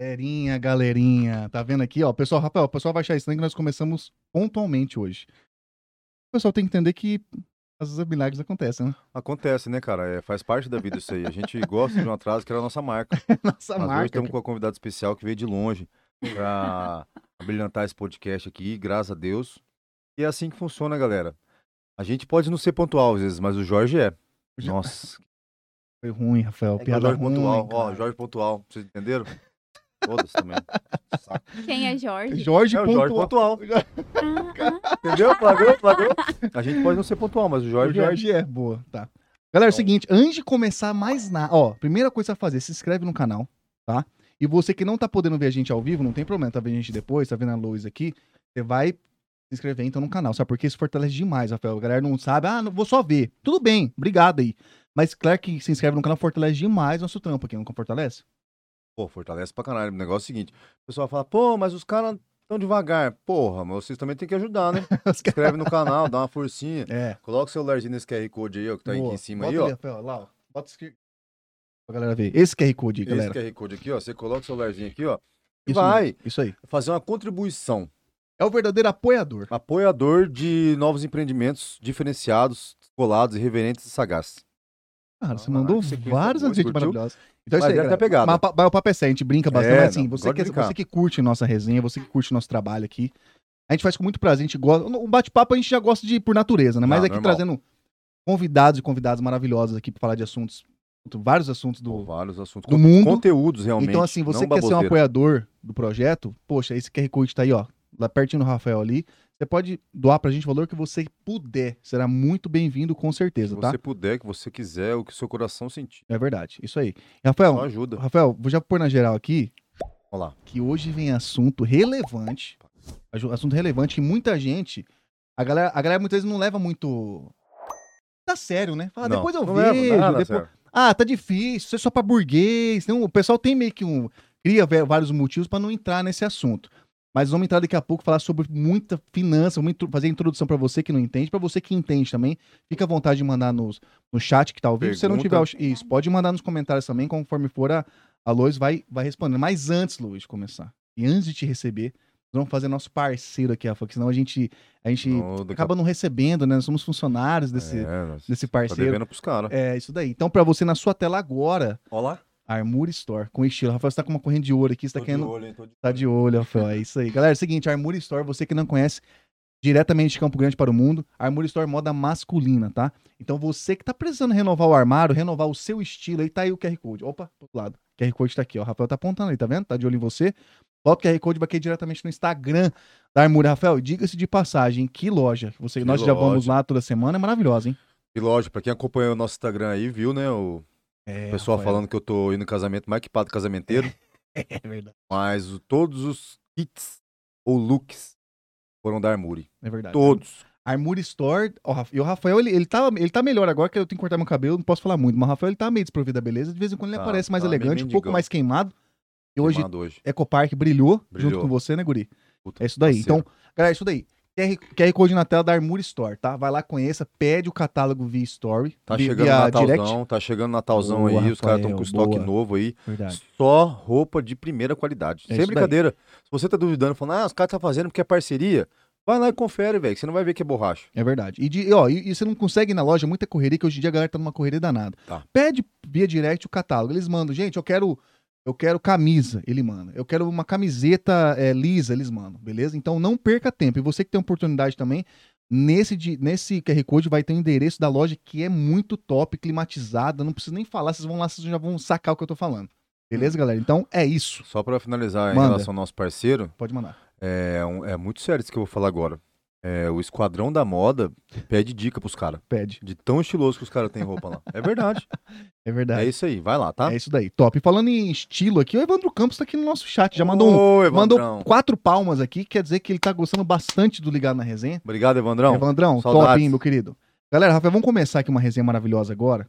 Galerinha, galerinha, tá vendo aqui, ó? Pessoal, Rafael, o pessoal vai achar estranho que nós começamos pontualmente hoje. O pessoal tem que entender que vezes milagres acontecem, né? Acontece, né, cara? É, faz parte da vida isso aí. A gente gosta de um atraso que era a nossa marca. Nossa Mas hoje marca. estamos com uma convidada especial que veio de longe pra brilhantar esse podcast aqui, graças a Deus. E é assim que funciona, galera. A gente pode não ser pontual às vezes, mas o Jorge é. Nossa, Foi ruim, Rafael. é piada Jorge ruim. pontual. Ó, cara. Jorge pontual. Vocês entenderam? Todas também. Saco. Quem é Jorge? Jorge É o Jorge pontual. Ah, ah. Entendeu? Flagrou, flagrou. A gente pode não ser pontual, mas o O Jorge, é. Jorge é. Boa, tá. Galera, é o seguinte, antes de começar mais nada, ó, primeira coisa a fazer, se inscreve no canal, tá? E você que não tá podendo ver a gente ao vivo, não tem problema, tá vendo a gente depois, tá vendo a Lois aqui, você vai se inscrever então no canal, sabe? Porque isso fortalece demais, Rafael. A galera não sabe, ah, não vou só ver. Tudo bem, obrigado aí. Mas claro que se inscreve no canal fortalece demais nosso trampo aqui, não fortalece? Pô, fortalece pra caralho. O negócio é o seguinte: o pessoal fala, pô, mas os caras estão devagar. Porra, mas vocês também têm que ajudar, né? Se inscreve no canal, dá uma forcinha. É. Coloca o celularzinho nesse QR Code aí, ó, que tá boa. aqui em cima Bota aí, ó. ali, Rafael, lá, ó. Bota esse... Pra galera ver. Esse QR Code aí, Esse galera. QR Code aqui, ó. Você coloca o celularzinho aqui, ó. E Isso vai mesmo, Isso aí. fazer uma contribuição. É o verdadeiro apoiador. Apoiador de novos empreendimentos diferenciados, colados, irreverentes e sagazes. Cara, você Ah, mandou vários adjetivos maravilhosos. Então é Mas isso aí, galera. pegado. Mas, mas o papo é sério, a gente brinca bastante. É, mas assim, não, você que, você que curte nossa resenha, você que curte nosso trabalho aqui, a gente faz com muito prazer, a gente gosta. Um bate-papo a gente já gosta de ir por natureza, né? Mas Não, aqui normal. trazendo convidados e convidadas maravilhosos aqui pra falar de assuntos, vários assuntos do. vários assuntos. do Con- mundo. Conteúdos, realmente. Então, assim, você quer ser um apoiador do projeto, poxa, esse QR Code tá aí, ó, lá pertinho do Rafael ali. Você pode doar pra gente o valor que você puder. Será muito bem-vindo, com certeza, Se tá? você puder, que você quiser, o que o seu coração sentir. É verdade, isso aí. Rafael, Só ajuda. Rafael, vou já pôr na geral aqui. Olha lá. que hoje vem assunto relevante. Assunto relevante que muita gente. A galera, a galera muitas vezes não leva muito. Tá sério, né? Fala, Não, depois eu vejo. nada, depois... Ah, tá difícil, isso é só pra burguês. Então, o pessoal tem meio que um. Cria vários motivos pra não entrar nesse assunto. Mas vamos entrar daqui a pouco falar sobre muita finança, fazer a introdução pra você que não entende, pra você que entende também. Fica à vontade de mandar nos, no chat que tá vivo. Se você não tiver isso, pode mandar nos comentários também, conforme for a, a Lois vai, vai respondendo. Mas antes, Luiz, de começar, e antes de te receber, nós vamos fazer nosso parceiro aqui, Rafa, porque senão a gente, a gente acaba não recebendo, né? Nós somos funcionários desse, É, desse Tá parceiro. devendo pros caras. É, isso daí. Então, pra você na sua tela agora, Olha lá. Armure Store, com estilo. Rafael, você tá com uma corrente de ouro aqui, você tá Tô de querendo. olho, hein, tô de Tá de olho, Rafael. É isso aí. Galera, é o seguinte, Armure Store, você que não conhece, diretamente de Campo Grande para o mundo, Armure Store moda masculina, tá? Então você que tá precisando renovar o armário, renovar o seu estilo, aí tá aí o QR Code. Opa, do outro lado. O QR Code tá aqui, ó. O Rafael tá apontando aí, tá vendo? Tá de olho em você. Bota o QR Code, vai cair diretamente no Instagram da Armure. Rafael, diga-se de passagem, que loja. que Você, Que nós já vamos loja. lá toda semana, é maravilhosa, hein? E lógico, pra quem acompanhou o nosso Instagram aí, viu, né? O É, pessoal Rafael. falando que eu tô indo no casamento mais equipado casamenteiro. É verdade. mas o- todos os kits ou looks foram da Armuri. É verdade. Todos. Armure Store. ó, e o Rafael, ele, ele, tá, ele tá melhor agora que eu tenho que cortar meu cabelo, não posso falar muito. Mas o Rafael, ele tá meio desprovido da beleza. De vez em quando ele Tá, aparece mais tá elegante, um pouco mais queimado. E hoje, Queimado hoje. Ecopark brilhou, Brilhou. junto com você, né, Guri? Puta, É isso daí. parceiro. Então, galera, é isso daí. QR, QR Code na tela da Armure Store, tá? Vai lá, conheça, pede o catálogo via Story. Tá via- chegando via Natalzão, direct. tá chegando Natalzão Boa, aí, os caras estão Rafael, com estoque boa. novo aí. Verdade. Só roupa de primeira qualidade. É Sem brincadeira. Se você tá duvidando, falando, ah, os caras tá fazendo porque é parceria, vai lá e confere, velho, que você não vai ver que é borracha. É verdade. E, de- ó, e, e você não consegue ir na loja, muita correria, que hoje em dia a galera tá numa correria danada. Tá. Pede via direct o catálogo. Eles mandam, gente, eu quero. Eu quero camisa, ele manda. Eu quero uma camiseta é, lisa, eles mandam, beleza? Então não perca tempo. E você que tem oportunidade também, nesse, nesse QR Code vai ter o endereço da loja que é muito top, climatizada. Não preciso nem falar, vocês vão lá, vocês já vão sacar o que eu tô falando. Beleza, galera? Então é isso. Só pra finalizar em Manda. relação ao nosso parceiro, Pode mandar. é, é muito sério isso que eu vou falar agora. É, o Esquadrão da Moda pede dica pros caras. Pede. De tão estiloso que os caras têm roupa lá. É verdade. É verdade. é isso aí. Vai lá, tá? É isso daí. Top. E falando em estilo aqui, o Evandro Campos tá aqui no nosso chat. Já mandou, um, Ô, Evandrão. mandou quatro palmas aqui, quer dizer que ele tá gostando bastante do Ligado na Resenha. Obrigado, Evandrão. Evandrão, saudades. top, hein, meu querido. Galera, Rafael, vamos começar aqui uma resenha maravilhosa agora.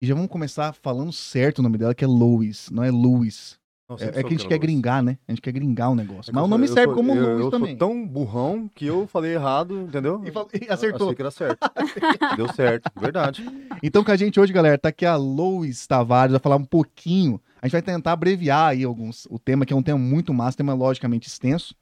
E já vamos começar falando certo o nome dela, que é Lois, não é Luiz. Não, É, é que a gente quer gringar, né? A gente quer gringar o negócio. É Mas eu o nome sou- serve eu como sou, eu, Luiz eu também. sou tão burrão que eu falei errado, entendeu? E, fal- e Eu acertou. Achei que era certo. Deu certo, verdade. Então, com a gente hoje, galera, tá aqui a Lois Tavares, vai falar um pouquinho. A gente vai tentar abreviar aí alguns, o tema, que é um tema muito massa, tema logicamente extenso.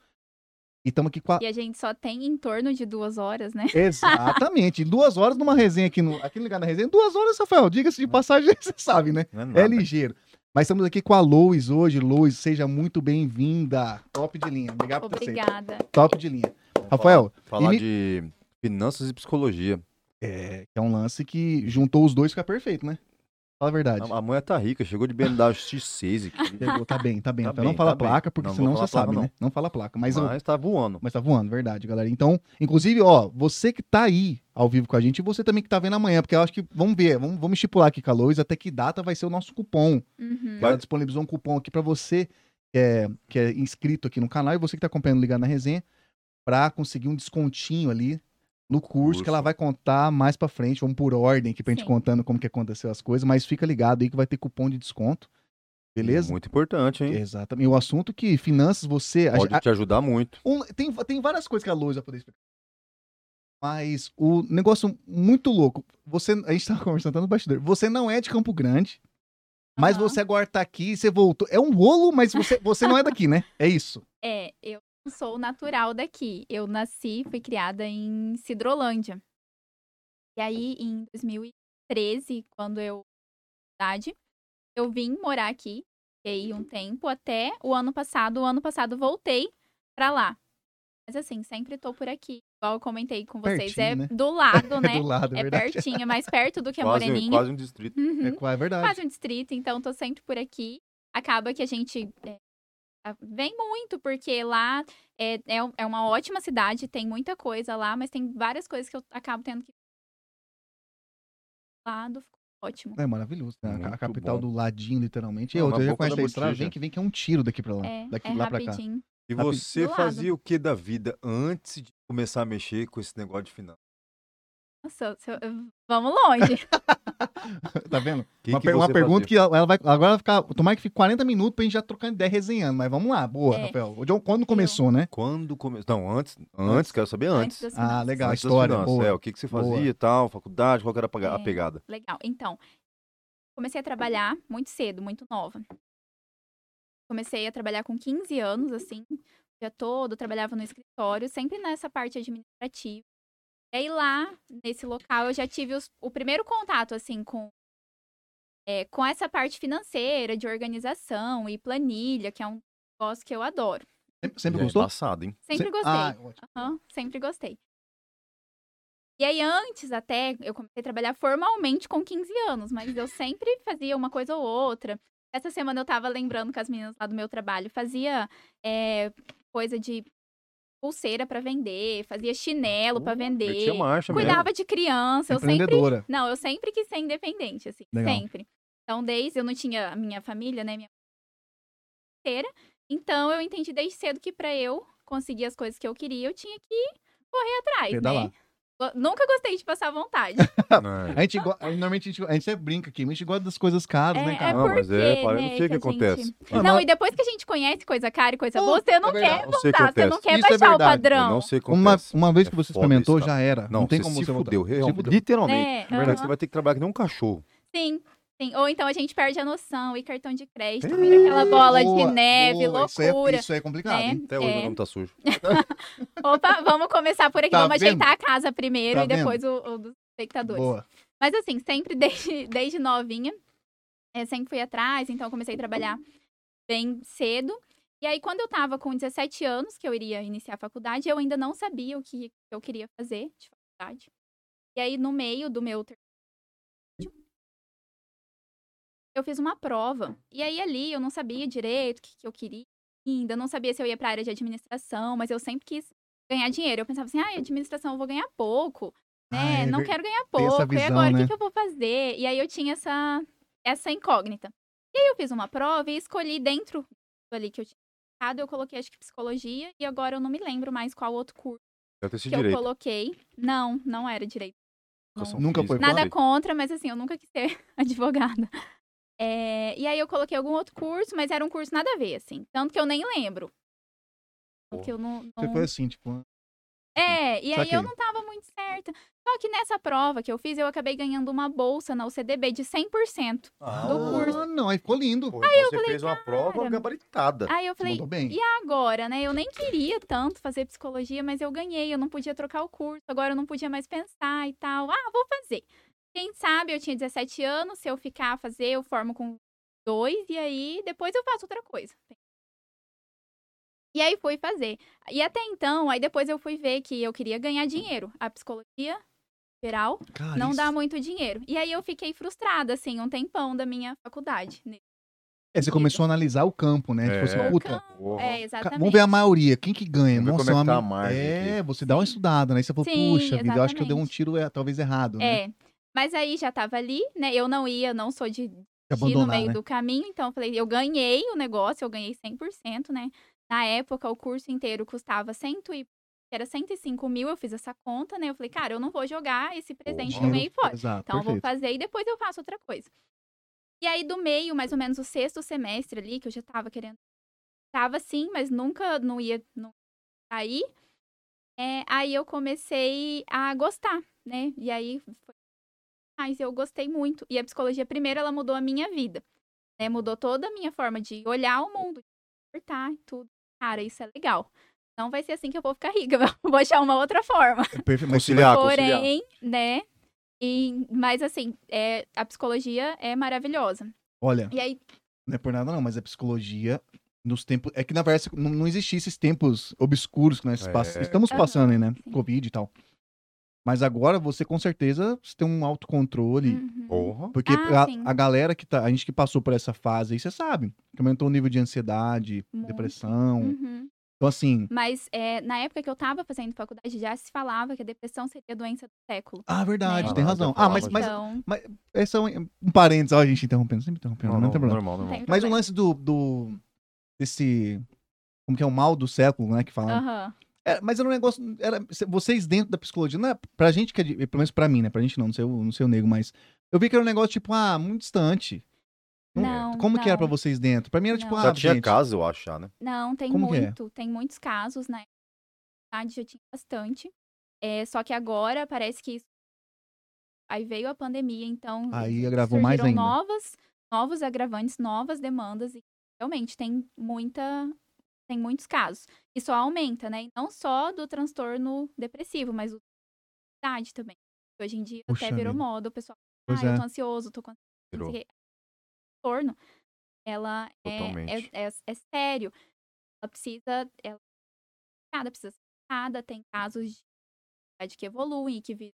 E estamos aqui com a... E a gente só tem em torno de duas horas, né? Exatamente. duas horas numa resenha aqui no. Aqui no Ligar na Resenha. Duas horas, Rafael. Diga-se de passagem, você sabe, né? É É ligeiro. Mas estamos aqui com a Lois hoje. Lois, seja muito bem-vinda. Top de linha. Obrigado por. Obrigada. Top de linha. Vamos Rafael, Falar, falar e de finanças e psicologia. É, que é um lance que juntou os dois fica perfeito, né? Fala a verdade. A, a mulher tá rica, chegou de BMW X6 aqui. Chegou, tá bem, tá bem. Tá bem, não fala tá bem. placa, porque Não, senão você falar sabe, placa, né? Não fala placa. Mas, eu- Mas tá voando. mas tá voando, verdade, galera. Então, inclusive, ó, você que tá aí ao vivo com a gente, e você também que tá vendo amanhã, porque eu acho que, vamos ver, vamos, vamos estipular aqui com a Lois até que data vai ser o nosso cupom. Uhum. Ela disponibilizou um cupom aqui pra você que é, que é inscrito aqui no canal e você que tá acompanhando ligado na resenha pra conseguir um descontinho ali no curso, que Curso. ela vai contar mais pra frente. Vamos por ordem aqui pra gente contando como que aconteceu as coisas, mas fica ligado aí que vai ter cupom de desconto. Beleza? Muito importante, hein? Exatamente. E o assunto que finanças você. Pode a- te ajudar muito. um- tem, tem várias coisas que a Lois vai poder explicar. Mas o negócio muito louco. Você, a gente tava conversando no bastidor. Você não é de Campo Grande, mas Aham. você agora tá aqui, você voltou. É um rolo, mas você, você não é daqui, né? É isso. É, eu sou natural daqui. Eu nasci, fui criada em Cidrolândia. E aí, em 2013, quando eu idade, eu vim morar aqui, fiquei um tempo até o ano passado. O ano passado voltei pra lá. Mas assim, sempre tô por aqui. Igual eu comentei com vocês, é Pertinho, né? do lado, né? Do lado, é é verdade. pertinho, é mais perto do que a Moreninha. quase um distrito. Uhum. É, é verdade. quase um distrito, então tô sempre por aqui. Acaba que a gente é, vem muito, porque lá é, é, é uma ótima cidade, tem muita coisa lá, mas tem várias coisas que eu acabo tendo que. Lado, ficou ótimo. É maravilhoso. Né? A- capital bom. do ladinho, literalmente. E Não, outra, na já conhece a estrada, vem que vem que é um tiro daqui pra lá. É, daqui é lá pra cá. E você fazia o que da vida antes de começar a mexer com esse negócio de finanças? Nossa, se eu- eu- vamos longe. tá vendo? Que uma que per- uma pergunta fazia? que ela vai. Agora vai ficar. Tomara que fique 40 minutos pra gente já trocando ideia resenhando. Mas vamos lá. Boa, É. Rafael. Quando começou, né? Quando começou? Não, antes, antes, quero saber antes. das Ah, legal. a Antes das história, boa. É, o que, que você fazia Boa. e tal, faculdade, qual que era a a É. pegada? Legal. Então, comecei a trabalhar muito cedo, muito nova. Comecei a trabalhar com 15 anos, assim, o dia todo, trabalhava no escritório, sempre nessa parte administrativa. E aí lá, nesse local, eu já tive os- o primeiro contato, assim, com, é, com essa parte financeira, de organização e planilha, que é um negócio que eu adoro. Sempre, sempre Já é gostou? Passado, hein? Sempre Se- gostei. Ah, ótimo. Aham, sempre gostei. E aí, antes até, eu comecei a trabalhar formalmente com 15 anos, mas eu sempre fazia uma coisa ou outra. Essa semana eu tava lembrando com as meninas lá do meu trabalho, fazia é, coisa de pulseira pra vender, fazia chinelo pra vender, Metia marcha mesmo. cuidava de criança, eu sempre não, eu sempre quis ser independente, assim, Legal. sempre. Então, desde eu não tinha a minha família, né, minha inteira. Então, eu entendi desde cedo que pra eu conseguir as coisas que eu queria, eu tinha que correr atrás, Pedalar. né? Nunca gostei de passar vontade. É. A gente, go- normalmente a gente, a gente sempre brinca aqui, mas a gente gosta das coisas caras, né, É, cara? é Não, mas é, para- né, não sei o que acontece. gente- Não, e depois que a gente conhece coisa cara e coisa Oh, boa, você não é quer voltar, você não quer Isso é baixar o verdade. Eu padrão. não sei Uma, uma vez que É você experimentou, já era. Não, Não, tem você como se você fudeu, Se fudeu. literalmente. É, Na verdade, aham. você vai ter que trabalhar que nem um cachorro. Sim, sim. Ou então a gente perde a noção e cartão de crédito, vira aquela bola de Boa, neve, boa, isso é- loucura. Isso é, complicado, né? hein? Até hoje É. meu nome tá sujo. Opa, vamos começar por aqui. Tá vamos vendo? ajeitar a casa primeiro Tá e depois o, o dos espectadores. Boa. Mas assim, sempre desde, desde novinha, eu sempre fui atrás, então eu comecei a trabalhar bem cedo. E aí, quando eu tava com 17 anos, que eu iria iniciar a faculdade, eu ainda não sabia o que eu queria fazer de faculdade. E aí, no meio do meu eu fiz uma prova. E aí, ali, eu não sabia direito o que, que eu queria ainda, não sabia se eu ia pra área de administração, mas eu sempre quis ganhar dinheiro. Eu pensava assim, ah, administração eu vou ganhar pouco Ah, né? é não quero ganhar pouco. e visão, agora, o né? que, que eu vou fazer? E aí eu tinha essa, essa incógnita. E aí eu fiz uma prova e escolhi dentro do ali que eu tinha colocado, eu coloquei acho que psicologia, e agora eu não me lembro mais qual outro curso sido que direito. eu coloquei. Não, não era direito. Educação Nunca foi não Nada contra, mas assim, eu nunca quis ser advogada. É, e aí eu coloquei algum outro curso, mas era um curso nada a ver, assim. Tanto que eu nem lembro. Tanto que eu não, Você não- foi assim, tipo, É, e aí Saquei. eu não tava muito certa. Só que nessa prova que eu fiz, eu acabei ganhando uma bolsa na UCDB de 100%. Ah, do curso. Ah, não, aí ficou lindo. Pô, então você falei, fez uma prova gabaritada. Aí eu falei, e agora, né? Eu nem queria tanto fazer psicologia, mas eu ganhei, eu não podia trocar o curso, agora eu não podia mais pensar e tal. Ah, vou fazer. Quem sabe eu tinha 17 anos, se eu ficar a fazer, eu formo com dois, e aí depois eu faço outra coisa. E aí fui fazer. E até então, aí depois eu fui ver que eu queria ganhar dinheiro. A psicologia geral Cara, não isso- dá muito dinheiro. E aí eu fiquei frustrada, assim, um tempão da minha faculdade. né? É, você começou a analisar o campo, né? Tipo assim, É. puta. É, exatamente. vamos ver a maioria, quem que ganha? Vamos ver Nossa, como é que uma tá a margem É, aqui. você dá uma estudada, né? Aí você falou, Sim, puxa vida, eu acho que eu dei um tiro é, talvez errado, né? Mas aí já tava ali, né? Eu não ia, não sou de De ir no meio né? do caminho, então eu falei, eu ganhei o negócio, eu ganhei 100%, né? Na época, o curso inteiro custava 100 e era 105 mil, eu fiz essa conta, né? Eu falei, cara, eu não vou jogar esse presente no meio fora. Exato, Então, eu vou perfeito. fazer e depois eu faço outra coisa. E aí, do meio, mais ou menos o sexto semestre ali, que eu já tava querendo. Tava sim, mas nunca não ia não sair. É, aí eu comecei a gostar, né? E aí foi. Mas eu gostei muito. E a psicologia, primeiro, ela mudou a minha vida. Né? Mudou toda a minha forma de olhar o mundo, de comportar e tudo. Cara, isso é legal. Não vai ser assim que eu vou ficar rica, vou achar uma outra forma. É perfeito, mas Conciliar, conciliar. Porém, né? E, mas assim, é, a psicologia é maravilhosa. olha, E aí, não é por nada não, mas a psicologia nos tempos, é que na verdade não, não existia esses tempos obscuros que nós É. pass- estamos passando aí, né? sim. Covid e tal. Mas agora você com certeza você tem um autocontrole, uhum. Porra. porque Ah, a, a galera que tá, a gente que passou por essa fase aí, você sabe, que aumentou o nível de ansiedade, Muito. depressão. Uhum. Então assim, Mas é, na época que eu tava fazendo faculdade, já se falava que a depressão seria a doença do século. ah, verdade, Né? tem Ah, razão. Ah, mas, mas então, esse é um, um parênteses, ó, a gente interrompendo, sempre interrompendo, Não, não, não, tem problema. normal, normal. tem Mas o problema. lance do, do desse como que é o mal do século, né, que fala. Aham. É, mas era um negócio. Era, vocês dentro da psicologia, não é, pra gente que é pelo menos pra mim, né? Pra gente não, não sei, o- não sei o nego, mas eu vi que era um negócio tipo, ah, muito distante. Não, Como que era não. pra vocês dentro? Pra mim era tipo, Não. ah, Já tinha gente, casa, eu acho, né? Não, tem Como é? muito. Tem muitos casos, na verdade, já tinha bastante. É, só que agora parece que isso... Aí veio a pandemia, então Aí agravou mais ainda. novas, novos agravantes, novas demandas e realmente tem muita tem muitos casos. E só aumenta, né? E não só do transtorno depressivo, mas do ansiedade também. Hoje em dia Puxa até virou vida. moda, o pessoal, ah, eu é. tô ansioso, tô com ansiedade. Transtorno, ela é, é, é, é sério. Ela precisa, ela cada precisa ser tratada, tem casos de ansiedade que evoluem que viram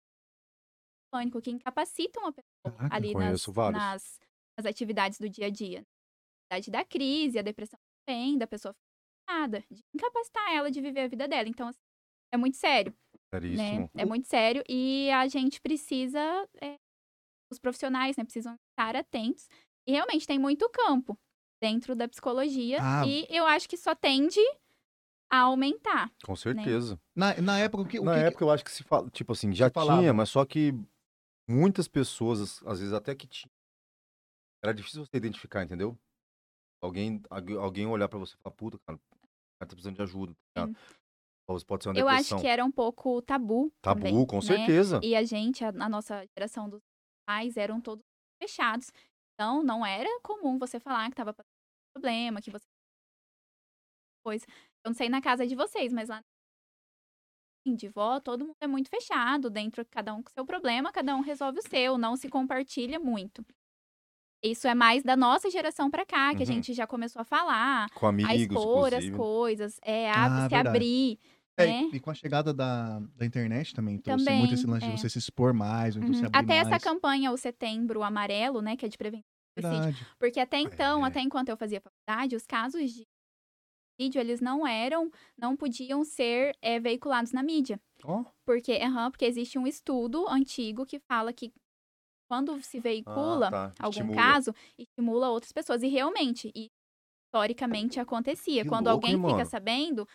pânico, que incapacitam a pessoa Caraca, ali nas, nas, nas atividades do dia a dia. A da crise, a depressão também, da pessoa nada, de incapacitar ela de viver a vida dela. Então, assim, é muito sério, né? É muito sério e a gente precisa, é, os profissionais, né, precisam estar atentos. E realmente tem muito campo dentro da psicologia Ah. e eu acho que só tende a aumentar. Com certeza. Na, na época, o que. o Na que- época eu acho que se fala, tipo assim, já falava. tinha, mas só que muitas pessoas, às vezes até que tinha, era difícil você identificar, entendeu? Alguém, algu- alguém olhar pra você e falar, puta, cara, cara tá precisando de ajuda. Tá? Ou pode ser uma Eu depressão. acho que era um pouco tabu. Tabu, também, com né? certeza. E a gente, a, a nossa geração dos pais, eram todos fechados. Então, não era comum você falar que tava passando problema, que você. Coisa. Eu não sei na casa de vocês, mas lá de vó, todo mundo é muito fechado, dentro, cada um com seu problema, cada um resolve o seu, não se compartilha muito. Isso é mais da nossa geração pra cá, que a Uhum. gente já começou a falar, Com a amigos, expor as inclusive. coisas, é, Ah, a, se verdade. abrir, É, né? e com a chegada da, da internet também, trouxe Também, muito esse lance é. de você se expor mais, ou então se Uhum. abrir Até essa mais. campanha, o Setembro Amarelo, né, que é de prevenção. Verdade. Porque até então, É. até enquanto eu fazia faculdade, os casos de suicídio, eles não eram, não podiam ser é, veiculados na mídia. Ó, Porque, aham, porque existe um estudo antigo que fala que quando se veicula ah, tá, algum estimula. caso, estimula outras pessoas. E realmente, e historicamente acontecia. Que Quando louco, alguém hein, fica sabendo,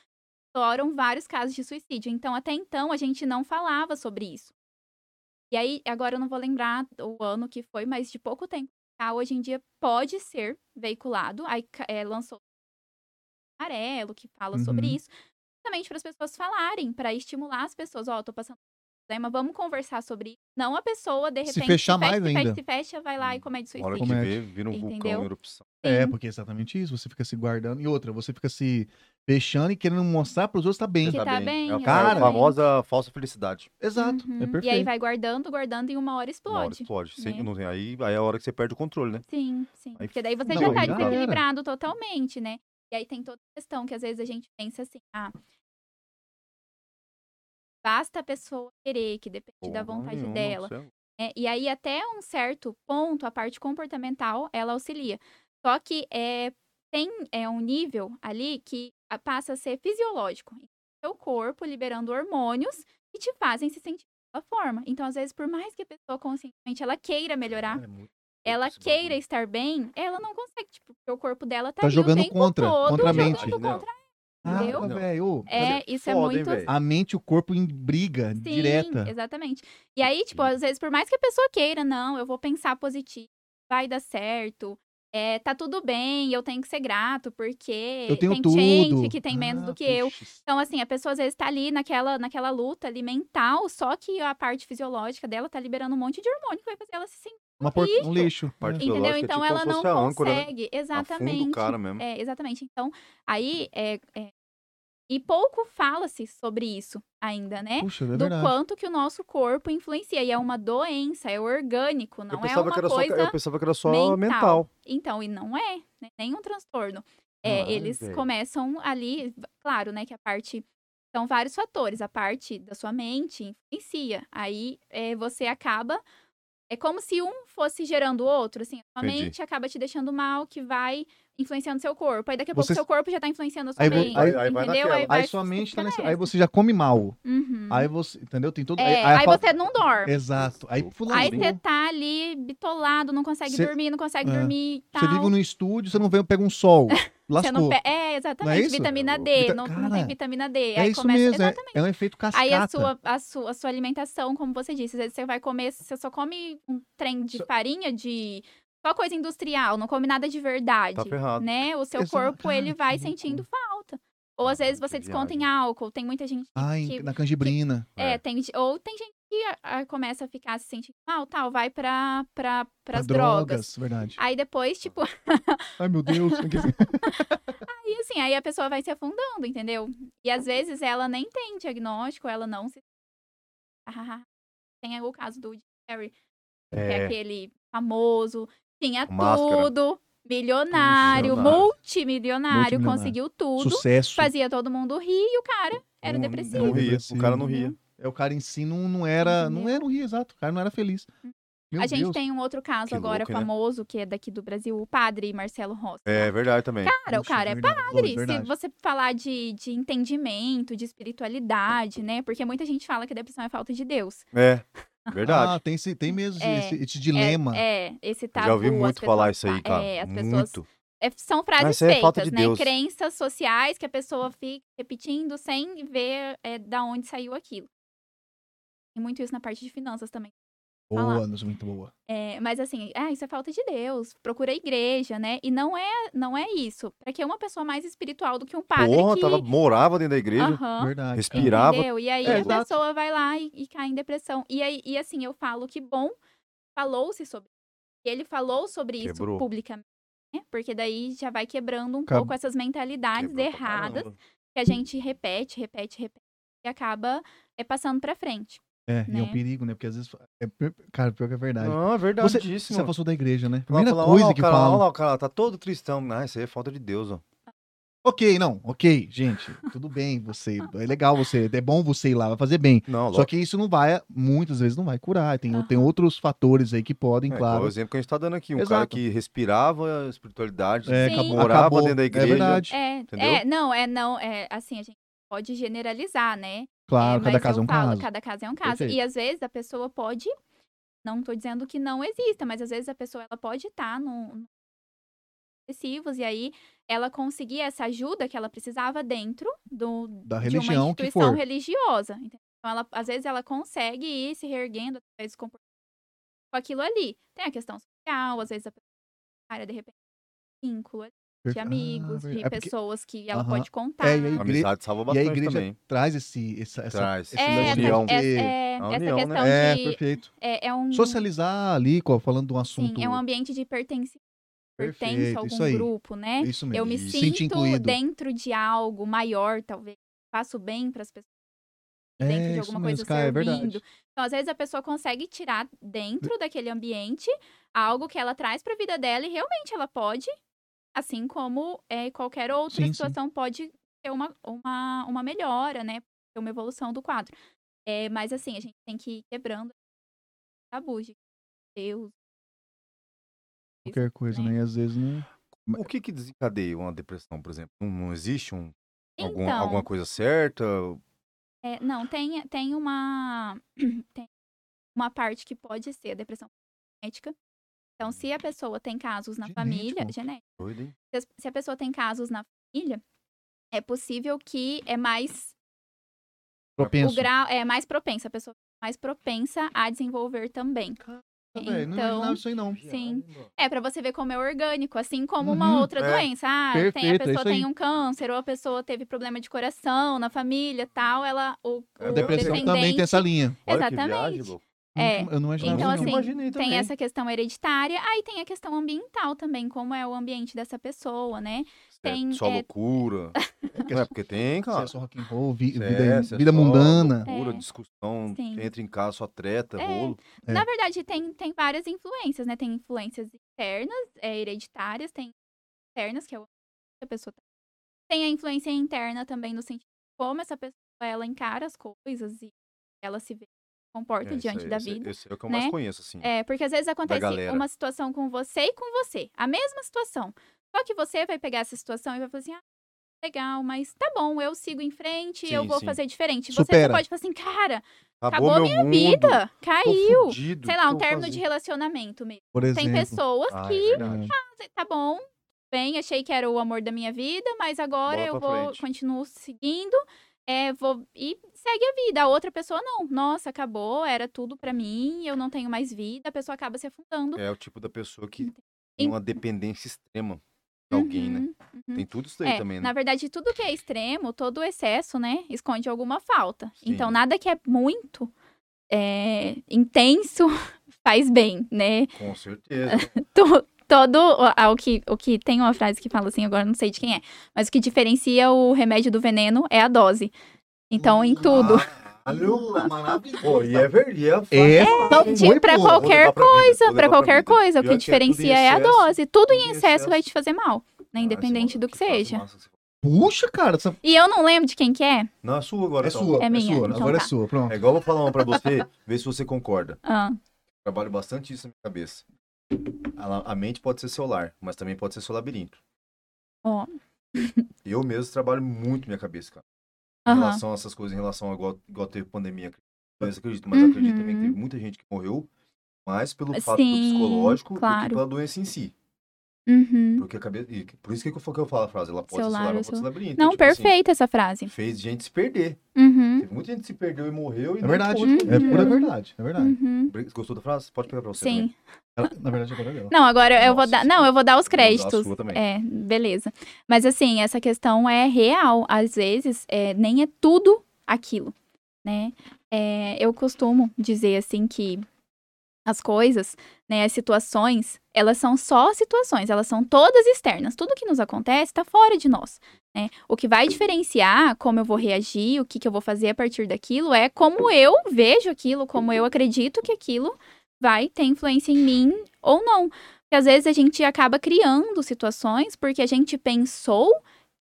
estouram vários casos de suicídio. Então, até então, a gente não falava sobre isso. E aí, agora eu não vou lembrar o ano que foi, mas de pouco tempo cá, hoje em dia pode ser veiculado. Aí é, lançou o amarelo, que fala sobre Uhum. isso. Justamente para as pessoas falarem, para estimular as pessoas. Ó, tô passando problema, vamos conversar sobre isso. Não a pessoa, de Se repente, fechar fecha, mais se fecha, ainda. se fecha, vai lá e comete Na hora suicídio. que vê, vira um vulcão Entendeu? em erupção. É, porque é exatamente isso. Você fica se guardando. E outra, você fica se fechando e querendo mostrar pros outros que tá bem. Que tá bem, É a Cara. famosa falsa felicidade. Exato. Uhum. É perfeito. E aí vai guardando, guardando e uma hora Uma hora explode. explode. Né? não tem- aí, aí é a hora que você perde o controle, né? Sim, sim. Aí Porque daí você Não, já tá desequilibrado totalmente, né? E aí tem toda a questão que às vezes a gente pensa assim, ah, basta a pessoa querer, que depende da Porra vontade nenhuma, dela. é- né? E aí, até um certo ponto, a parte comportamental, ela auxilia. Só que é, tem é, um nível ali que passa a ser fisiológico. Seu corpo liberando hormônios que te fazem se sentir daquela forma. Então, às vezes, por mais que a pessoa conscientemente ela queira melhorar, é ela queira estar bem, ela não consegue, tipo, porque o corpo dela tá, Tá jogando contra, todo contra a mente. contra Ah, entendeu? velho. É, isso é foda, muito? A mente e o corpo em briga Sim, direta. exatamente. E aí, tipo, às vezes, por mais que a pessoa queira, não, eu vou pensar positivo, vai dar certo, é, tá tudo bem, eu tenho que ser grato, porque Eu tenho tem tudo. gente que tem menos Ah, do que eu. puxa, Então, assim, a pessoa às vezes tá ali naquela, naquela luta ali mental, só que a parte fisiológica dela tá liberando um monte de hormônio que vai fazer ela se sentir. Uma por... lixo. Um lixo. Parte É. Entendeu? É Então tipo ela não a âncora, né? consegue. Exatamente. cara mesmo. É, exatamente. Então, aí é, é- E pouco fala-se sobre isso ainda, né? Puxa, é do verdade. quanto que o nosso corpo influencia. E é uma doença, é orgânico, não eu, é uma coisa só, eu pensava que era só mental. mental. Então, e não é, né? nenhum transtorno. É, Ai, eles velho. começam ali, claro, né, que a parte são vários fatores, a parte da sua mente influencia. Aí é, você acaba é como se um fosse gerando o outro, assim, a mente acaba te deixando mal, que vai influenciando seu corpo. Aí daqui a pouco Você- seu corpo já tá influenciando a sua Aí mente, aí- aí entendeu? Aí, vai Aí sua mente tá nessa... Aí você já come mal. Uhum. Aí você. Entendeu? Tem todo. É, aí falta- você não dorme. Exato. Aí Aí fulano. Aí Sim. você tá ali bitolado, não consegue Cê- dormir, não consegue é. dormir. Você vive no estúdio, você não vem, pega um sol. Você não pe- É, exatamente. isso? Vitamina D. Vita- Não, não Cara, tem vitamina D. É aí isso começa... mesmo. É, Exatamente. é um efeito cascata. Aí a sua, a, sua, a sua alimentação, como você disse, às vezes você vai comer, você só come um trem de farinha, de só coisa industrial, não come nada de verdade. Tá ferrado. né? O seu Exato. corpo, ele que vai loucura. sentindo falta. Ou às vezes Caralho, você que desconta em álcool. Tem muita gente Ai, que... na canjibrina. É, É. tem, ou tem gente que ah, começa a ficar se sentindo mal, tal, vai pra, pra, Pra pras drogas. Verdade. Aí depois, tipo, Ai, meu Deus. E assim, aí a pessoa vai se afundando, entendeu? E às vezes ela nem tem diagnóstico, ela não se. Ah, tem o caso do Jim Carrey, que é É, aquele famoso, tinha Máscara. tudo, milionário, Milionário. multimilionário, conseguiu tudo, Sucesso. fazia todo mundo rir e o cara era não, depressivo. Não ria. O cara não Entendeu? ria. É, o cara em si não, não era. Não era, não ria, exato. O cara não era feliz. Meu a gente Deus. tem um outro caso Que agora louco, né? famoso, que é daqui do Brasil, o padre Marcelo Rossi. É verdade também. Cara, o cara é verdade, padre. Verdade. Se você falar de, de entendimento, de espiritualidade, né? Porque muita gente fala que a depressão é falta de Deus. É, verdade. Ah, tem, esse, tem mesmo É, esse, esse dilema. É, é, esse tabu. Já ouvi muito pessoas falar isso aí, cara. É, as pessoas. Muito. é, são frases é feitas, de né? Deus. Crenças sociais que a pessoa fica repetindo sem ver é, da onde saiu aquilo. Tem muito isso na parte de finanças também. Boa, falar. Nus, muito boa. É, mas assim, ah, isso é falta de Deus. Procura a igreja, né? E não é, não é isso. Pra que uma pessoa mais espiritual do que um padre Porra, que... tava, morava dentro da igreja. Aham. Verdade. Respirava. Entendeu? E aí É, a exato. pessoa vai lá e, e cai em depressão. E, aí, e assim, eu falo que bom, falou-se sobre isso. E ele falou sobre isso Quebrou. publicamente, né? Porque daí já vai quebrando um Acab- pouco essas mentalidades Quebrou erradas que a gente repete, repete, repete e acaba é, passando pra frente. É, e é um né? perigo, né? Porque às vezes. É, cara, pior que é verdade. Não, é Você, verdade você afastou da igreja, né? Primeira fala, coisa olha lá, que cara, falam. Olha lá, o cara tá todo tristão. Ah, isso aí é falta de Deus, ó. Ok, não, ok, gente. Tudo bem, você. É legal você. É bom você ir lá, vai fazer bem. Não, Só que isso não vai, muitas vezes não vai curar. Tem, Aham. tem outros fatores aí que podem, É, claro. o exemplo que a gente tá dando aqui. Um cara Exato. que respirava a espiritualidade, É, acabou, morava acabou. dentro da igreja. É verdade. É, Entendeu? é, não, é não, é assim, a gente pode generalizar, né? Claro, É, cada caso é um falo, caso. Cada caso é um caso. Perfeito. E às vezes a pessoa pode. Não tô dizendo que não exista, mas às vezes a pessoa ela pode estar no. no depressivos, e aí ela conseguir essa ajuda que ela precisava dentro do, Da de religião uma que instituição religiosa. Então, ela, às vezes ela consegue ir se reerguendo através do comportamento com aquilo ali. Tem a questão social, às vezes a pessoa, de repente, vínculo ali, de Per- amigos, Ah, de é porque- pessoas que ela Aham. pode contar. É, e aí- A igre- amizade salva E a bastante igreja também. traz esse, essa, essa, Traz. esse É, essa, de união. é- é- A essa união, né? questão É, de. perfeito. É, é um, Socializar ali, falando de um sim, assunto. é um ambiente de pertencimento. Pertenço Perfeito, a algum grupo, né? Isso mesmo. Eu me Isso. Sinto incluído. dentro de algo maior, talvez. Faço bem para as pessoas dentro é, de isso alguma coisa cara, é servindo. verdade. Então, às vezes, a pessoa consegue tirar dentro daquele ambiente algo que ela traz para a vida dela e realmente ela pode, assim como é, qualquer outra Sim, sim. situação, pode ter uma, uma, uma melhora, né? Ter uma evolução do quadro. É, mas, assim, a gente tem que ir quebrando tabus de Deus. Qualquer coisa, né? né? E às vezes não. O que que desencadeia uma depressão, por exemplo? Não, não existe um, algum- Então, alguma coisa certa? É, não, tem, tem uma tem uma parte que pode ser a depressão genética. Então, se a pessoa tem casos na família, Genético? genética, Doido, hein? se a pessoa tem casos na família, é possível que é mais Propenso. o grau é mais propensa, a pessoa é mais propensa a desenvolver também. Não Então, imaginava isso aí, não. Sim. É pra você ver como é orgânico, assim como uma Uhum, outra é. doença. Ah, tem, a Perfeito, é pessoa aí. tem um câncer, ou a pessoa teve problema de coração na família, tal, ela o, É, o A depressão também tem essa linha. Olha que Exatamente. viagem, É, Eu não imaginava Então, assim, não. imaginei Tem também. essa questão hereditária, aí tem a questão ambiental também, como é o ambiente dessa pessoa, né? tem, Só é- loucura. Não é porque tem, Se é cara. só rock and roll, vi- é, vida, se é vida só mundana. Loucura, É. discussão, Sim. entra em casa, só treta, É. bolo. É. Na verdade, tem, tem várias influências, né? Tem influências internas, é, hereditárias, tem externas, que é o que a pessoa tem. Tem a influência interna também, no sentido de como essa pessoa ela encara as coisas e ela se vê, se comporta É, diante da esse- vida. Esse é o que eu né? mais conheço, assim. É, porque às vezes acontece uma situação com você e com você. A mesma situação. Só que você vai pegar essa situação e vai falar assim, ah, legal, mas tá bom, eu sigo em frente, eu Sim, vou sim. fazer diferente. Você Supera. só pode falar assim, cara, Acabou, acabou meu mundo. vida, caiu. fudido, Sei lá, um eu término de relacionamento mesmo. Por exemplo. Tem pessoas Ah, é que, verdade. tá bom, bem, achei que era o amor da minha vida, mas agora Bola eu vou, frente. continuo seguindo, é, vou, e segue a vida. A outra pessoa não. Nossa, acabou, era tudo pra mim, eu não tenho mais vida, a pessoa acaba se afundando. É o tipo da pessoa que Entendi. tem uma dependência extrema de alguém, né? Uhum, uhum. Tem tudo isso aí É, também, né? na verdade, tudo que é extremo, todo excesso, né, esconde alguma falta. Sim. Então, nada que é muito é, intenso faz bem, né? Com certeza. To- todo o- o que o que tem uma frase que fala assim, agora não sei de quem é, mas o que diferencia o remédio do veneno é a dose. Então, em tudo. Caralho, maravilhoso. Pô, e é verdade. É, pra pô. qualquer coisa, Pra qualquer coisa, o que diferencia é a dose. Tudo em excesso vai te fazer mal, né? Independente do que seja. Puxa, cara. Essa... E eu não lembro de quem que é. Não, é sua agora. É então. sua. É minha, sua. então Agora tá. é sua, pronto. É igual eu vou falar uma pra você, ver se você concorda. Ah, Trabalho bastante isso na minha cabeça. A, a mente pode ser seu lar, mas também pode ser seu labirinto. ó. Eu mesmo trabalho muito minha cabeça, cara. Em relação a essas coisas, em relação a igual, igual teve pandemia. Eu acredito, mas acredito também que Uhum. teve muita gente que morreu mais pelo fato do Sim, psicológico do claro. que pela doença em si. Uhum. Porque a cabeça, e por isso que eu, que eu falo a frase, ela pode Seu lar lar, ou ela pode labirinto. Não, Tipo assim, perfeita essa frase. fez gente se perder. Uhum. Teve muita gente que se perdeu e morreu. E É não verdade. pôde É continuar. pura verdade. É verdade. Uhum. Gostou da frase? Pode pegar pra você. Sim. Ela- na verdade, agora é dela. Não, agora eu vou Nossa, dar. Não, eu vou dar os Vou dar a créditos. sua também. É, beleza. Mas assim, essa questão é real. Às vezes, é, nem é tudo aquilo, né? É, eu costumo dizer assim que as coisas, né, as situações, elas são só situações, elas são todas externas. Tudo que nos acontece está fora de nós. Né? O que vai diferenciar como eu vou reagir, o que, que eu vou fazer a partir daquilo, é como eu vejo aquilo, como eu acredito que aquilo vai ter influência em mim ou não. Porque às vezes a gente acaba criando situações porque a gente pensou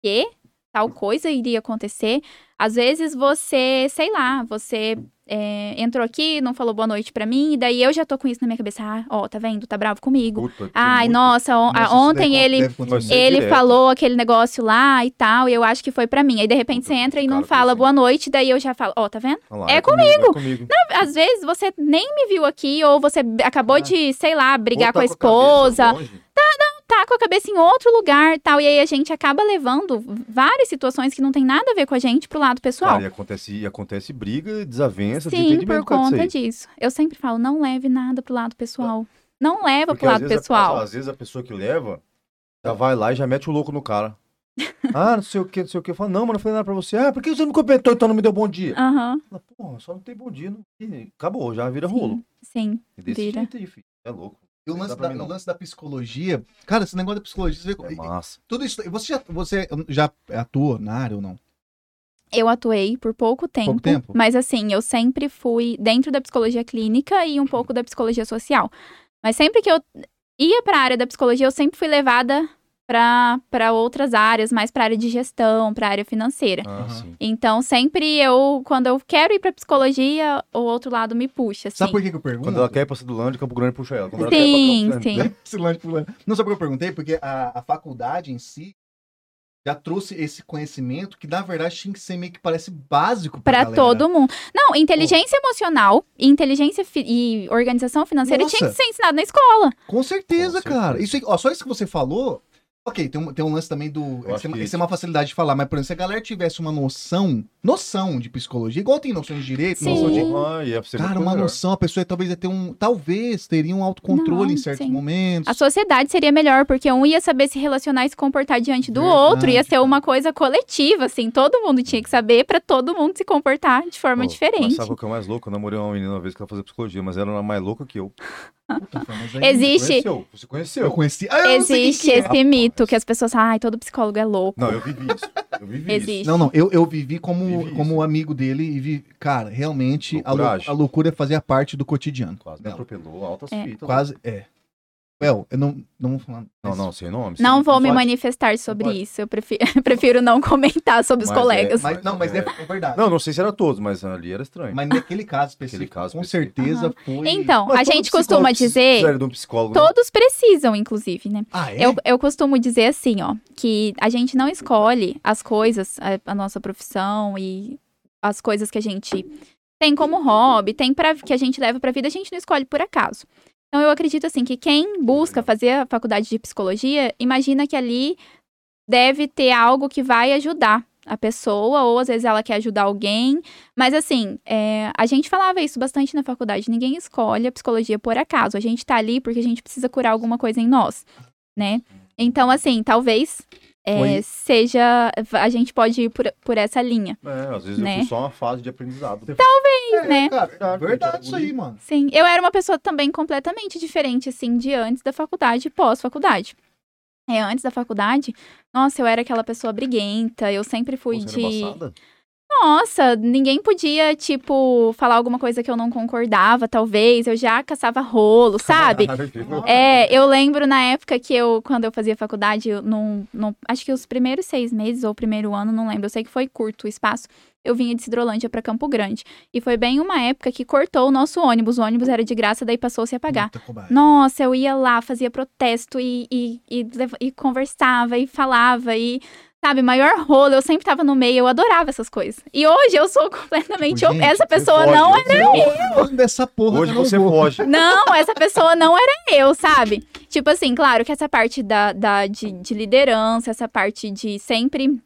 que tal coisa iria acontecer. Às vezes você, sei lá, você é, entrou aqui, não falou boa noite pra mim, e daí eu já tô com isso na minha cabeça. Ah, ó, tá vendo? Tá bravo comigo. Puta, Ai, muito- nossa, on- Nossa, ah, ontem ele é ele direto. falou aquele negócio lá e tal, e eu acho que foi pra mim. Aí de repente Puta, você entra e não fala boa noite, daí eu já falo, ó, tá vendo? Lá, é comigo. É comigo. Às vezes você nem me viu aqui, ou você acabou É. de, sei lá, brigar Ou com a esposa, cabeça longe. Tá com a cabeça em outro lugar tal. E aí a gente acaba levando várias situações que não tem nada a ver com a gente pro lado pessoal. Cara, e acontece, e acontece briga, desavença, Sim, por conta disso. Eu sempre falo, não leve nada pro lado pessoal. Não leva Porque pro lado vezes a- pessoal. às vezes a pessoa que leva Já vai lá e já mete o louco no cara. ah, não sei o que, não sei o que. Fala, não, mano, não falei nada pra você. Ah, por que você não me comentou, então não me deu bom dia? Aham, Fala, Porra, só não tem bom dia. Não... Acabou, já vira rolo. sim. E desse Vira. jeito aí, filho. É louco. E o lance, da, o lance da psicologia. Cara, esse negócio da psicologia. Você vê, É massa. tudo isso. Você já, você já atua na área ou não? Eu atuei por pouco tempo, tempo? mas assim, eu sempre fui dentro da psicologia clínica e um pouco da psicologia social. Mas sempre que eu ia para a área da psicologia, eu sempre fui levada para outras áreas, mais para área de gestão, para área financeira. Sim. Então, sempre eu, quando eu quero ir para psicologia, o outro lado me puxa, assim. Sabe por que, que eu pergunto? Quando ela quer ir pra Cidolândia, Campo Grande puxa ela. Quando ela Sim, quer Campo Grande, sim. Não sabe por que eu perguntei? Porque a, a faculdade em si já trouxe esse conhecimento que, na verdade, tinha que ser meio que parece básico pra, Pra galera. todo mundo. Não, inteligência emocional e inteligência fi- e organização financeira tinha Nossa. que ser ensinado na escola. Com certeza, Com cara. certeza. Isso, aí- ó, só isso que você falou. Ok, tem um, tem um lance também do. Isso é, isso é uma facilidade de falar, mas, por exemplo, se a galera tivesse uma noção, noção de psicologia, igual tem noção de direito, Sim. noção de. Ah, ia ser Cara, muito uma melhor. noção, a pessoa talvez ia ter um. Talvez teria um autocontrole Não, em certos sim. momentos. A sociedade seria melhor, porque um ia saber se relacionar e se comportar diante do Verdade, outro, ia ser uma coisa coletiva, assim, todo mundo tinha que saber pra todo mundo se comportar de forma Pô, diferente. Mas sabe o que é o mais louco? Eu namorei uma menina uma vez que ela fazia psicologia, mas ela era mais louca que eu. Puta, Existe- Conheceu? Você conheceu? Eu conheci. Ah, eu Existe que é. esse mito que as pessoas falam, ai, todo psicólogo é louco. Não, eu vivi isso. Eu vivi Existe. isso. Não, não, eu, eu vivi como, Vivi como amigo dele e vi. Cara, realmente a, lou- a loucura fazia parte do cotidiano. Quase me atropelou, altas É. fitas. Quase, é. Well, eu não. Não, vou falar- Não, não, sem nome. Não sem- vou me pode. manifestar sobre pode. isso, eu prefiro, prefiro não comentar sobre os Mas é- colegas. Mas, não, mas é, é verdade. Não, não sei se era todos, mas ali era estranho. Mas naquele caso específico, Naquele caso com específico. certeza foi. Então, Mas a gente costuma dizer, de um psicólogo, né? todos precisam, inclusive, né? Ah, é? Eu, eu costumo dizer assim, ó, que a gente não escolhe as coisas, a, a nossa profissão e as coisas que a gente tem como hobby, tem pra, que a gente leva pra vida, a gente não escolhe por acaso. Então eu acredito assim que quem busca fazer a faculdade de psicologia, imagina que ali deve ter algo que vai ajudar a pessoa, ou às vezes ela quer ajudar alguém. Mas assim, é, a gente falava isso bastante na faculdade. Ninguém escolhe a psicologia por acaso. A gente tá ali porque a gente precisa curar alguma coisa em nós, né? Então, assim, talvez é, seja. A gente pode ir por, por essa linha. É, às vezes Né? eu fui só uma fase de aprendizado. É, né? Cara, Verdade, verdade, isso aí, mano. Sim, eu era uma pessoa também completamente diferente, assim, de antes da faculdade e pós-faculdade. É, antes da faculdade, nossa, eu era aquela pessoa briguenta, eu sempre fui você era de. embaçada? Nossa, ninguém podia, tipo, falar alguma coisa que eu não concordava, talvez. Eu já caçava rolo, sabe? É, eu lembro na época que eu, quando eu fazia faculdade, acho que os primeiros seis meses ou o primeiro ano, não lembro, eu sei que foi curto o espaço, eu vinha de Cidrolândia pra Campo Grande. E foi bem uma época que cortou o nosso ônibus, o ônibus era de graça, daí passou-se a pagar. Nossa, eu ia lá, fazia protesto e, e, e, e conversava e falava e, sabe, maior rolo, eu sempre tava no meio, eu adorava essas coisas. E hoje eu sou completamente... Tipo, gente, essa pessoa foge, não é você foge. Dessa porra Hoje eu não você vou. foge. não, essa pessoa não era eu, sabe? Tipo assim, claro que essa parte da, da, de, de liderança, essa parte de sempre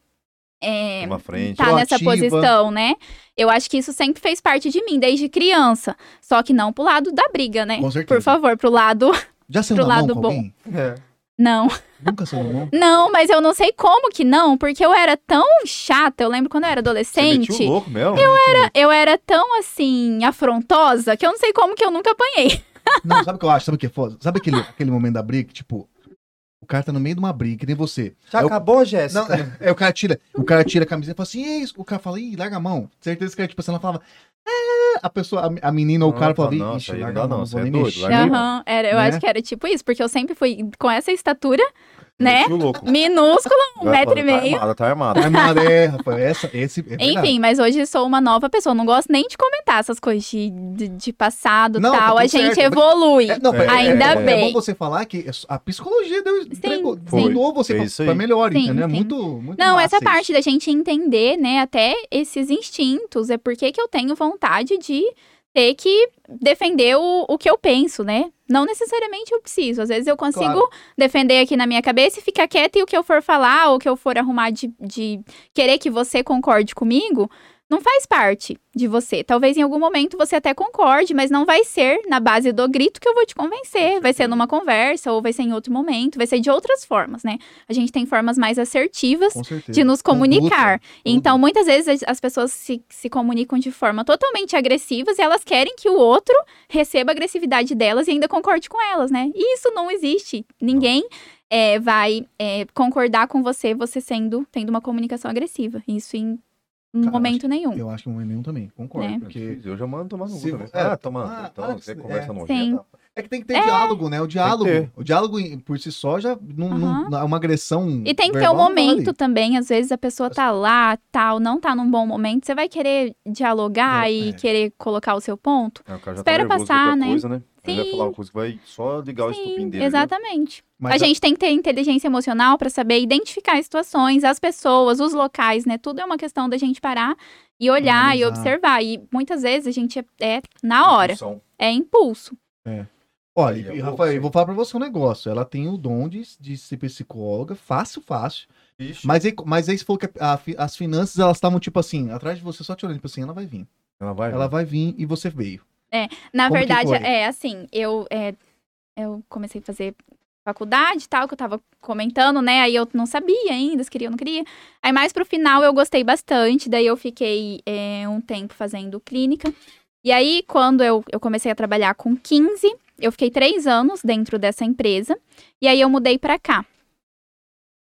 é, Uma frente. tá nessa posição, né? Eu acho que isso sempre fez parte de mim, desde criança. Só que não pro lado da briga, né? Com certeza. Por favor, pro lado. Já pro lado bom. É. Não. Nunca saiu na mão? Não, mas eu não sei como que não, porque eu era tão chata. Eu lembro quando eu era Você adolescente. o louco mesmo? Eu era... Eu era tão assim, afrontosa, que eu não sei como que eu nunca apanhei. Não, sabe o que eu acho? Sabe o que é foda? Sabe aquele, aquele momento da briga que, tipo, o cara tá no meio de uma briga, que nem você. Já É o- acabou, Não, Jéssica? é, o cara tira, o cara tira a camiseta e fala assim, "Ei", o cara fala, ih, larga a mão. Certeza que, tipo assim, ela falava, ah, a pessoa, a, a menina ou o Não, cara fala, falava, não, ixi, aí não larga a mão, não, não é nem doido, mexer. larga a mão. Aham, era, eu Né? acho que era tipo isso, porque eu sempre fui com essa estatura, né? Metia o louco. Minúscula, um Vai, metro e Tá meio. armada, tá armada. Ai, mano, é, Rafael, essa, esse, é. Enfim, mas hoje sou uma nova pessoa. Não gosto nem de comentar essas coisas de, de, de passado e Não, tá tal. tudo a gente certo. evolui. É, não, É, Ainda é, bem. É bom você falar que a psicologia deu, entregou, sim. mudou você É melhor, Sim, entendeu? É sim. Muito, muito Não, massa essa isso. parte da gente entender, né, até esses instintos, é porque que eu tenho vontade de ter que defender o, o que eu penso, né? Não necessariamente eu preciso. Às vezes eu consigo Claro. defender aqui na minha cabeça e ficar quieta e o que eu for falar ou o que eu for arrumar de, de querer que você concorde comigo, não faz parte de você. Talvez em algum momento você até concorde, mas não vai ser na base do grito que eu vou te convencer. Vai ser numa conversa ou vai ser em outro momento, vai ser de outras formas, né? A gente tem formas mais assertivas de nos comunicar. Conduta, Então, muitas vezes as- as pessoas se, se comunicam de forma totalmente agressivas e elas querem que o outro receba a agressividade delas e ainda concorde com elas, né? E isso não existe. Ninguém é, vai é, concordar com você, você sendo, tendo uma comunicação agressiva. Isso em Cara, momento nenhum. Eu acho que um nenhum também, concordo. Né? Porque Eu já mando tomar no cu também. é, Ah, tomando. ah, então, ah, você é. conversa Sim. nojenta. é que tem que ter diálogo, né? O diálogo. O diálogo por si só já não, não- Aham. uma agressão. E tem que ter verbal um não momento também. Às vezes a pessoa tá lá, tal, não tá num bom momento. Você vai querer dialogar É, e é. querer colocar o seu ponto? É, o cara já Espera tá passar, né? Coisa, né? Ele vai Sim. falar uma coisa que vai só ligar o estupim Sim, dele. né? Mas a gente tem que ter inteligência emocional para saber identificar as situações, as pessoas, os locais, né? Tudo é uma questão da gente parar e olhar e Analisar. observar. E muitas vezes a gente é, é na hora, Discussão. é impulso. Olha, Aí, e, é Rafael, eu vou falar pra você um negócio. Ela tem o dom de, de ser psicóloga, fácil, fácil. Ixi, Mas aí, mas aí você falou que a- a as finanças, elas estavam tipo assim, atrás de você, só te olhando, tipo assim, ela vai vir. ela vai. Ela vai vir e você veio. Na Como verdade, é assim, eu, é, eu comecei a fazer faculdade tal, que eu tava comentando, né? Aí eu não sabia ainda se queria ou não queria. Aí mais pro final eu gostei bastante, daí eu fiquei é, um tempo fazendo clínica. E aí, quando eu, eu comecei a trabalhar com 15, eu fiquei três anos dentro dessa empresa. E aí eu mudei pra cá.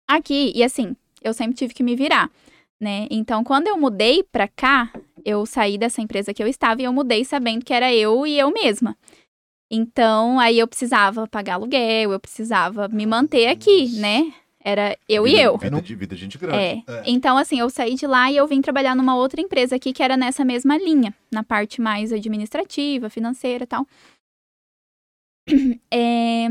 Aqui, e assim, eu sempre tive que me virar, né? Então, quando eu mudei pra cá, eu saí dessa empresa que eu estava e eu mudei sabendo que era eu e eu mesma. Então, aí eu precisava pagar aluguel, eu precisava me manter aqui, né? Era eu e Vida- eu. Vida de, vida de gente grande. É. É. Então, assim, eu saí de lá e eu vim trabalhar numa outra empresa aqui que era nessa mesma linha, na parte mais administrativa, financeira e tal. É,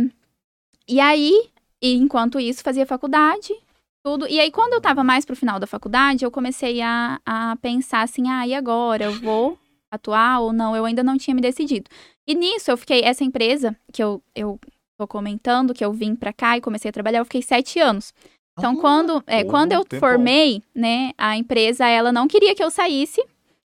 E aí, e enquanto isso, fazia faculdade, tudo. E aí, quando eu tava mais pro final da faculdade, eu comecei a, a pensar assim, ah, e agora? Eu vou atuar ou não? Eu ainda não tinha me decidido. E nisso, eu fiquei, essa empresa que eu, eu tô comentando, que eu vim pra cá e comecei a trabalhar, eu fiquei sete anos. Então, Ah, quando, é, quando eu formei, né, a empresa, ela não queria que eu saísse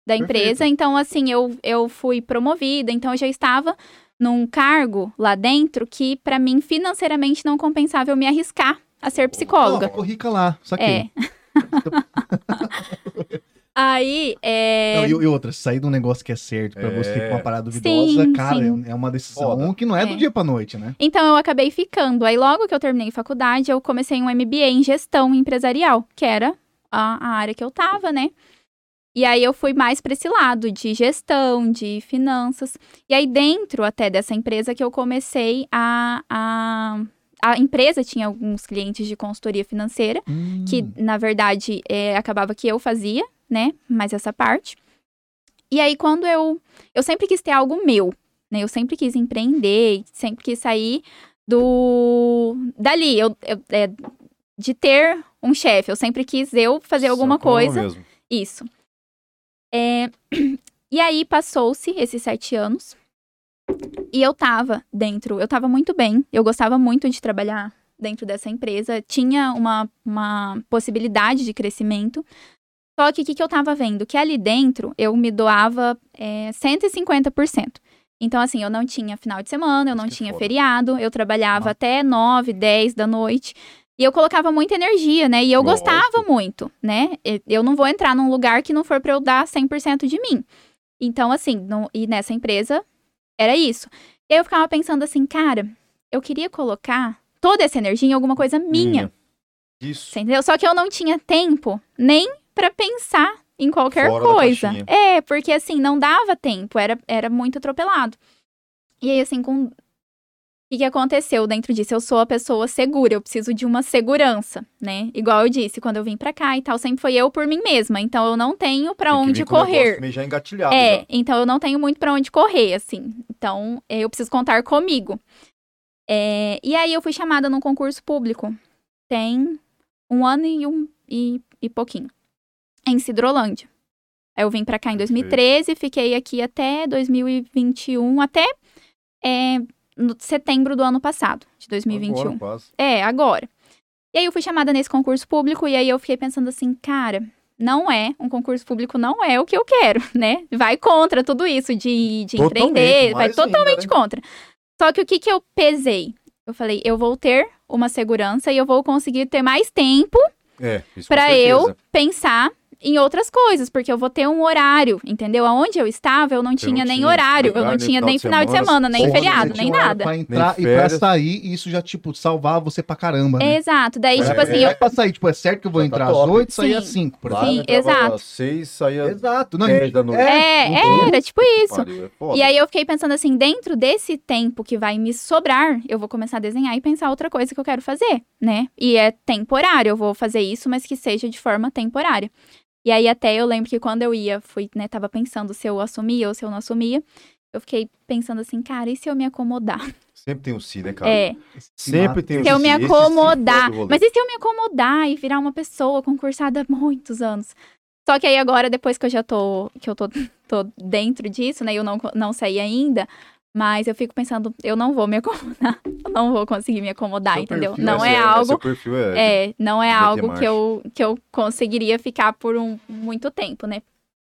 da empresa. Perfeito. Então, assim, eu, eu fui promovida. Então, eu já estava num cargo lá dentro que, pra mim, financeiramente não compensava eu me arriscar a ser psicóloga. ficou rica lá, saquei. É. Aí, é... Não, e, e outra, sair de um negócio que é certo pra você É. com uma parada duvidosa, Sim, cara, sim. é uma decisão Foda. que não é, do É. dia pra noite, né? Então eu acabei ficando. Aí logo que eu terminei faculdade, eu comecei um MBA em gestão empresarial, que era a, a área que eu tava, né? E aí eu fui mais para esse lado de gestão, de finanças. E aí dentro até dessa empresa que eu comecei a a, a empresa tinha alguns clientes de consultoria financeira que Hum. na verdade é, acabava que eu fazia, né? Mais essa parte. E aí quando eu eu sempre quis ter algo meu, né? Eu sempre quis empreender, sempre quis sair do dali, eu, eu- é, de ter um chefe. Eu sempre quis eu fazer alguma coisa. Mesmo. Isso. É, E aí passou-se esses sete anos. E eu tava dentro, eu tava muito bem. Eu gostava muito de trabalhar dentro dessa empresa. Tinha uma, uma possibilidade de crescimento. Só que o que, que eu tava vendo? Que ali dentro eu me doava é, 150%. Então, assim, eu não tinha final de semana, eu Isso não que é tinha foda. feriado, eu trabalhava Ah. até 9, 10 da noite. E eu colocava muita energia, né? E eu Lógico. gostava muito, né? Eu não vou entrar num lugar que não for pra eu dar 100% de mim. Então, assim, no- e nessa empresa, era isso. E aí eu ficava pensando assim, cara, eu queria colocar toda essa energia em alguma coisa minha, Isso. você entendeu? Só que eu não tinha tempo nem pra pensar em qualquer Fora coisa. É, porque assim, não dava tempo, era, era muito atropelado. E aí, assim, com. O que, que aconteceu dentro disso? Eu sou a pessoa segura, eu preciso de uma segurança, né? Igual eu disse, quando eu vim pra cá e tal, sempre foi eu por mim mesma. Então eu não tenho que onde correr. Meio já engatilhado. É, já. então eu não tenho muito pra onde correr, assim. Então eh, eu preciso contar comigo. É, e aí eu fui chamada num concurso público. Tem um ano e um e, e pouquinho. Em Cidrolândia. Aí eu vim pra cá em Perfeito. 2013, fiquei aqui até 2021, até é, no setembro do ano passado, de 2021. Agora, quase. É, agora. E aí eu fui chamada nesse concurso público e aí eu fiquei pensando assim, cara, não é, um concurso público não é o que eu quero, né? Vai contra tudo isso de, de Totalmente, empreender, vai mais ainda, totalmente né? contra. Só que o que que eu pesei? Eu falei, eu vou ter uma segurança e eu vou conseguir ter mais tempo É, certeza. eu pensar em outras coisas, porque eu vou ter um horário, entendeu? Aonde eu estava, eu não não tinha nem tinha horário, eu lugar, não nem tinha final nem de final de semana, nem feriado, nem nada. Pra entrar e pra sair, e isso já, tipo, salvar você pra caramba, né? Exato, daí, É, tipo é, assim, é eu... pra sair, tipo, é certo que eu vou Já tá entrar às top. 8 e sair às 5, por. Sim, exato. às seis, saía Exato. Não, 10 da noite. É, não era tipo Puta que isso. pariu, é. E aí eu fiquei pensando assim, dentro desse tempo que vai me sobrar, eu vou começar a desenhar e pensar outra coisa que eu quero fazer, né? E é temporário, eu vou fazer isso, mas que seja de forma temporária. E aí até eu lembro que quando eu ia, fui, né, tava pensando se eu assumia ou se eu não assumia, eu fiquei pensando assim, cara, e se eu me acomodar? Sempre tem um si, né, cara? É, Sempre tem um se eu si. me acomodar. Mas e se eu me acomodar e virar uma pessoa concursada há muitos anos? Só que aí agora, depois que eu já tô, que eu tô, tô dentro disso, né, eu não, não saí ainda, mas eu fico pensando, eu não vou me acomodar, eu não vou conseguir me acomodar, Seu entendeu? Não é- é é- algo Seu perfil é... é, não é algo que eu, que eu conseguiria ficar por um muito tempo, né?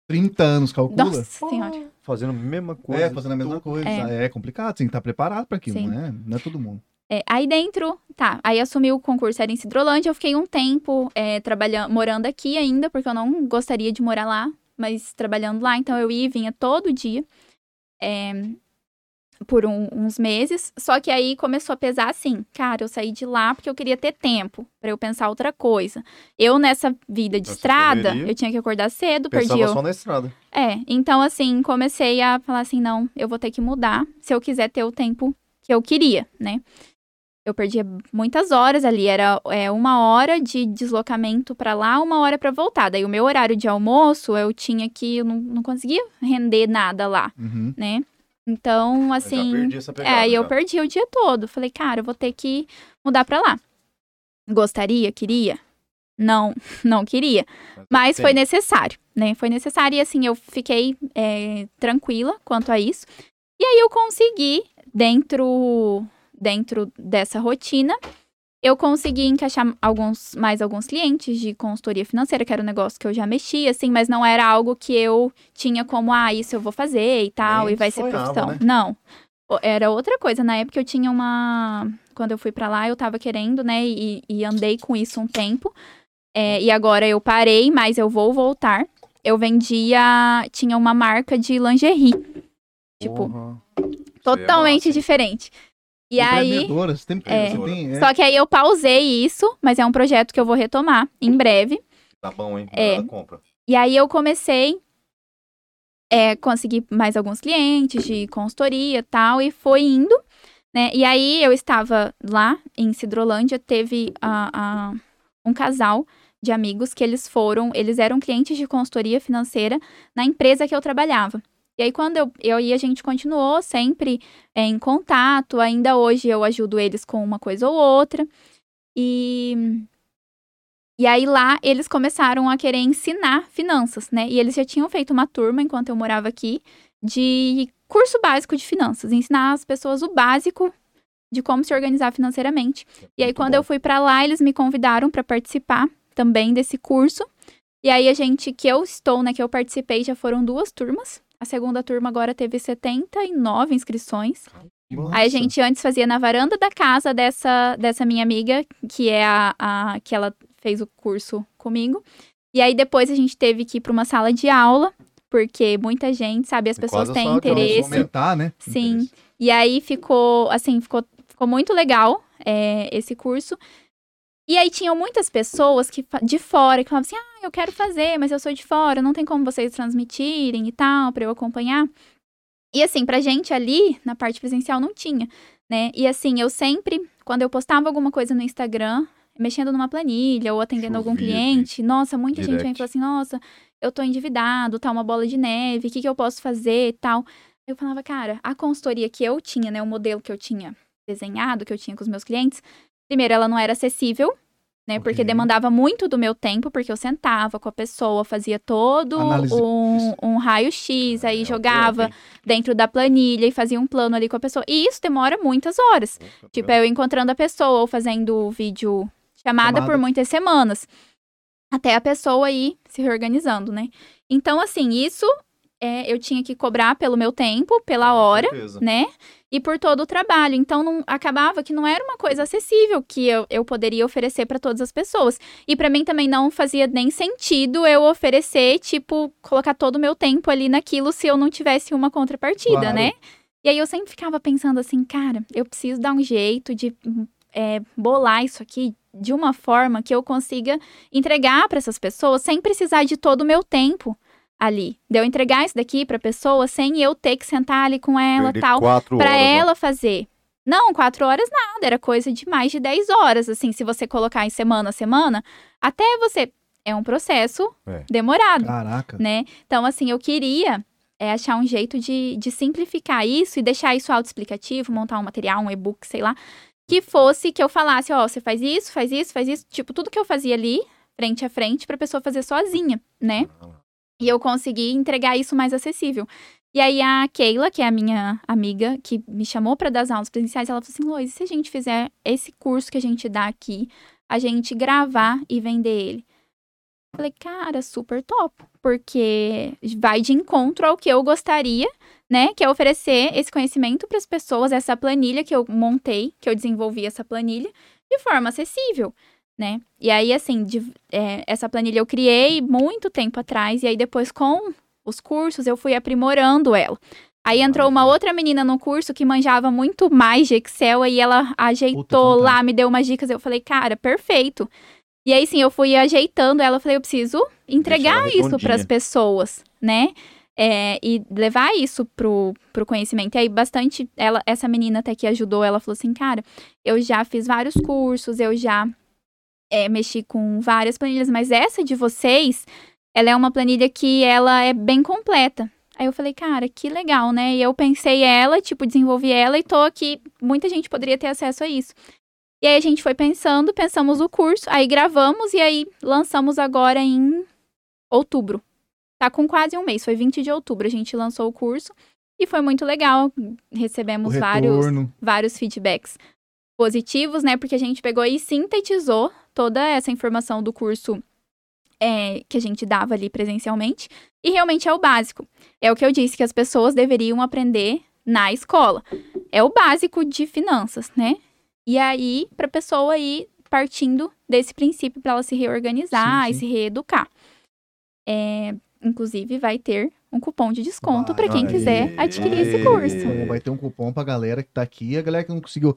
30 anos, calcula. Nossa senhora. Fazendo a mesma coisa. É, fazendo a mesma coisa. É. É, complicado, tem que estar preparado pra aquilo, Sim. né? Não é todo mundo. É, aí dentro, tá, aí assumi o concurso, era em Cidrolândia, eu fiquei um tempo é, trabalhando, morando aqui ainda, porque eu não gostaria de morar lá, mas trabalhando lá, então eu ia e vinha todo dia, é, por um- uns meses, só que aí começou a pesar assim, cara, eu saí de lá porque eu queria ter tempo pra eu pensar outra coisa. Eu nessa vida de Nessa estrada, correria. eu tinha que acordar cedo, perdi o- só na estrada. É, então assim, comecei a falar assim, não, eu vou ter que mudar se eu quiser ter o tempo que eu queria, né? Eu perdia muitas horas ali, era é, uma hora de deslocamento pra lá, uma hora pra voltar. Daí o meu horário de almoço, eu tinha que, eu não, não conseguia render nada lá, Uhum. né? Então, Eu assim, perdi essa é, eu já. perdi o dia todo. Falei, cara, eu vou ter que mudar pra lá. Gostaria? Queria? Não, não queria. Mas foi tem. necessário, né? Foi necessário e assim, eu fiquei é, tranquila quanto a isso. E aí eu consegui, dentro, dentro dessa rotina, eu consegui encaixar alguns, mais alguns clientes de consultoria financeira, que era um negócio que eu já mexia, assim, mas não era algo que eu tinha como, ah, isso eu vou fazer e tal, Nem e vai ser profissão. né? Não. Era outra coisa. Na época eu tinha uma. Quando eu fui pra lá, eu tava querendo, né? E, e andei com isso um tempo. É, e agora eu parei, mas eu vou voltar. Eu vendia. Tinha uma marca de lingerie. Tipo, Porra. totalmente massa, hein? diferente. E aí. Empreendedora, você tem, É. você tem é. Só que aí eu pausei isso, mas é um projeto que eu vou retomar em breve. Tá bom, hein? É. Compra. E aí eu comecei é, consegui mais alguns clientes de consultoria e tal, e foi indo, né? E aí eu estava lá em Cidrolândia, teve a, a- um casal de amigos que eles foram, eles eram clientes de consultoria financeira na empresa que eu trabalhava. E aí, quando eu, eu e a gente continuou sempre é, em contato, ainda hoje eu ajudo eles com uma coisa ou outra. E e aí lá eles começaram a querer ensinar finanças, né? E eles já tinham feito uma turma enquanto eu morava aqui de curso básico de finanças, ensinar as pessoas o básico de como se organizar financeiramente. E aí quando eu fui pra lá, eles me convidaram para participar também desse curso. E aí a gente que eu estou, né, que eu participei, já foram duas turmas. A segunda turma agora teve 79 inscrições. Nossa. Aí a gente antes fazia na varanda da casa dessa, dessa minha amiga, que é a, a que ela fez o curso comigo. E aí depois a gente teve que ir para uma sala de aula, porque muita gente, sabe, as E pessoas têm interesse. Aumentar, né? Sim. Interesse. E aí ficou, assim, ficou, ficou muito legal é, esse curso. E aí tinham muitas pessoas que de fora que falavam assim: ah, eu quero fazer, mas eu sou de fora, não tem como vocês transmitirem e tal, pra eu acompanhar. E assim, pra gente ali, na parte presencial, não tinha, né? E assim, eu sempre, quando eu postava alguma coisa no Instagram, mexendo numa planilha ou atendendo algum Chovia de cliente, nossa, muita gente vem e direct. fala assim: nossa, eu tô endividado, tá uma bola de neve, o que, que eu posso fazer e tal. Eu falava, cara, a consultoria que eu tinha, né, o modelo que eu tinha desenhado, que eu tinha com os meus clientes, primeiro, ela não era acessível, né, porque Ok. demandava muito do meu tempo, porque eu sentava com a pessoa, fazia todo um, um raio-x, aí É, jogava hein? dentro da planilha e fazia um plano ali com a pessoa. E isso demora muitas horas. Tipo, eu encontrando a pessoa ou fazendo vídeo chamada Chamada. por muitas semanas. até a pessoa ir se reorganizando, né? Então, assim, isso é, eu tinha que cobrar pelo meu tempo, pela hora, né? E por todo o trabalho. Então, não, acabava que não era uma coisa acessível que eu, eu poderia oferecer para todas as pessoas. E para mim também não fazia nem sentido eu oferecer, tipo, colocar todo o meu tempo ali naquilo se eu não tivesse uma contrapartida, Claro. né? E aí eu sempre ficava pensando assim, cara, eu preciso dar um jeito de é, bolar isso aqui de uma forma que eu consiga entregar para essas pessoas sem precisar de todo o meu tempo ali. De eu entregar isso daqui pra pessoa sem eu ter que sentar ali com ela Perder tal quatro Pra horas, ó. ela fazer. Não, quatro horas nada, era coisa de mais de 10 horas, assim, se você colocar em semana a semana, até você. É um processo É. demorado, Caraca. né? Então, assim, eu queria é, achar um jeito de, de simplificar isso e deixar isso autoexplicativo, montar um material, um e-book, sei lá, que fosse que eu falasse, ó, você faz isso, faz isso, faz isso, tipo, tudo que eu fazia ali, frente a frente, pra pessoa fazer sozinha, né? E eu consegui entregar isso mais acessível. E aí a Keila, que é a minha amiga, que me chamou para dar as aulas presenciais, ela falou assim: e se a gente fizer esse curso que a gente dá aqui, a gente gravar e vender ele? Eu falei, cara, super top, porque vai de encontro ao que eu gostaria, né? Que é oferecer esse conhecimento para as pessoas, essa planilha que eu montei, que eu desenvolvi essa planilha, de forma acessível né? E aí, assim, de- é, essa planilha eu criei muito tempo atrás, e aí depois com os cursos eu fui aprimorando ela. Aí entrou uma outra menina no curso que manjava muito mais de Excel, aí ela ajeitou lá, me deu umas dicas, eu falei, cara, perfeito. E aí, sim, eu fui ajeitando ela, falei, eu preciso entregar isso para as pessoas, né? É, e levar isso pro, pro conhecimento. E aí, bastante, ela, essa menina até que ajudou, ela falou assim, cara, eu já fiz vários cursos, eu já é, mexi com várias planilhas, mas essa de vocês, ela é uma planilha que ela é bem completa. Aí eu falei, cara, que legal, né? E eu pensei ela, tipo, desenvolvi ela e tô aqui. Muita gente poderia ter acesso a isso. E aí a gente foi pensando, pensamos o curso, aí gravamos e aí lançamos agora em outubro. Tá com quase um mês, foi 20 de outubro a gente lançou o curso e foi muito legal. Recebemos vários vários feedbacks positivos, né? Porque a gente pegou e sintetizou toda essa informação do curso é, que a gente dava ali presencialmente. E realmente é o básico. É o que eu disse que as pessoas deveriam aprender na escola. É o básico de finanças, né? E aí, para a pessoa ir partindo desse princípio para ela se reorganizar Sim, e sim. se reeducar. É, inclusive, vai ter um cupom de desconto para quem quiser adquirir esse Aê. curso. Então, vai ter um cupom pra galera que tá aqui. A galera que não conseguiu.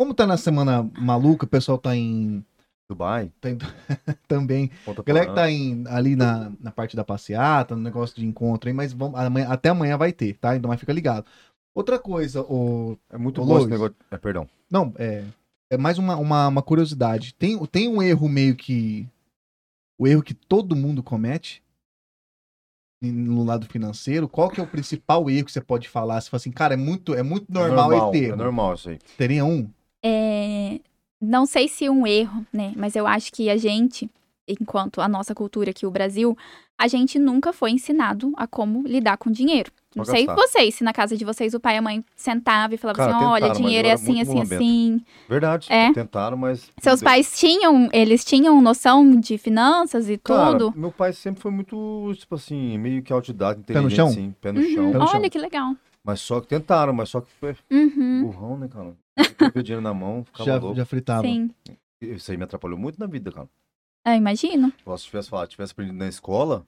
Como tá na semana maluca, o pessoal tá em. Dubai, tá em- também. Ponta A galera que tá em, ali na, na parte da passeata, no negócio de encontro aí, mas vamos, amanhã- até amanhã vai ter, tá? Então mas fica ligado. Outra coisa, o. É muito Ô, bom esse Lois. negócio. É, perdão. Não, é. É mais uma, uma, uma curiosidade. Tem, tem um erro meio que. O erro que todo mundo comete no lado financeiro. Qual que é o principal erro que você pode falar? Você fala assim, cara, é muito, é muito normal, esse É normal isso aí. Teria um? É, não sei se um erro, né? Mas eu acho que a gente, enquanto a nossa cultura aqui, o Brasil, a gente nunca foi ensinado a como lidar com dinheiro. Não sei gastar. vocês, se na casa de vocês o pai e a mãe sentava e falava Cara, assim, olha, tentaram, mas dinheiro é assim, assim, assim. Verdade. É. Tentaram, mas. Seus pais tinham, eles tinham noção de finanças e Cara, tudo? meu pai sempre foi muito, tipo assim, meio que autodidata, Pé no inteligente, chão? sim. Pé no Uhum, chão. Pé no chão. Olha que legal. Mas só que tentaram, mas só que foi Uhum, burrão, né, cara? Eu o dinheiro na mão, ficava Já, louco. já fritava. sim. Isso aí me atrapalhou muito na vida, cara. Eu imagino. Se tivesse falado, tivesse aprendido na escola,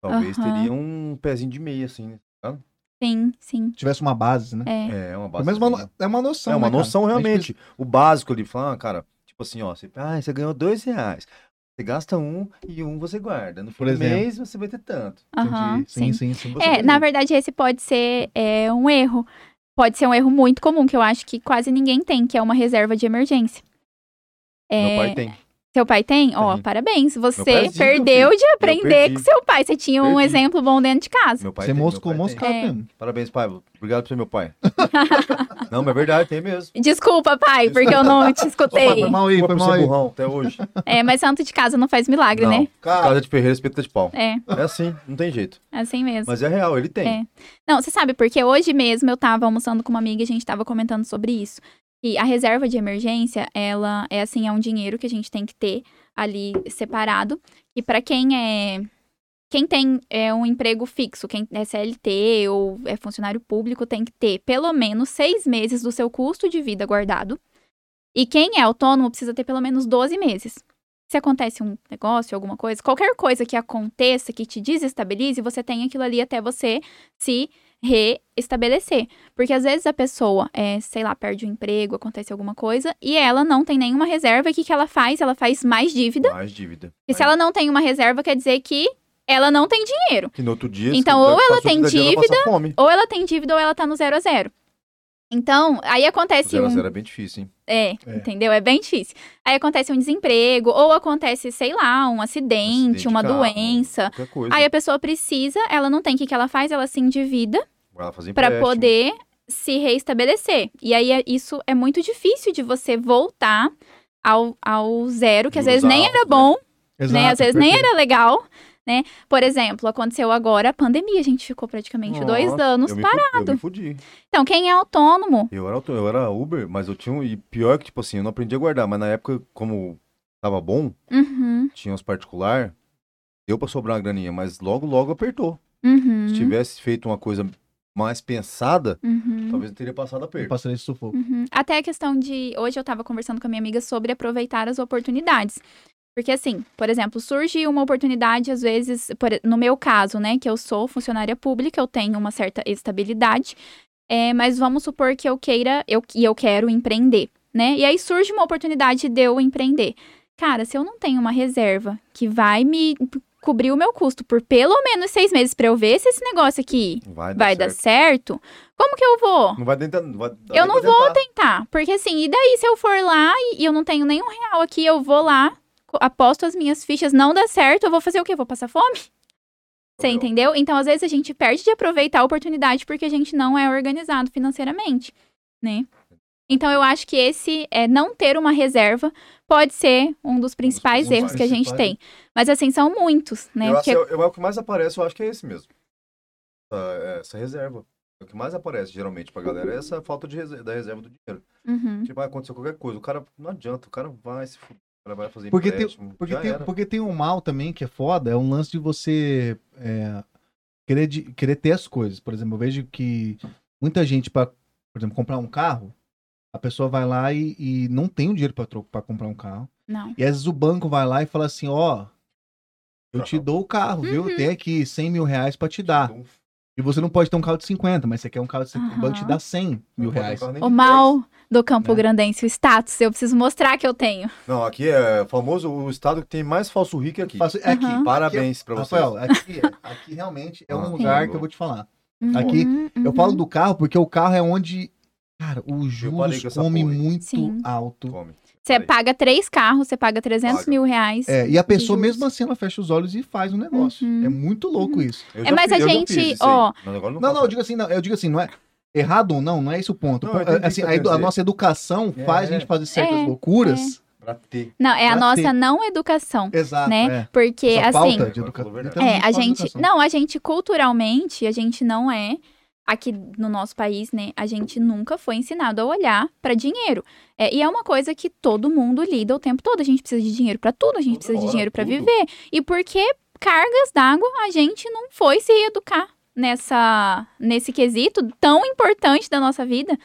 talvez teria um pezinho de meia, assim, né? Sim, sim. Tivesse uma base, né? É. É, uma base. menos uma, no- é uma noção. É uma né, cara? noção A gente realmente. O básico ali, falar, ah, cara, tipo assim, ó, você, ah, você ganhou dois reais. Você gasta um e um você guarda. No fim do mês você vai ter tanto. precisa- Aham, Entendi. Sim, sim, sim. Você É, na ver. verdade, esse pode ser é, um erro. Pode ser um erro muito comum, que eu acho que quase ninguém tem, que é uma reserva de emergência. É, Meu pai tem. Seu pai tem? Ó, Tem. parabéns. é Você zica, perdeu de aprender com seu pai. Você tinha um Perdi. exemplo bom dentro de casa. Meu pai Você tem, moscou, moscado É. mesmo. Parabéns, pai. Obrigado por ser meu pai. não, mas é verdade, tem mesmo. Desculpa, pai, porque eu não te Opa, escutei. foi mal aí, foi mal aí. burrão até hoje. É, mas santo de casa não faz milagre, não. né? Cara, Casa de Ferreira, espeta de pau. É, É assim, não tem jeito. é assim mesmo. Mas é real, ele tem. É. Não, você sabe, porque hoje mesmo eu tava almoçando com uma amiga e a gente tava comentando sobre isso. E a reserva de emergência, ela é assim, é um dinheiro que a gente tem que ter ali separado, que para quem é quem tem é, um emprego fixo, quem é CLT ou é funcionário público, tem que ter pelo menos seis meses do seu custo de vida guardado. E quem é autônomo precisa ter pelo menos 12 meses. Se acontece um negócio, alguma coisa, qualquer coisa que aconteça que te desestabilize, você tem aquilo ali até você se reestabelecer. Porque às vezes a pessoa, é, sei lá, perde o emprego, acontece alguma coisa, e ela não tem nenhuma reserva. O que, que ela faz? Ela faz mais dívida. Mais dívida. E se ela não tem uma reserva, quer dizer que ela não tem dinheiro. Que no outro dia. Então, ou ela tem 30 dias, ela passa fome. Ou ela tem dívida ou ela tá no zero a zero. Então, aí acontece Zero a um. zero é bem difícil, hein? É, É. entendeu? É bem difícil. Aí acontece um desemprego, ou acontece, sei lá, um acidente, Acidente de uma carro, doença. Aí a pessoa precisa, ela não tem o que, que ela faz, ela se endivida empréstimo. poder se reestabelecer. E aí é- isso é muito difícil de você voltar ao, ao zero, que às Juros vezes nem era né? bom, Exato, né? Às vezes nem perfeito. era legal, né? Por exemplo, aconteceu agora a pandemia, a gente ficou praticamente dois Nossa, anos eu me parado. fudi- Eu me fudi. Então, quem é autônomo, Eu era, auto- eu era Uber, mas eu tinha um. E pior que, tipo assim, eu não aprendi a guardar, mas na época, como tava bom, uhum, tinha uns particular, deu pra sobrar uma graninha, mas logo, logo apertou. uhum, Se tivesse feito uma coisa mais pensada, uhum. talvez eu teria passado Eu aperto. passei esse sufoco. Uhum. Até a questão de. Hoje eu tava conversando com a minha amiga sobre aproveitar as oportunidades. Porque, assim, por exemplo, surge uma oportunidade, às vezes, por- no meu caso, né, que eu sou funcionária pública, eu tenho uma certa estabilidade, é, mas vamos supor que eu queira, eu, e eu quero empreender, né? E aí surge uma oportunidade de eu empreender. Cara, se eu não tenho uma reserva que vai me cobrir o meu custo por pelo menos seis meses pra eu ver se esse negócio aqui Vai dar vai certo. dar certo, como que eu vou? Não vai tentar. Não vai Eu não vou tentar. Tá, porque assim, e daí se eu for lá e, e eu não tenho nenhum real aqui, eu vou lá, aposto as minhas fichas, não dá certo, eu vou fazer o quê? Vou passar fome? Você Entendeu? Então, às vezes, a gente perde de aproveitar a oportunidade porque a gente não é organizado financeiramente, né? Então, eu acho que esse, é, não ter uma reserva, pode ser um dos principais principais, erros que a gente tem. Mas, assim, são muitos, né? Eu, acho, Porque- eu, eu- o que mais aparece, eu acho que é esse mesmo. Essa, essa reserva. O que mais aparece, geralmente, pra galera é essa falta de reserva, da reserva do dinheiro. Uhum. Tipo, vai acontecer qualquer coisa. O cara, não adianta, o cara vai se fuder, vai fazer Porque tem-. Porque tem, era. porque tem um mal também que é foda, é um lance de você é, querer, de- querer ter as coisas. Por exemplo, eu vejo que muita gente, pra, por exemplo, comprar um carro, a pessoa vai lá e, e não tem o dinheiro pra comprar um carro. Não. E às vezes o banco vai lá e fala assim, ó, eu te dou o carro, viu? Uhum. Tem aqui 100 mil reais pra te dar. Então, E você não pode ter um carro de 50, mas você quer um carro de 50, o banco te dá 100 mil reais. O 10. mal do Campo Né? Grandense, o status, eu preciso mostrar que eu tenho. Não, aqui é famoso o estado que tem mais falso rico é aqui. Faço- é aqui, Aham. Parabéns pra vocês. Rafael, aqui, aqui realmente é um Ah, lugar sim. que eu vou te falar. Uhum, Aqui, Eu uhum. falo do carro porque o carro é onde, cara, o juros come muito Sim. alto. Come. Você Parei. paga três carros, você paga 300 Paga. mil reais. É, e a pessoa mesmo assim ela fecha os olhos e faz um negócio. Uhum. É muito louco isso. Eu É, mas fiz- a gente, aí, ó, Não, faço não, eu digo assim, não, eu digo assim, não é errado ou não, não é esse o ponto. Não, o assim, a, a nossa educação É, faz a é. gente fazer certas É, loucuras. pra ter. Não, é a Pra nossa ter. não educação. Exato, Né? é. Porque, Essa assim. falta de educação. É, a gente. educação. Não, a gente culturalmente, a gente não é. Aqui no nosso país, né? A gente nunca foi ensinado a olhar pra dinheiro. É, e é uma coisa que todo mundo lida o tempo todo. A gente precisa de dinheiro pra tudo, a gente Toda precisa de hora, dinheiro pra tudo. viver. E porque cargas d'água, a gente não foi se educar nessa nesse quesito tão importante da nossa vida.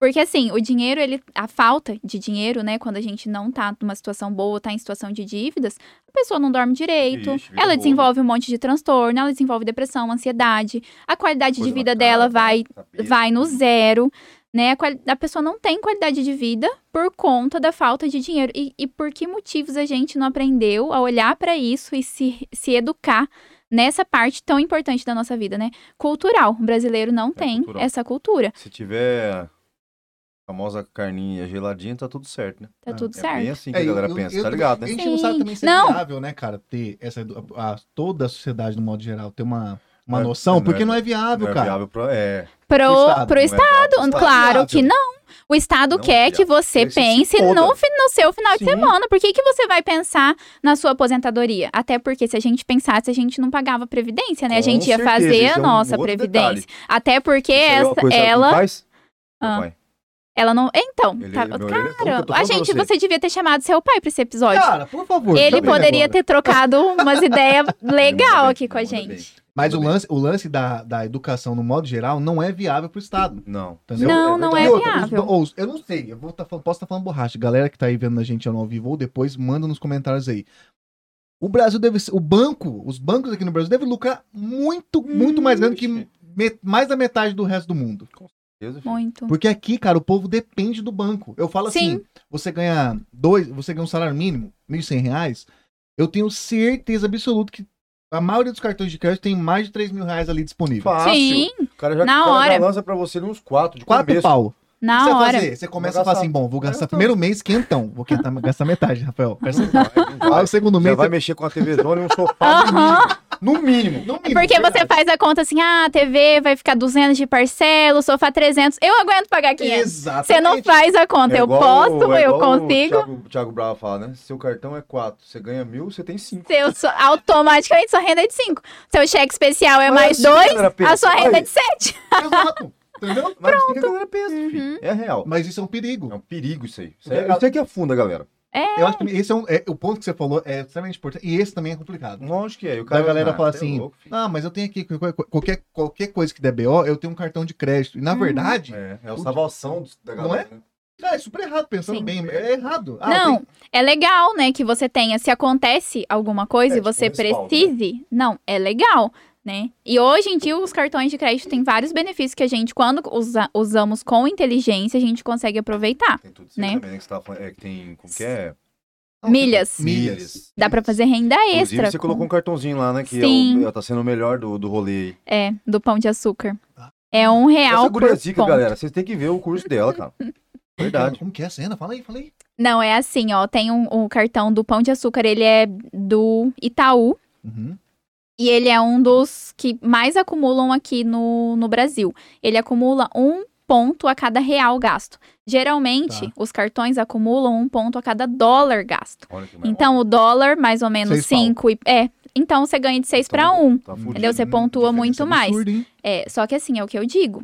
Porque assim, o dinheiro, ele a falta de dinheiro, né, quando a gente não tá numa situação boa, tá em situação de dívidas, a pessoa não dorme direito, Ixi, ela desenvolve um monte de transtorno, ela desenvolve depressão, ansiedade, a qualidade Coisa de vida dela cara, vai tapete. vai no zero, né? A, a pessoa não tem qualidade de vida por conta da falta de dinheiro. E, e por que motivos a gente não aprendeu a olhar pra isso e se, se educar nessa parte tão importante da nossa vida, né? Cultural. O brasileiro não É tem cultural. essa cultura. Se tiver famosa carninha geladinha, tá tudo certo, né? Tá É, tudo É certo. bem assim que É, a eu- galera eu- pensa, eu tá ligado, A né? gente não sabe Sim. também se Não. é viável, né, cara, ter essa, edu- a, toda a sociedade, no modo geral, ter uma, uma é- noção, não é- porque não é viável, Não é cara. viável pra... É, Pro, Pro Estado, pro é Estado, viável pro claro que não. O Estado Não quer é que você pense no, no seu final de Sim. semana. Por que, que você vai pensar na sua aposentadoria? Até porque se a gente pensasse, a gente não pagava previdência, né? a Com gente ia certeza, fazer a é um nossa previdência. detalhe. Até porque é essa, ela. Ah. Ela não. Então, Ele- tá- é cara, a gente, você. você devia ter chamado seu pai pra esse episódio. Cara, por favor. Ele poderia agora. ter trocado umas ideias legal bem, aqui com a gente. Mas o lance, o lance da, da educação, no modo geral, não é viável pro Estado. Não. Entendeu? Não, não é outra, os viável. ou os- eu não sei, eu vou tá posso estar falando borracha. Galera que tá aí vendo a gente ao vivo ou depois, manda nos comentários aí. O Brasil deve ser. O banco, os bancos aqui no Brasil devem lucrar muito, muito mais grande que mais da metade do resto do mundo. Filho. Muito. Porque aqui, cara, o povo depende do banco. Eu falo assim: Sim. você ganha dois, você ganha um salário mínimo, 1.100 reais. Eu tenho certeza absoluta que a maioria dos cartões de crédito tem mais de 3 mil reais ali disponível. Fácil. Sim, O cara já, Na o cara hora. já lança pra você uns quatro de Quatro começo. pau. Na você vai hora. fazer? Você começa Vai a falar gastar. assim, bom, vou gastar Vai gastar. primeiro mês quentão. Vou quentar, gastar metade, Rafael. Vai, Aí vai. o segundo Já mês... vai você- mexer com a TV Zona e um sofá no mínimo. No É mínimo, porque você verdade. faz a conta assim, ah, a TV vai ficar 200 de parcela, o sofá 300. Eu aguento pagar 500. Exatamente. Você não faz a conta, É eu posso, é eu igual O consigo. Thiago, o Thiago Brava fala, né? Seu cartão é 4, você ganha mil, você tem 5. Seu, so- automaticamente sua renda é de 5. Seu cheque especial é Mas mais assim que a 2, galera pensa. a sua renda é de 7. Exato. Entendeu? Mas assim que a galera pensa, Uhum. É real. Mas isso é um É perigo. um perigo isso aí. Isso, É. é, isso é que afunda, galera. Eu acho que esse é, um, é- o ponto que você falou é extremamente importante. E esse também é complicado. Lógico que é. O Da cara galera ah, fala é assim, louco, ah, mas eu tenho aqui qualquer, qualquer, coisa que der BO, eu tenho um cartão de crédito. E na Uhum. verdade, É, é o salvação da Não galera. né? é super errado, pensando Sim. bem. É errado. Ah, não, tem- é legal, né, que você tenha, se acontece alguma coisa É, e tipo, você respaldo, precise, não, é legal, né? E hoje em dia os cartões de crédito têm vários benefícios que a gente, quando usa- usamos com inteligência, a gente consegue aproveitar. Tem tudo isso Né? também, né? Que você tava falando. É, que tem. Como que é? Não, Milhas. Milhas. Dá pra fazer renda Inclusive, extra. você com- colocou um cartãozinho lá, né? Que é Sim. o, tá sendo o melhor do, do rolê aí. É, do pão de açúcar. Ah. É um real Essa por guria zica, ponto. galera. Vocês têm que ver o curso dela, cara. Verdade. Como que é a cena? Fala aí, fala aí. Não, é assim, ó, tem um, um cartão do pão de açúcar, ele é do Itaú. Uhum. E ele é um dos que mais acumulam aqui no, no Brasil. Ele acumula um ponto a cada real gasto. Geralmente, Tá. os cartões acumulam um ponto a cada dólar gasto. Olha que maravilha. Então, o dólar, mais ou menos Seis pau. 5. É. Então, você ganha de 6 Então, para 1. Tá. Entendeu? Você Hum, pontua muito mais. absurda, hein? É, só que assim, é o que eu digo.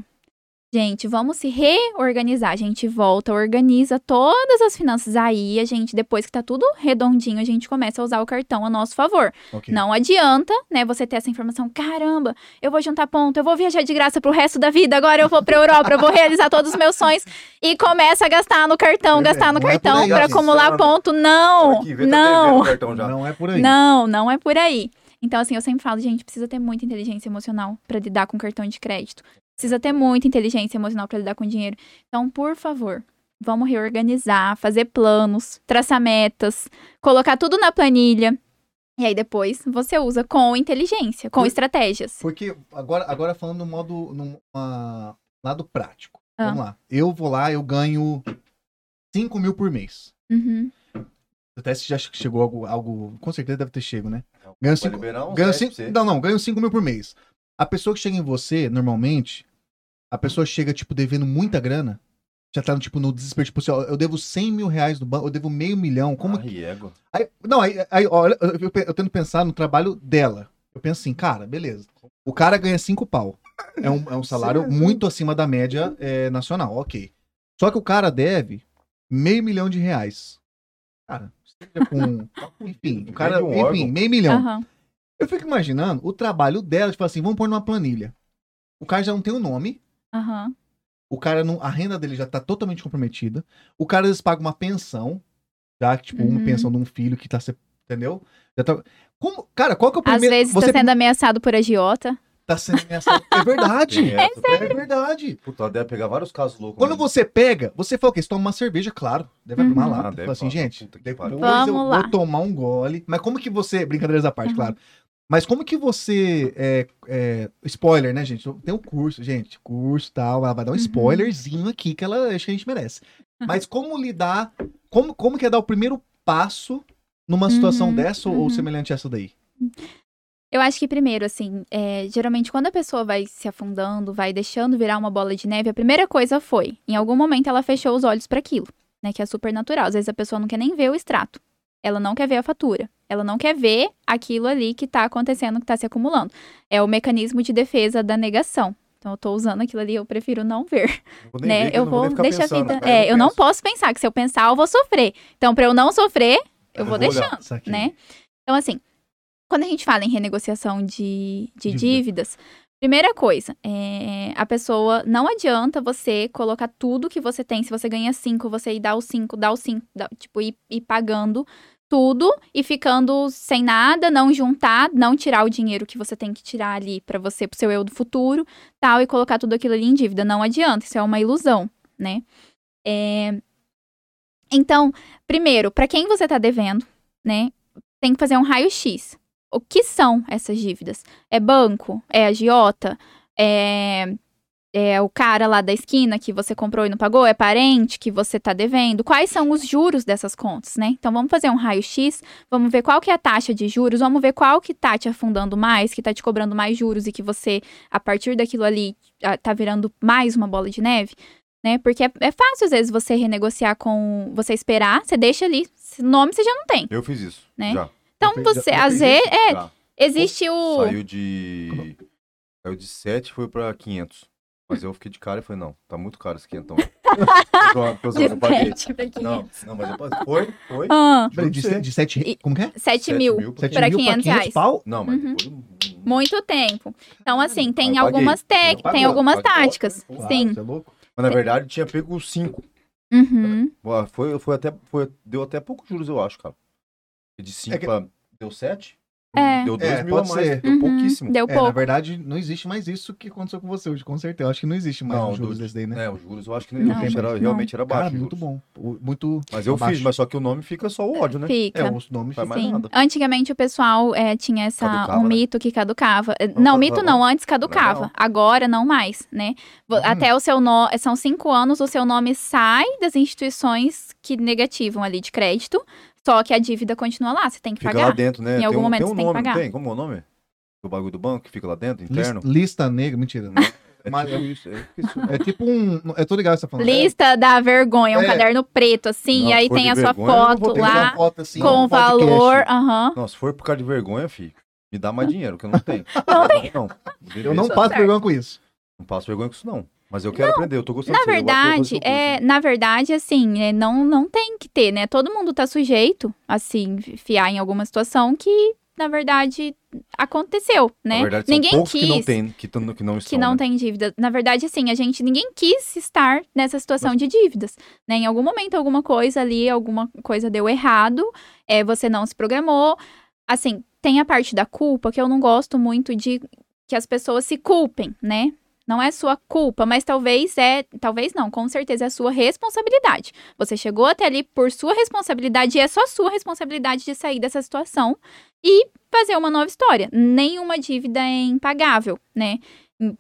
Gente, vamos se reorganizar. A gente volta, organiza todas as finanças aí. A gente, depois que tá tudo redondinho, a gente começa a usar o cartão a nosso favor. Ok. Não adianta, né, você ter essa informação. Caramba, eu vou juntar ponto, eu vou viajar de graça pro resto da vida. Agora eu vou pra Europa, eu vou realizar todos os meus sonhos. E começa a gastar no cartão, É, gastar no não é cartão aí, pra gente. acumular Sabe? ponto. Não, aqui, vê, tá não. o cartão já. Não é por aí. Não, não é por aí. Então, assim, eu sempre falo, gente, precisa ter muita inteligência emocional pra lidar com cartão de crédito. Precisa ter muita inteligência emocional pra lidar com dinheiro. Então, por favor, vamos reorganizar, fazer planos, traçar metas, colocar tudo na planilha. E aí depois você usa com inteligência, com Por- estratégias. Porque agora, agora falando no modo, no uma- lado prático. Ah. Vamos lá. Eu vou lá, eu ganho 5 mil por mês. Uhum. Até se já chegou algo, algo. Com certeza deve ter chego, né? Então, Ganho vai cinco- liberar uns Ganho 10 cinco, pra você. não, não, ganho 5 mil por mês. A pessoa que chega em você, normalmente, a pessoa chega, tipo, devendo muita grana. Já tá, tipo, no desespero. Tipo assim, ó, eu devo 100 mil reais no banco, eu devo meio milhão. Como Ah, riego. Aí, não, aí, aí olha, eu, eu, eu tento pensar no trabalho dela. Eu penso assim, cara, beleza. O cara ganha cinco pau. É um, é um salário Certo. muito acima da média é, nacional, ok. Só que o cara deve meio milhão de reais. Cara, com. Enfim, o cara. Enfim, meio milhão. Aham. Eu fico imaginando o trabalho dela, tipo assim, vamos pôr numa planilha. O cara já não tem o nome. Aham. O cara não. A renda dele já tá totalmente comprometida. O cara às vezes paga uma pensão. Já, tipo, uma Uhum. pensão de um filho que tá. Entendeu? Já tá... Como, cara, qual que é o Às primeiro. vezes você tá sendo ameaçado por agiota. tá sendo ameaçado. É verdade. Essa, É tem. verdade. Puta, ela deve pegar vários casos loucos. Quando né? você pega, você fala o quê? Você toma uma cerveja, claro. Deve abrir uma Uhum. lata. Ah, deve Fala assim, gente, depois pariu. eu Vamos lá. vou tomar um gole. Mas como que você. Brincadeiras à parte, Uhum. claro. Mas como que você. É, é, spoiler, né, gente? Tem um curso, gente. Curso e tal. Ela vai dar um Uhum. spoilerzinho aqui que ela acho que a gente merece. Mas como lidar. Como, como que é dar o primeiro passo numa situação Uhum, dessa ou uhum. semelhante a essa daí? Eu acho que primeiro, assim, é, geralmente quando a pessoa vai se afundando, vai deixando virar uma bola de neve, a primeira coisa foi, em algum momento ela fechou os olhos para aquilo, né? Que é super natural. Às vezes a pessoa não quer nem ver o extrato. Ela não quer ver a fatura. Ela não quer ver aquilo ali que tá acontecendo, que tá se acumulando. É o mecanismo de defesa da negação. Então eu tô usando aquilo ali, eu prefiro não ver, vou nem né? ver, eu vou ficar deixar a vida. É, eu não penso. posso pensar que se eu pensar eu vou sofrer. Então pra eu não sofrer, eu, Eu vou, vou deixando, né? Então assim, quando a gente fala em renegociação de, de Dívida. dívidas, primeira coisa, é, a pessoa não adianta você colocar tudo que você tem. Se você ganha cinco, você ir dar os cinco, dar os cinco, dar- tipo ir, ir pagando tudo e ficando sem nada, não juntar, não tirar o dinheiro que você tem que tirar ali pra você, pro seu eu do futuro, tal, e colocar tudo aquilo ali em dívida. Não adianta, isso é uma ilusão, né? É, Então, primeiro, pra quem você tá devendo, né? Tem que fazer um raio-x. O que são essas dívidas? É banco? É agiota? É é o cara lá da esquina que você comprou e não pagou? É parente que você tá devendo? Quais são os juros dessas contas, né? Então vamos fazer um raio-x, vamos ver qual que é a taxa de juros, vamos ver qual que tá te afundando mais, que tá te cobrando mais juros e que você, a partir daquilo ali, ah, tá virando mais uma bola de neve, né? Porque é, é fácil, às vezes, você renegociar com. Você esperar, você deixa ali. Nome você já não tem. Eu fiz isso. Né? Já. Então fez- você, já às vezes. É, já. existe o. Saiu de. Saiu de 7 foi pra 500. Mas eu fiquei de cara e falei, não, tá muito caro esse quentão. eu, De paguei. pra Não, 500. não, mas eu paguei. Foi, foi. Ah, de, pra se- de sete. E- Como que é? 7 Sete mil. mil Sete Pra mil 500 reais. pau? Não, mas Uhum. foi um- Muito tempo. Então, assim, tem paguei. algumas técnicas, tem paguei, algumas paguei. táticas. Claro, Sim. Você é louco? Mas na verdade tinha pego 5. Uhum. Foi, foi até, foi, deu até poucos juros, eu acho, cara. De 5 É que- pra. Deu 7? É. Deu 2 É, mil a pode mais. ser. Deu Uhum. pouquíssimo. Deu É, pouco. na verdade, não existe mais isso que aconteceu com você hoje, com certeza. Eu acho que não existe mais Não, os juros do- desse daí, né? É, os juros eu acho que Não, era, não. realmente era baixo. Cara, muito bom. O- Muito. Mas eu abaixo. fiz, mas só que o nome fica só o ódio, né? Fica. É, os nomes Vai mais nada. Antigamente o pessoal é, tinha essa, Caducava, um né? mito que caducava. Eh, Não, Não, mito não, antes caducava. Legal. Agora não mais, né? Hum. Até o seu nome. São cinco anos, o seu nome sai das instituições que negativam ali de crédito. Só que a dívida continua lá, você tem que Fica pagar. lá dentro, né? Em algum tem um, momento tem um você tem que nome, não pagar. tem? Como é o nome? Do bagulho do banco que fica lá dentro, Lista, interno? lista negra, mentira. É Mas- tipo isso. É, isso. É tipo um. Eu tô ligado o que você tá falando. Lista da vergonha, um É. caderno preto, assim, Não, e aí tem a sua vergonha, não foto lá uma foto assim, com um valor. Aham. Não, se for por causa de vergonha, fi, me dá mais dinheiro, que eu não tenho. Não tem? Não. Eu não passo certo. vergonha com isso. Não passo vergonha com isso, não. Mas eu quero aprender, eu tô gostando Na eu verdade, é, curso. na verdade, assim, é, não, não tem que ter, né? Todo mundo tá sujeito, assim, fiar em alguma situação que, na verdade, aconteceu, né? Na verdade, ninguém quis que não tem, que, que não estão, que não né? tem dívida. Na verdade, assim, a gente, ninguém quis estar nessa situação de dívidas, né? Em algum momento, alguma coisa ali, alguma coisa deu errado, é, você não se programou. Assim, tem a parte da culpa que eu não gosto muito de que as pessoas se culpem, né? Não é sua culpa, mas talvez é, talvez não, com certeza é a sua responsabilidade. Você chegou até ali por sua responsabilidade e é só sua responsabilidade de sair dessa situação e fazer uma nova história. Nenhuma dívida é impagável, né?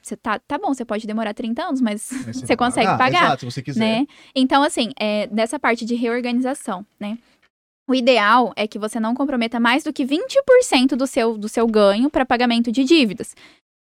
Você tá, tá bom, você pode demorar 30 anos, mas Mas você consegue pagar, Exato, se você quiser. né? Então, assim, é, nessa parte de reorganização, né? O ideal é que você não comprometa mais do que 20% do seu, do seu ganho para pagamento de dívidas.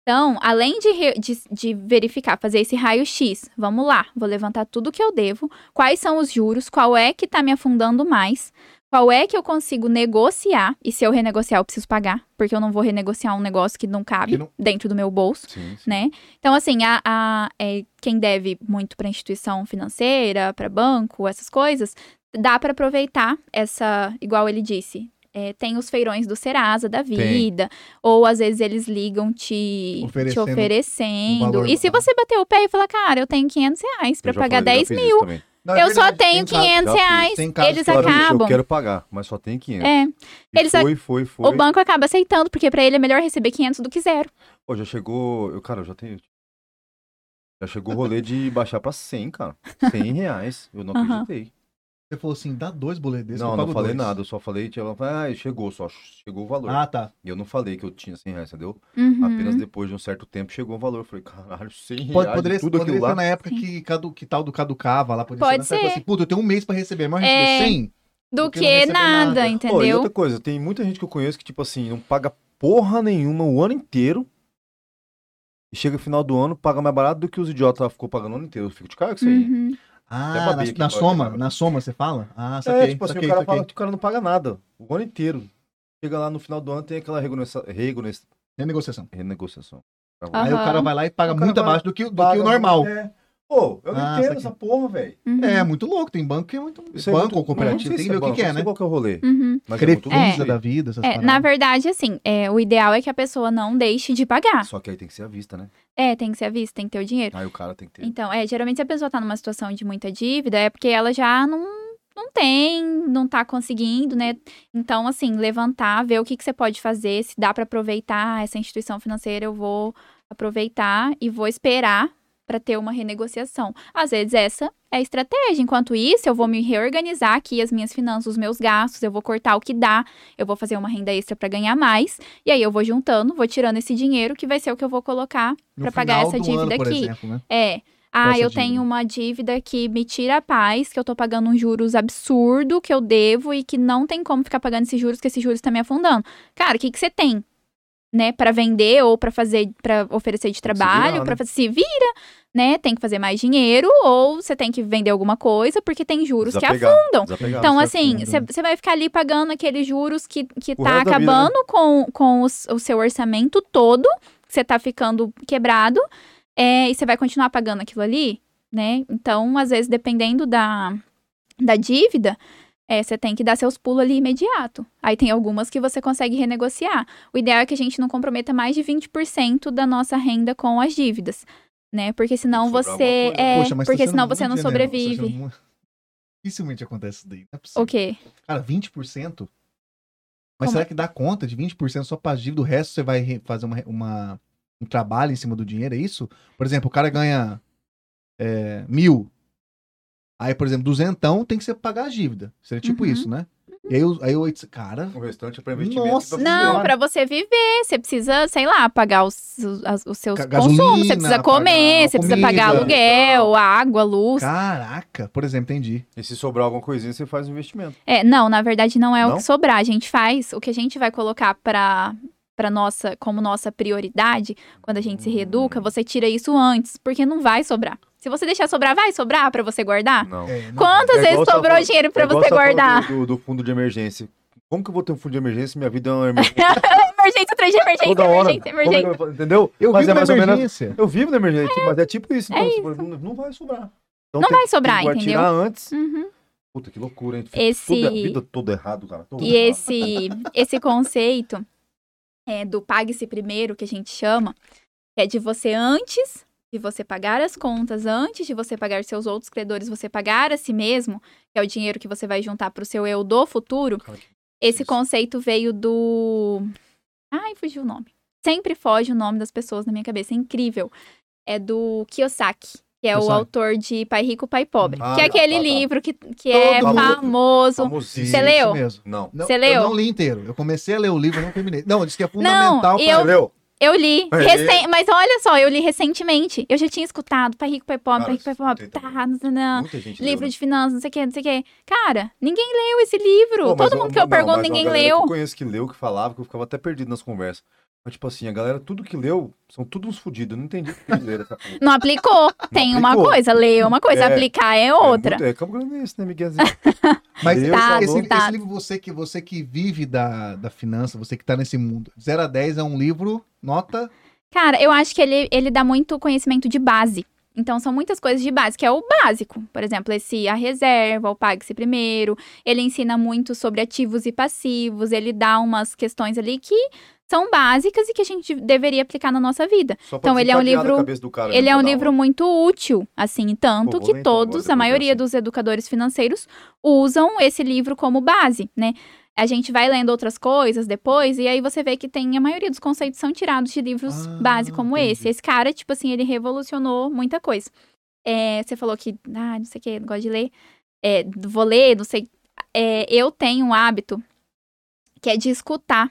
Então, além de, de, de verificar, fazer esse raio-x, vamos lá, vou levantar tudo que eu devo, quais são os juros, qual é que tá me afundando mais, qual é que eu consigo negociar, e se eu renegociar eu preciso pagar, porque eu não vou renegociar um negócio que não cabe Que não- dentro do meu bolso Sim, sim. né? Então, assim, a, a- é, quem deve muito para instituição financeira, para banco, essas coisas, dá para aproveitar essa, igual ele disse. É, tem os feirões do Serasa da vida, ou às vezes eles ligam te Oferecendo te um oferecendo. valor e se você bater o pé e falar, cara, eu tenho 500 reais para pagar falei, 10 já fiz mil. Não, é eu só verdade, tenho tem casos- 500 já fiz. reais, Tem eles que eu- acabam. Eu quero pagar, mas só tem 500. É, E eles ac- foi, foi, foi. o banco acaba aceitando, porque para ele é melhor receber 500 do que zero. Pô, já chegou. Eu, cara, eu já tenho. Já chegou o rolê de baixar pra 100, cara. 100 reais. Eu não acreditei. Você falou assim, dá dois boletos desses não, eu não falei dois. nada. Eu só falei, tinha- ela falou, ah, chegou, só chegou o valor. Ah, tá. E eu não falei que eu tinha 100 reais, entendeu? Uhum. Apenas depois de um certo tempo chegou o valor. Eu falei, caralho, 100 reais. Pode, poderia, tudo poderia aquilo ser lá. na época que, cadu, que tal do caducava lá. Poderia Pode ser. ser. Assim, Puta, eu tenho um mês pra receber, mas eu É, receber 100. Do que nada, nada. Pô, e entendeu? outra coisa, tem muita gente que eu conheço que, tipo assim, não paga porra nenhuma o ano inteiro. E chega no final do ano, paga mais barato do que os idiotas ficou pagando o ano inteiro. Eu fico de cara com isso aí. Uhum. Ah, na, na soma, na soma você fala? Ah, É, saquei, tipo assim, saquei, o cara saquei. fala que o cara não paga nada o ano inteiro. Chega lá no final do ano, tem aquela regoneça- regoneça- Renegociação. renegociação. Aí o cara vai lá e paga muito abaixo do que, do que o normal. É. Pô, eu não Ah, entendo essa porra, velho. Uhum. É, muito louco. Tem banco que é muito. Isso é banco muito- ou cooperativo, tem que ver o que, banco, que é, né? qual que é o rolê. Uhum. Mas é Crefisa aí. da vida, essas É, paradas. na verdade, assim, é, o ideal é que a pessoa não deixe de pagar. Só que aí tem que ser à vista, né? É, tem que ser à vista, tem que ter o dinheiro. Aí o cara tem que ter. Então, é, geralmente se a pessoa tá numa situação de muita dívida, é porque ela já não, não tem, não tá conseguindo, né? Então, assim, levantar, ver o que, que você pode fazer, se dá pra aproveitar essa instituição financeira, eu vou aproveitar e vou esperar pra ter uma renegociação. Às vezes essa é a estratégia. Enquanto isso, eu vou me reorganizar aqui as minhas finanças, os meus gastos, eu vou cortar o que dá, eu vou fazer uma renda extra pra ganhar mais, e aí eu vou juntando, vou tirando esse dinheiro que vai ser o que eu vou colocar pra pagar essa dívida ano, aqui. exemplo, né? É. Ah, Essa eu dívida. tenho uma dívida que me tira a paz, que eu tô pagando um juros absurdo que eu devo e que não tem como ficar pagando esses juros, que esses juros tá me afundando. Cara, o que que você tem? Né, para vender ou pra fazer, para oferecer de que trabalho, para né? se vira, né? Tem que fazer mais dinheiro ou você tem que vender alguma coisa porque tem juros que Desapegar, afundam. desapegar. Então, assim, fundo, você vai ficar ali pagando aqueles juros que, que O tá da vida, né? acabando com, com o, s- o seu orçamento todo, você tá ficando quebrado, é, e você vai continuar pagando aquilo ali, né? Então, às vezes, dependendo da, da dívida, é, você tem que dar seus pulos ali imediato. Aí tem algumas que você consegue renegociar. O ideal é que a gente não comprometa mais de 20% da nossa renda com as dívidas, né? Porque senão você. É, Poxa, mas porque senão você não sobrevive. muito- Dificilmente acontece isso daí. Não é possível. O quê? Cara, 20%? Mas Como será é? que dá conta de 20% só pra dívida? O resto você vai fazer uma, uma- um trabalho em cima do dinheiro, é isso? Por exemplo, o cara ganha é, mil. Aí, por exemplo, duzentão tem que ser pagar a dívida. Seria tipo Uhum. isso, né? E aí, o- aí o oito- cara, O restante é pra investimento. Nossa Não, pra você viver, você precisa, sei lá, pagar os, os, os seus Ga- consumos, gasolina, você precisa comer, você precisa pagar comida, aluguel, água, luz. caraca, por exemplo, entendi. E se sobrar alguma coisinha, você faz um investimento. É, não, na verdade não é o Não? que sobrar, a gente faz, o que a gente vai colocar pra para nossa, como nossa prioridade, quando a gente se reeduca, Hum. você tira isso antes, porque não vai sobrar. Se você deixar sobrar, vai sobrar pra você guardar? Não. É, não, Quantas É vezes sobrou dinheiro pra É você guardar? Do, do fundo de emergência. Como que eu vou ter um fundo de emergência se minha vida é uma emergência emergência atrás de emergência, toda hora? emergência, Como é que emergência. eu entendeu? Eu Mas vivo é mais na ou menos. emergência. Eu vivo na emergência, mas é tipo isso. Então, É tipo, Não, não vai sobrar. Então, Não tem- vai sobrar, tem que entendeu? tirar antes. Uhum. Puta, que loucura, hein? Esse- Tudo, a vida toda errado, cara. E errado. esse, esse conceito é, do pague-se primeiro, que a gente chama, é de você antes de você pagar as contas, antes de você pagar seus outros credores, você pagar a si mesmo, que é o dinheiro que você vai juntar para o seu eu do futuro. Esse isso. conceito veio do. Ai, fugiu o nome. Sempre foge o nome das pessoas na minha cabeça. É incrível. É do Kiyosaki. Que é o autor de Pai Rico, Pai Pobre. Ah, que é aquele tá, tá. livro que, que é Todo famoso. Você leu? Mesmo. Não. Não, Você Eu leu? não li inteiro. Eu comecei a ler o livro não terminei. Não, disse que é fundamental pra- eu- Você leu? Eu li. É, recen- Mas olha só, eu li recentemente. Eu já tinha escutado Pai Rico, Pai Pobre, Pai Rico, Pai Pobre. Tá, não, não, Muita gente Livro leu, né? de finanças, não sei o que, não sei o que. Cara, ninguém leu esse livro. Pô, Todo mundo que eu não, pergunto, uma ninguém galera que leu. eu conheço que leu, que falava, que eu ficava até perdido nas conversas. Mas, tipo assim, a galera, tudo que leu, são tudo uns fudidos. Eu não entendi o que essa porra. Não aplicou. Tem uma aplicou. coisa, ler é uma coisa, É. aplicar é outra. É, muito, é Campo Grandense, né, Miguelzinho? Mas Deus Tá, esse, tá. esse livro, você que, você que vive da, da finança, você que tá nesse mundo, 0 a 10 é um livro, nota. Cara, eu acho que ele, ele dá muito conhecimento de base. Então, são muitas coisas de base, que é o básico. Por exemplo, esse a reserva, o pague-se primeiro. Ele ensina muito sobre ativos e passivos. Ele dá umas questões ali que são básicas e que a gente deveria aplicar na nossa vida. Só Então, ele é um livro- cara, Ele é um pra dar livro uma- muito útil, assim, tanto Pô, que então todos, a maioria dessa. dos educadores financeiros usam esse livro como base, né? A gente vai lendo outras coisas depois e aí você vê que tem a maioria dos conceitos são tirados de livros Ah, base como entendi. esse. Esse cara, tipo assim, ele revolucionou muita coisa. É, você falou que, ah, não sei o que, não gosto de ler. É, vou ler, não sei. É, eu tenho um hábito que é de escutar.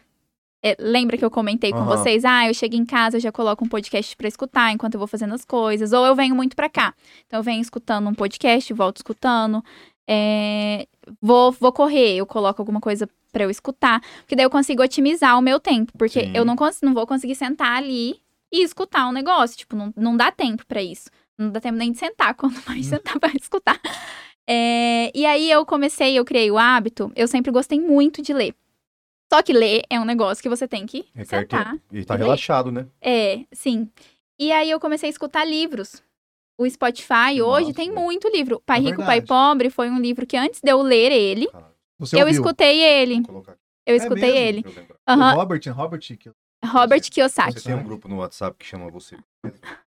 É, lembra que eu comentei com Aham. vocês? Ah, eu chego em casa, eu já coloco um podcast pra escutar enquanto eu vou fazendo as coisas. Ou eu venho muito pra cá. Então eu venho escutando um podcast, volto escutando. É, vou, vou correr, eu coloco alguma coisa pra eu escutar. Porque daí eu consigo otimizar o meu tempo. Porque Sim. eu não, cons- não vou conseguir sentar ali e escutar um negócio. Tipo, não, não dá tempo pra isso. Não dá tempo nem de sentar, quanto mais sentar pra escutar. É, e aí eu comecei, eu criei o hábito, eu sempre gostei muito de ler. Só que ler é um negócio que você tem que Requer sentar. tempo. E tá relaxado, né? É, sim. E aí eu comecei a escutar livros. O Spotify hoje Nossa, tem velho. muito livro. Pai É Rico, Pai verdade. Pobre foi um livro que antes de eu ler ele, Você eu ouviu? escutei ele. Eu escutei mesmo? ele. eu. O Robert, Robert, Robert Kiyosaki. Você tem um grupo no WhatsApp que chama você.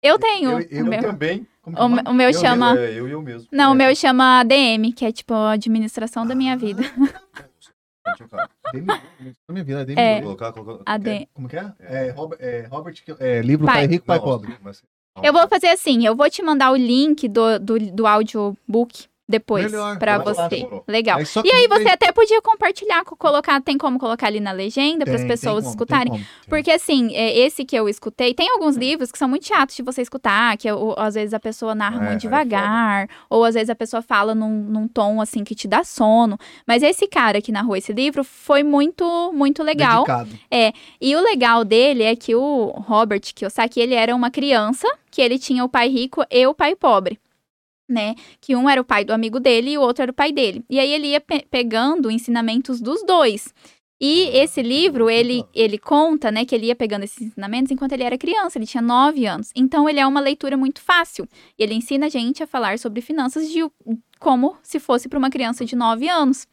Eu tenho. Eu- eu o, meu, também. é o, o o meu Eu chama. mesmo, é, eu e eu mesmo. Não, o É. meu chama ADM, que é tipo a administração da Ah, minha vida. Deixa eu. Demi- na minha vida, Demi- É. Colocar, colocar. AD. Como que é? É, Robert, é, Robert é, livro Pai. Pai Rico, Pai Não, Pobre. mas- Eu vou fazer assim, eu vou te mandar o link do, do, do audiobook depois lá, você. Legal. Aí E aí você até podia compartilhar, co- colocar, tem como colocar ali na legenda para as pessoas como, escutarem? como. Porque assim, é, esse que eu escutei, tem alguns livros que são muito chatos de você escutar, que o- às vezes a pessoa narra É, aí é muito devagar, ou às vezes a pessoa fala num, num tom assim que te dá sono. Mas esse cara que narrou esse livro foi muito, muito legal. Dedicado. E o legal dele é que o Robert Kiyosaki, ele era uma criança, que ele tinha o pai rico e o pai pobre. Né? Que um era o pai do amigo dele e o outro era o pai dele. E aí ele ia pe- pegando ensinamentos dos dois. E Ah, esse livro, ele, ele conta, né, que ele ia pegando esses ensinamentos enquanto ele era criança, ele tinha nove anos. Então, ele é uma leitura muito fácil. E ele ensina a gente a falar sobre finanças de como se fosse para uma criança de nove anos.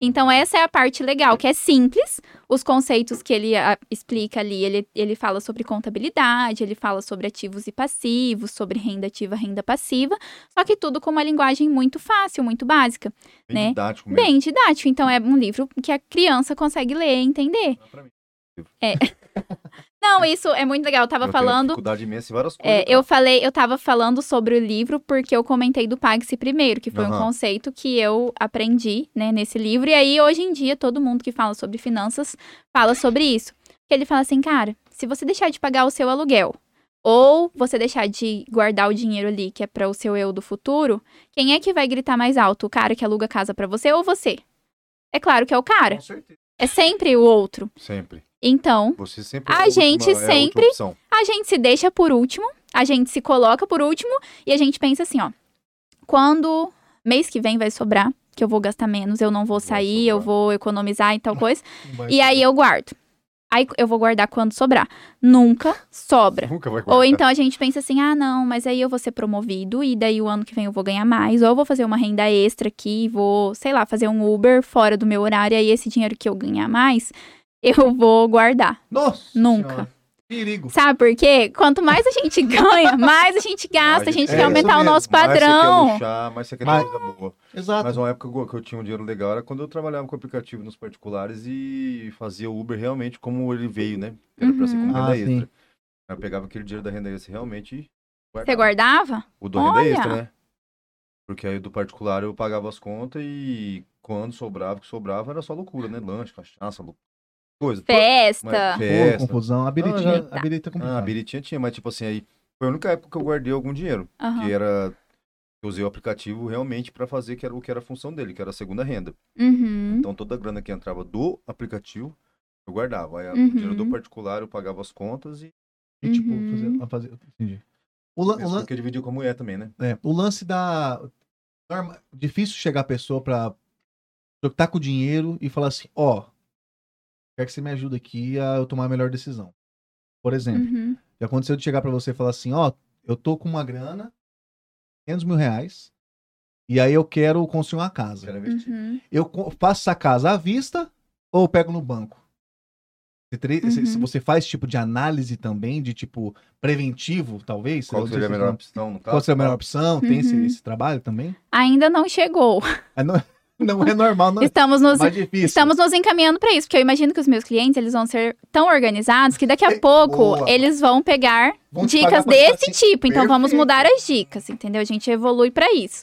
Então, essa é a parte legal, que é simples. Os conceitos que ele ah, explica ali, ele, ele fala sobre contabilidade, ele fala sobre ativos e passivos, sobre renda ativa, renda passiva. Só que tudo com uma linguagem muito fácil, muito básica. Bem né? didático mesmo. Bem didático. Então, é um livro que a criança consegue ler e entender. Pra mim. Não, isso é muito legal. Eu tava Eu falando. dificuldade imensa em várias coisas. É, eu falei, eu tava falando sobre o livro porque eu comentei do Pague-se Primeiro, que foi um Aham. conceito que eu aprendi, né, nesse livro. E aí, hoje em dia, todo mundo que fala sobre finanças fala sobre isso. Que ele fala assim, cara, se você deixar de pagar o seu aluguel, ou você deixar de guardar o dinheiro ali, que é para o seu eu do futuro, quem é que vai gritar mais alto? O cara que aluga a casa para você ou você? É claro que é o cara. Com certeza. É sempre o outro. Sempre. Então, sempre A é última- gente é a última sempre- opção. a gente se deixa por último, a gente se coloca por último e a gente pensa assim, ó. Quando mês que vem vai sobrar, que eu vou gastar menos, eu não vou sair, eu vou economizar e tal coisa. E aí eu guardo. Aí eu vou guardar quando sobrar. Nunca sobra. Nunca vai Ou guardar. então a gente pensa assim: ah, não, mas aí eu vou ser promovido e daí o ano que vem eu vou ganhar mais. Ou eu vou fazer uma renda extra aqui, vou, sei lá, fazer um Uber fora do meu horário. E aí esse dinheiro que eu ganhar mais, eu vou guardar. Nossa Nunca. Senhora. Perigo. Sabe por quê? Quanto mais a gente ganha, mais a gente gasta, a gente é quer aumentar o nosso Mais você quer padrão. luxar, mais você quer ter coisa boa. Exato. Mas uma época que eu tinha um dinheiro legal era quando eu trabalhava com aplicativo nos particulares e fazia o Uber realmente como ele veio, né? Era pra ser como Uhum. renda Ah, extra. sim. Aí Eu pegava aquele dinheiro da renda extra realmente e Você guardava? O do renda Olha! extra, né? Porque aí do particular eu pagava as contas e quando sobrava, o que sobrava era só loucura, né? Lanche, cachaça, coisa. Festa. Mas- Pô, Festa. confusão. A biritinha, já- a birita é Ah, complicada. a biritinha tinha, mas tipo assim, aí foi a única época que eu guardei algum dinheiro. Que era. Eu usei o aplicativo realmente pra fazer que era o que era a função dele, que era a segunda renda. Uhum. Então toda a grana que entrava do aplicativo, eu guardava. Aí Uhum. o dinheiro do particular eu pagava as contas e E, tipo, Uhum. fazer, a fazer, entendi. O, lan- o lan- porque eu dividi com a mulher também, né? é, o lance da. norma- difícil chegar a pessoa pra. tá com dinheiro e falar assim: ó, quero que você me ajude aqui a eu tomar a melhor decisão. Por exemplo, Uhum. já aconteceu de chegar pra você e falar assim: ó, eu tô com uma grana, 500 mil reais, e aí eu quero construir uma casa. Quero investir. Uhum. Eu faço essa casa à vista ou eu pego no banco? Você, tre- Uhum. você faz tipo de análise também, de tipo preventivo, talvez? Qual seria a melhor opção no caso? Qual seria a melhor opção? Tem esse, Uhum. esse trabalho também? Ainda não chegou. É, não, não é normal, não é Estamos nos, mais difícil. estamos nos encaminhando para isso, porque eu imagino que os meus clientes eles vão ser tão organizados que daqui a É, pouco boa. eles vão pegar Vão dicas desse assim, tipo. Então vamos perfeito. mudar as dicas, entendeu? A gente evolui para isso.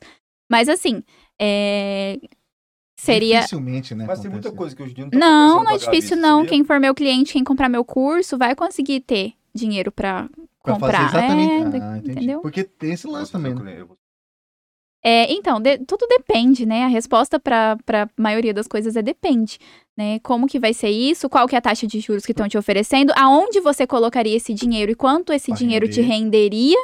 Mas assim, é, seria Dificilmente, né? Mas tem muita coisa que hoje em dia não tá Não, não é difícil não. sabia? Quem for meu cliente, quem comprar meu curso, vai conseguir ter dinheiro pra Pra comprar. fazer exatamente. É, ah, entendeu? Porque tem esse lance também, né? É, então, de- tudo depende, né? A resposta para a maioria das coisas é depende, né? Como que vai ser isso? Qual que é a taxa de juros que estão te oferecendo? Aonde você colocaria esse dinheiro e quanto esse Pra dinheiro te render. renderia,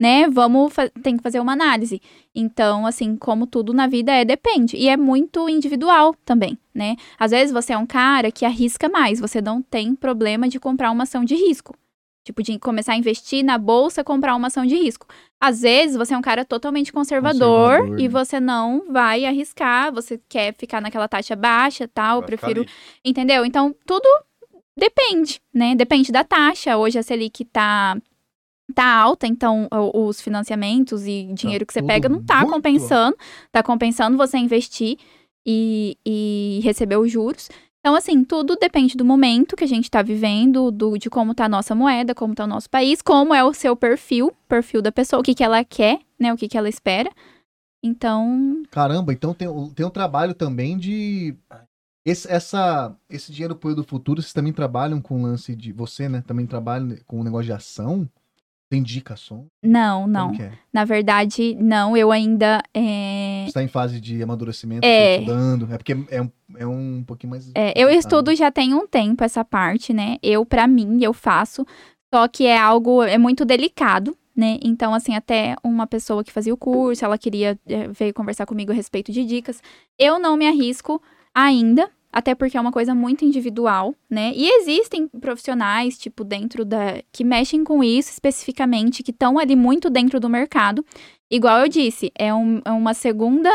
né? Vamos tem que fazer uma análise. Então, assim, como tudo na vida é depende e é muito individual também, né? Às vezes você é um cara que arrisca mais, você não tem problema de comprar uma ação de risco. Tipo, de começar a investir na bolsa, comprar uma ação de risco. Às vezes você é um cara totalmente conservador, Conservador, e né? você não vai arriscar, você quer ficar naquela taxa baixa, tal, eu Vai prefiro. Entendeu? Então, tudo depende, né? Depende da taxa. Hoje a Selic tá, tá alta, então os financiamentos e dinheiro que você pega não tá compensando. Tá compensando você investir e, e receber os juros. Então, assim, tudo depende do momento que a gente tá vivendo, do, de como tá a nossa moeda, como tá o nosso país, como é o seu perfil, perfil da pessoa, o que, que ela quer, né? O que, que ela espera. Então, Caramba, então tem, tem um trabalho também de. Esse, essa, esse dinheiro pro do futuro, vocês também trabalham com o lance de. Você, né? Também trabalha com o negócio de ação? Tem indicação? não, não. Que é? Na verdade, não. Eu ainda. é, Você tá em fase de amadurecimento, É. tá estudando. É porque é um, é um pouquinho mais. É, eu estudo já tem um tempo essa parte, né? Eu, pra mim, eu faço. Só que é algo, é muito delicado, né? Então, assim, até uma pessoa que fazia o curso, ela queria, eh, veio conversar comigo a respeito de dicas. Eu não me arrisco ainda, até porque é uma coisa muito individual, né? E existem profissionais, tipo, dentro da. que mexem com isso especificamente, que estão ali muito dentro do mercado. Igual eu disse, é, um- é uma segunda.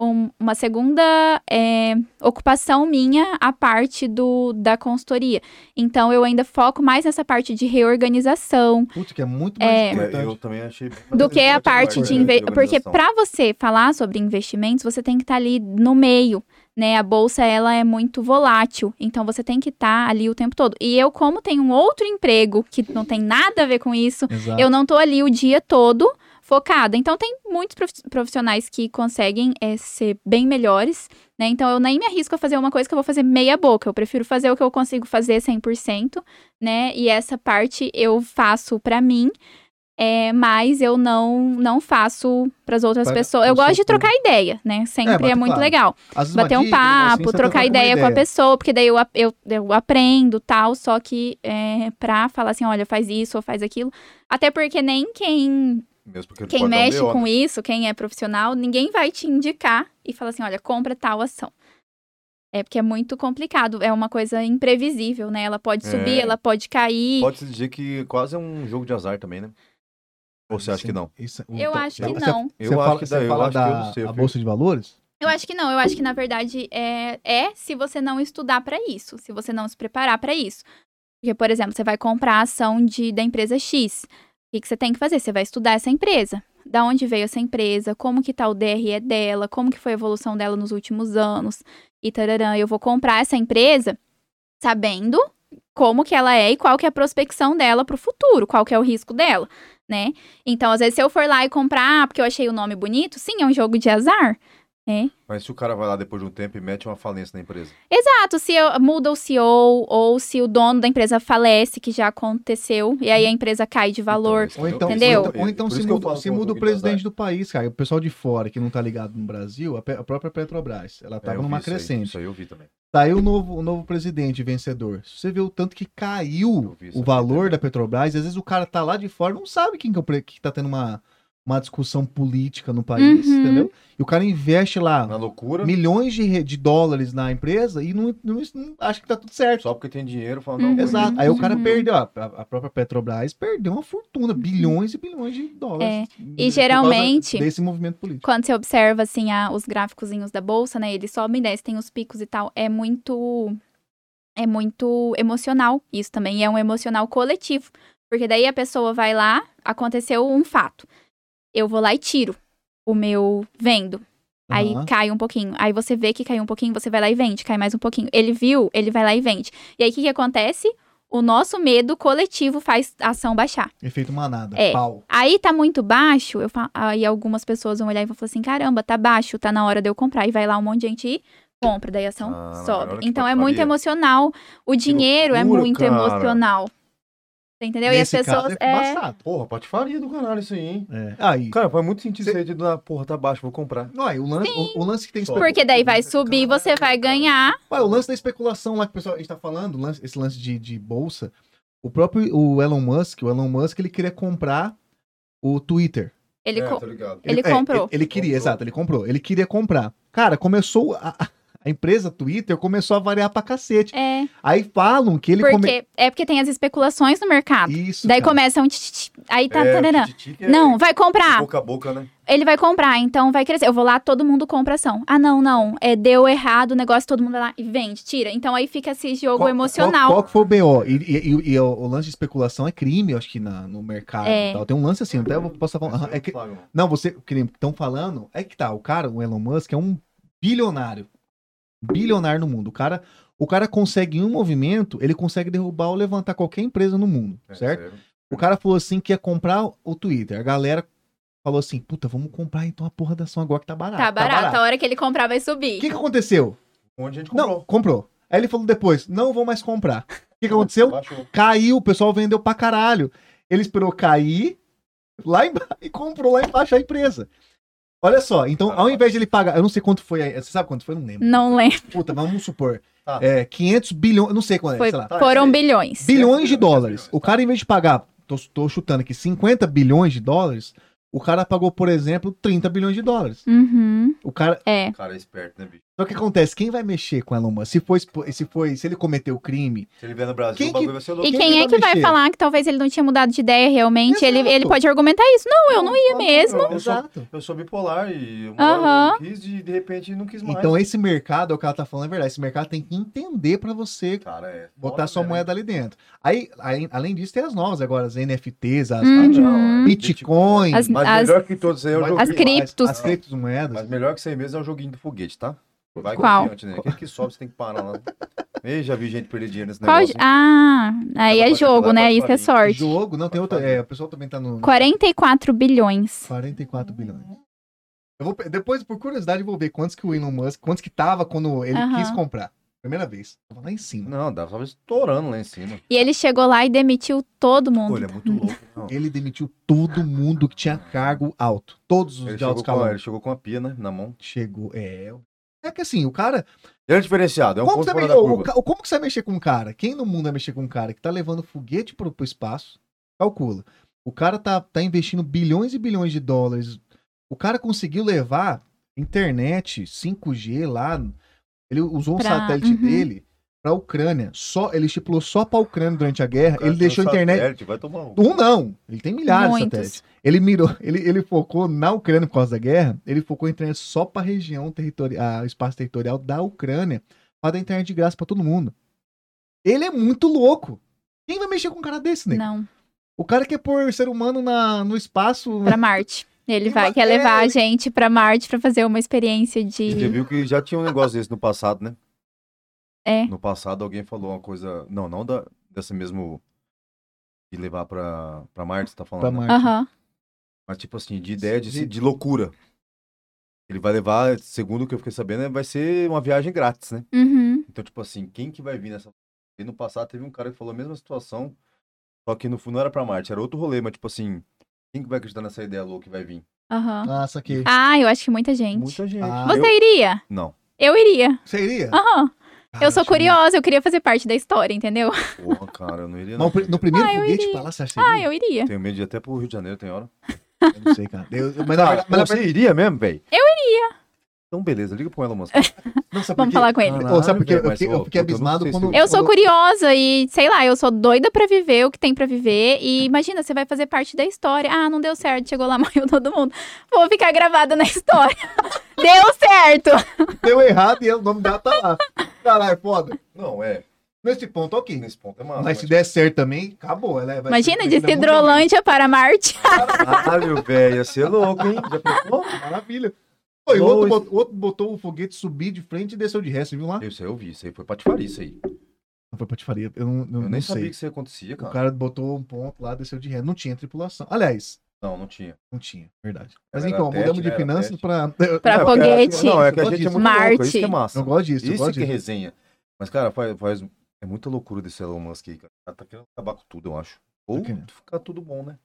um- uma segunda é, ocupação minha a parte do, da consultoria. Então, eu ainda foco mais nessa parte de reorganização, Putz, que é muito mais É. É, importante. eu também achei. do que a parte de de. Porque para você falar sobre investimentos, você tem que estar ali no meio, né? A bolsa ela é muito volátil, então você tem que estar ali o tempo todo. E eu, como tenho um outro emprego que não tem nada a ver com isso, Exato. eu não tô ali o dia todo focada. Então tem muitos profi- profissionais que conseguem é, ser bem melhores, né? Então eu nem me arrisco a fazer uma coisa que eu vou fazer meia boca. Eu prefiro fazer o que eu consigo fazer 100%, né? E essa parte eu faço pra mim. É, mas eu não não faço pras outras Para pessoas. Eu gosto de trocar ideia, né? Sempre é, bater muito papo. legal. Bater um dica, papo, assim, trocar troca uma ideia com a pessoa, porque daí eu, eu, eu aprendo tal, só que é, pra falar assim, olha, faz isso ou faz aquilo. Até porque nem quem quem pode um mexe com né? isso, quem é profissional, ninguém vai te indicar e falar assim, olha, compra tal ação. É porque é muito complicado, é uma coisa imprevisível, né? Ela pode subir, É. ela pode cair. Pode-se dizer que quase é um jogo de azar também, né? Ou você acha que não? Isso- Eu então, acho que você- não. Eu você acho fala, que dá, eu fala acho que eu da não sei, eu a bolsa de valores? Eu acho que não, eu acho que na verdade é, é se você não estudar pra isso, se você não se preparar pra isso. Porque, por exemplo, você vai comprar a ação de, da empresa X. O que, que você tem que fazer? Você vai estudar essa empresa. Da onde veio essa empresa, como que tá o DRE dela, como que foi a evolução dela nos últimos anos e tararã. Eu vou comprar essa empresa sabendo como que ela é e qual que é a prospecção dela pro futuro, qual que é o risco dela, né? Então, às vezes, se eu for lá e comprar, ah, porque eu achei o nome bonito, sim, é um jogo de azar, né? Mas se o cara vai lá depois de um tempo e mete uma falência na empresa. Exato, se eu- muda o CEO ou se o dono da empresa falece, que já aconteceu, e aí a empresa cai de valor. Então, Ou então, Entendeu? ou então- então se muda, se é muda o presidente do país, cara. O pessoal de fora que não tá ligado no Brasil, a, pe- a própria Petrobras, ela É, tava eu numa vi isso aí, crescente. Isso aí eu vi também. Saiu o novo, o novo presidente vencedor. Se Você vê o tanto que caiu o valor também. da Petrobras, e às vezes o cara tá lá de fora não sabe quem que, é o que tá tendo uma, uma discussão política no país, Uhum. entendeu? E o cara investe lá Na loucura, milhões de, de dólares na empresa e não, não, não acha que tá tudo certo. só porque tem dinheiro, fala, não, Uhum. vou Exato. Aí o cara Uhum. perdeu, ó, a, a própria Petrobras perdeu uma fortuna, bilhões e bilhões de dólares. É, e geralmente- Desse movimento político. Quando você observa, assim, a- os gráficozinhos da bolsa, né, eles sobem e descem, tem os picos e tal, é muito... É muito emocional isso também, é um emocional coletivo. Porque daí a pessoa vai lá, aconteceu um fato. Eu vou lá e tiro o meu vendo. Aí Aham. cai um pouquinho. Aí você vê que caiu um pouquinho, você vai lá e vende, cai mais um pouquinho. Ele viu, ele vai lá e vende. E aí o que, que acontece? O nosso medo coletivo faz a ação baixar. Efeito manada. É. Pau. Aí tá muito baixo, eu fa- aí algumas pessoas vão olhar e vão falar assim: caramba, tá baixo, tá na hora de eu comprar. E vai lá um monte de gente e compra, daí a ação Ah, sobe. Então é muito emocional. O dinheiro é loucura, muito cara. emocional. Entendeu? e as Nesse caso pessoas. é é... embaçado. Porra, patifaria do caralho isso aí, hein? É. Aí, Cara, faz muito sentido isso aí de, ah, porra, tá baixo, vou comprar. não, aí o, lance, o, o lance que tem especulação. Porque daí vai subir, você vai ganhar. Ué, o lance da especulação lá que o pessoal a gente tá falando, lance- esse lance de, de bolsa, o próprio o Elon Musk, o Elon Musk, ele queria comprar o Twitter. Ele, É, co- tá ligado. Ele é, comprou. Ele, ele queria, Comprou. exato, ele comprou. Ele queria comprar. Cara, começou. A, a- empresa Twitter começou a variar pra cacete. É, Aí falam que ele come... porque, é porque tem as especulações no mercado. Isso. Daí cara. começa um tch, aí tá, É, tarará. é Não, vai comprar. Boca a boca, né? Ele vai comprar, então vai crescer. Eu vou lá, todo mundo compra ação. Ah, não, não. É, deu errado o negócio, todo mundo vai lá e vende, tira. Então aí fica esse jogo Qual- emocional. Qual, qual que foi o BO? E, e- e- e o, o lance de especulação é crime, eu acho que na, no mercado. É. e tal. Tem um lance assim, até eu posso falar. Mas aham, eu é que, não, você, que estão falando, é que tá, o cara, o Elon Musk, é um bilionário. Bilionário no mundo. O cara, o cara consegue, em um movimento, ele consegue derrubar ou levantar qualquer empresa no mundo, É, certo? sério. O cara falou assim que ia comprar o Twitter. A galera falou assim, puta, vamos comprar então a porra da ação agora que tá barato. Tá barato, a hora que ele comprar vai subir. O que, que aconteceu? Um monte de gente Não, comprou. comprou. Aí ele falou depois, não vou mais comprar. O que, que aconteceu? Baixou. Caiu, o pessoal vendeu pra caralho. Ele esperou cair lá embaixo e comprou lá embaixo a empresa. Olha só, então ao invés de ele pagar, eu não sei quanto foi, aí, você sabe quanto foi? Eu não lembro. Não lembro. Puta, vamos supor, Tá. é, 500 bilhões, eu não sei quanto é, Foi, sei lá. Tá, foram isso bilhões. Bilhões de dólares. O tá. cara, em vez de pagar, tô, tô chutando aqui, 50 bilhões de dólares, o cara pagou, por exemplo, 30 bilhões de dólares. Uhum. O cara, É. O cara é esperto, né, bicho? Só que acontece, quem vai mexer com Elon Musk? Se foi, se foi, se ele cometeu crime, Se ele vier no Brasil, Quem o bagulho que- vai ser louco. E Quem quem que é vai que vai mexer? falar que talvez ele não tinha mudado de ideia realmente? Ele, Exato. ele pode argumentar isso. Não, eu não ia mesmo. Eu sou, Exato. eu sou bipolar e hora Aham. eu quis e de repente não quis mais. Então esse mercado, é o que ela tá falando, é verdade. Esse mercado tem que entender pra você Cara, é. botar sua moeda ali dentro. Aí, aí, além disso, tem as novas agora, as NFTs, as, Uhum. as Não, é Bitcoin, As- Mas melhor que todos aí é o. As criptos. as criptomoedas. Mas melhor que isso aí mesmo é o joguinho do foguete, tá? Vai Qual? confiante, né? Aquele que sobe, você tem que parar lá. Ei, já vi gente perder dinheiro nesse Qual- negócio. Ah, aí Ela é jogo, né? Isso é sorte. Jogo, não, tem outra. É, o pessoal também tá no. 44 bilhões. 44 bilhões. Eu vou, depois, por curiosidade, eu vou ver quantos que o Elon Musk, quantos que tava quando ele quis comprar. Primeira vez. Tava lá em cima. Não, dava tava estourando lá em cima. E ele chegou lá e demitiu todo mundo. ele é muito louco. Não. Ele demitiu todo mundo que tinha cargo alto. Todos os Ele de alto escalão. ele chegou com a pia, né? Na mão. Chegou. É. É que assim, o cara. É diferenciado, é um como, você vai- o- o como que você vai mexer com um cara? Quem no mundo vai mexer com um cara que tá levando foguete pro, pro espaço? Calcula. O cara tá, tá investindo bilhões e bilhões de dólares. O cara conseguiu levar internet 5G lá. Ele usou um Pra- satélite uhum. dele pra Ucrânia. Só, ele estipulou só pra Ucrânia durante a guerra. O cara Ele deixou a internet. satélite, Vai tomar um. Um não. Ele tem milhares de Muitos. satélites. Ele mirou, ele, ele focou na Ucrânia por causa da guerra, ele focou em internet só pra região territorial, espaço territorial da Ucrânia, pra dar internet de graça pra todo mundo. Ele é muito louco. Quem vai mexer com um cara desse, né? Não, O cara quer pôr ser humano na, no espaço. pra Marte. Ele vai, quer é, levar a ele- gente pra Marte pra fazer uma experiência Você de. viu que já tinha um negócio desse no passado, né? É. No passado alguém falou uma coisa. Não, não da, dessa mesmo. De levar pra, pra Marte, você tá falando. Pra né? Marte. Aham. Mas tipo assim, de ideia de, De- de loucura. Ele vai levar, segundo o que eu fiquei sabendo, vai ser uma viagem grátis, né? Uhum. Então, tipo assim, quem que vai vir nessa. E no passado teve um cara que falou a mesma situação, só que no fundo não era pra Marte, era outro rolê, mas tipo assim, quem que vai acreditar nessa ideia louca que vai vir? Aham. Nossa, que. Ah, eu acho que muita gente. Muita gente. Ah, Você eu... iria? Não. Eu iria. Você iria? Aham. Cara, eu sou curiosa, eu queria fazer parte da história, entendeu? Porra, cara, eu não iria Mas não. no pri- no primeiro Ah, eu foguete iria. pra lá, você acha que Ah, eu iria. Tenho medo de ir até pro Rio de Janeiro, tem hora. Eu não sei, cara. Eu- mas na Ah, verdade- mas na você iria mesmo, velho? Eu iria. Então, beleza, liga pro Elon Musk. não, sabe por Vamos falar com ele. Caralho, sabe por quê? velho, Eu mas, eu fiquei eu abismado quando- Eu sou curiosa e, sei lá, eu sou doida pra viver o que tem pra viver. E imagina, você vai fazer parte da história. Ah, não deu certo, chegou lá, morreu todo mundo. Vou ficar gravada na história. deu certo! Deu errado e o nome dela tá lá. Caralho, foda. Não, é. Nesse ponto, ok. Nesse ponto é massa. Mas se der certo também, acabou. Ela vai Imagina, de Hidrolândia para Marte. Caralho, velho, ia ser louco, hein? Já pensou? Maravilha. Pô, e o outro, botou, o outro botou o foguete subir de frente e desceu de resto, viu lá? Isso aí eu vi, isso aí foi patifaria, isso aí. Não foi patifaria, eu não, não, Eu nem não sabia sei. que isso acontecia, O cara. cara botou um ponto lá, desceu de resto. Não tinha tripulação. Aliás, Não, não tinha. não tinha, verdade. Mas Era então, teste, mudamos né? de Era finanças pra... Pra É, foguete. Não, é que a Eu gente é gosto muito louco, Marte. isso que é massa. Eu gosto disso, eu Isso gosto que é disso. resenha. Mas, cara, faz, faz- é muita loucura desse Elon Musk aí, cara. Tá querendo acabar com tudo, eu acho. Ou ficar tudo bom, né?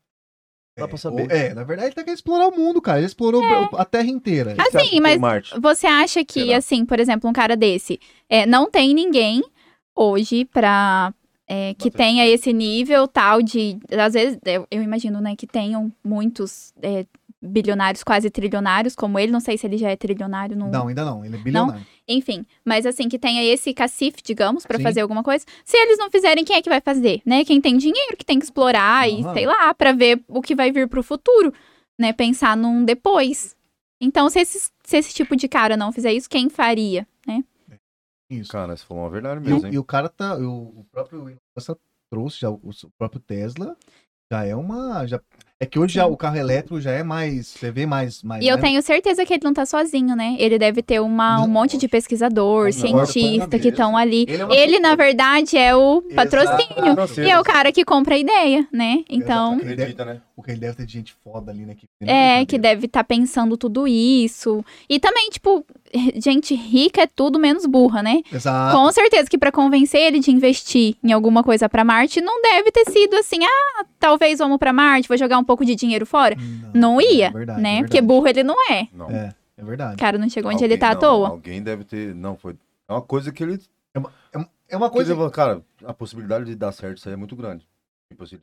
Dá É, pra saber. ou- É, na verdade ele tá querendo explorar o mundo, cara. Ele explorou a terra inteira. Assim, mas Marte? você acha que, Será? assim, por exemplo, um cara desse, é, não tem ninguém hoje pra é, que tenha esse nível tal de. Às vezes, eu, eu imagino, né, que tenham muitos é, bilionários, quase trilionários, como ele. Não sei se ele já é trilionário. Não, Não, ainda não. Ele é bilionário. Enfim, mas assim, que tenha esse cacife, digamos, pra Sim. fazer alguma coisa. Se eles não fizerem, quem é que vai fazer? Né? Quem tem dinheiro, que tem que explorar e Aham. sei lá, pra ver o que vai vir pro futuro, né? Pensar num depois. Então, se, esses- se esse tipo de cara não fizer isso, quem faria, né? Isso. Cara, você falou uma verdade E mesmo, hein? e o cara tá. O, o próprio Elon Musk trouxe já o, o próprio Tesla. Já é uma. Já, é que hoje já, o carro elétrico já é mais. Você vê mais. mais E eu né? tenho certeza que ele não tá sozinho, né? Ele deve ter uma, um monte de pesquisador, Não, cientista que estão ali. Ele, é Ele, na verdade, é o Exato. patrocínio. Não, E é o cara que compra a ideia, né? Então. Acredita, né? Porque ele deve ter gente foda ali, né? Que, é, que deve estar pensando tudo isso. E também, tipo, gente rica é tudo menos burra, né? Exato. Com certeza que pra convencer ele de investir em alguma coisa pra Marte, não deve ter sido assim, ah, talvez vamos pra Marte, vou jogar um pouco de dinheiro fora. Não ia, é verdade, né? é Porque burro ele não é. Não. É, é verdade. O cara não chegou onde ele Alguém- tá à não, toa. Alguém deve ter. Não, foi. É uma coisa que ele. É uma Coisa... coisa. Cara, a possibilidade de dar certo isso aí é muito grande. Tipo assim,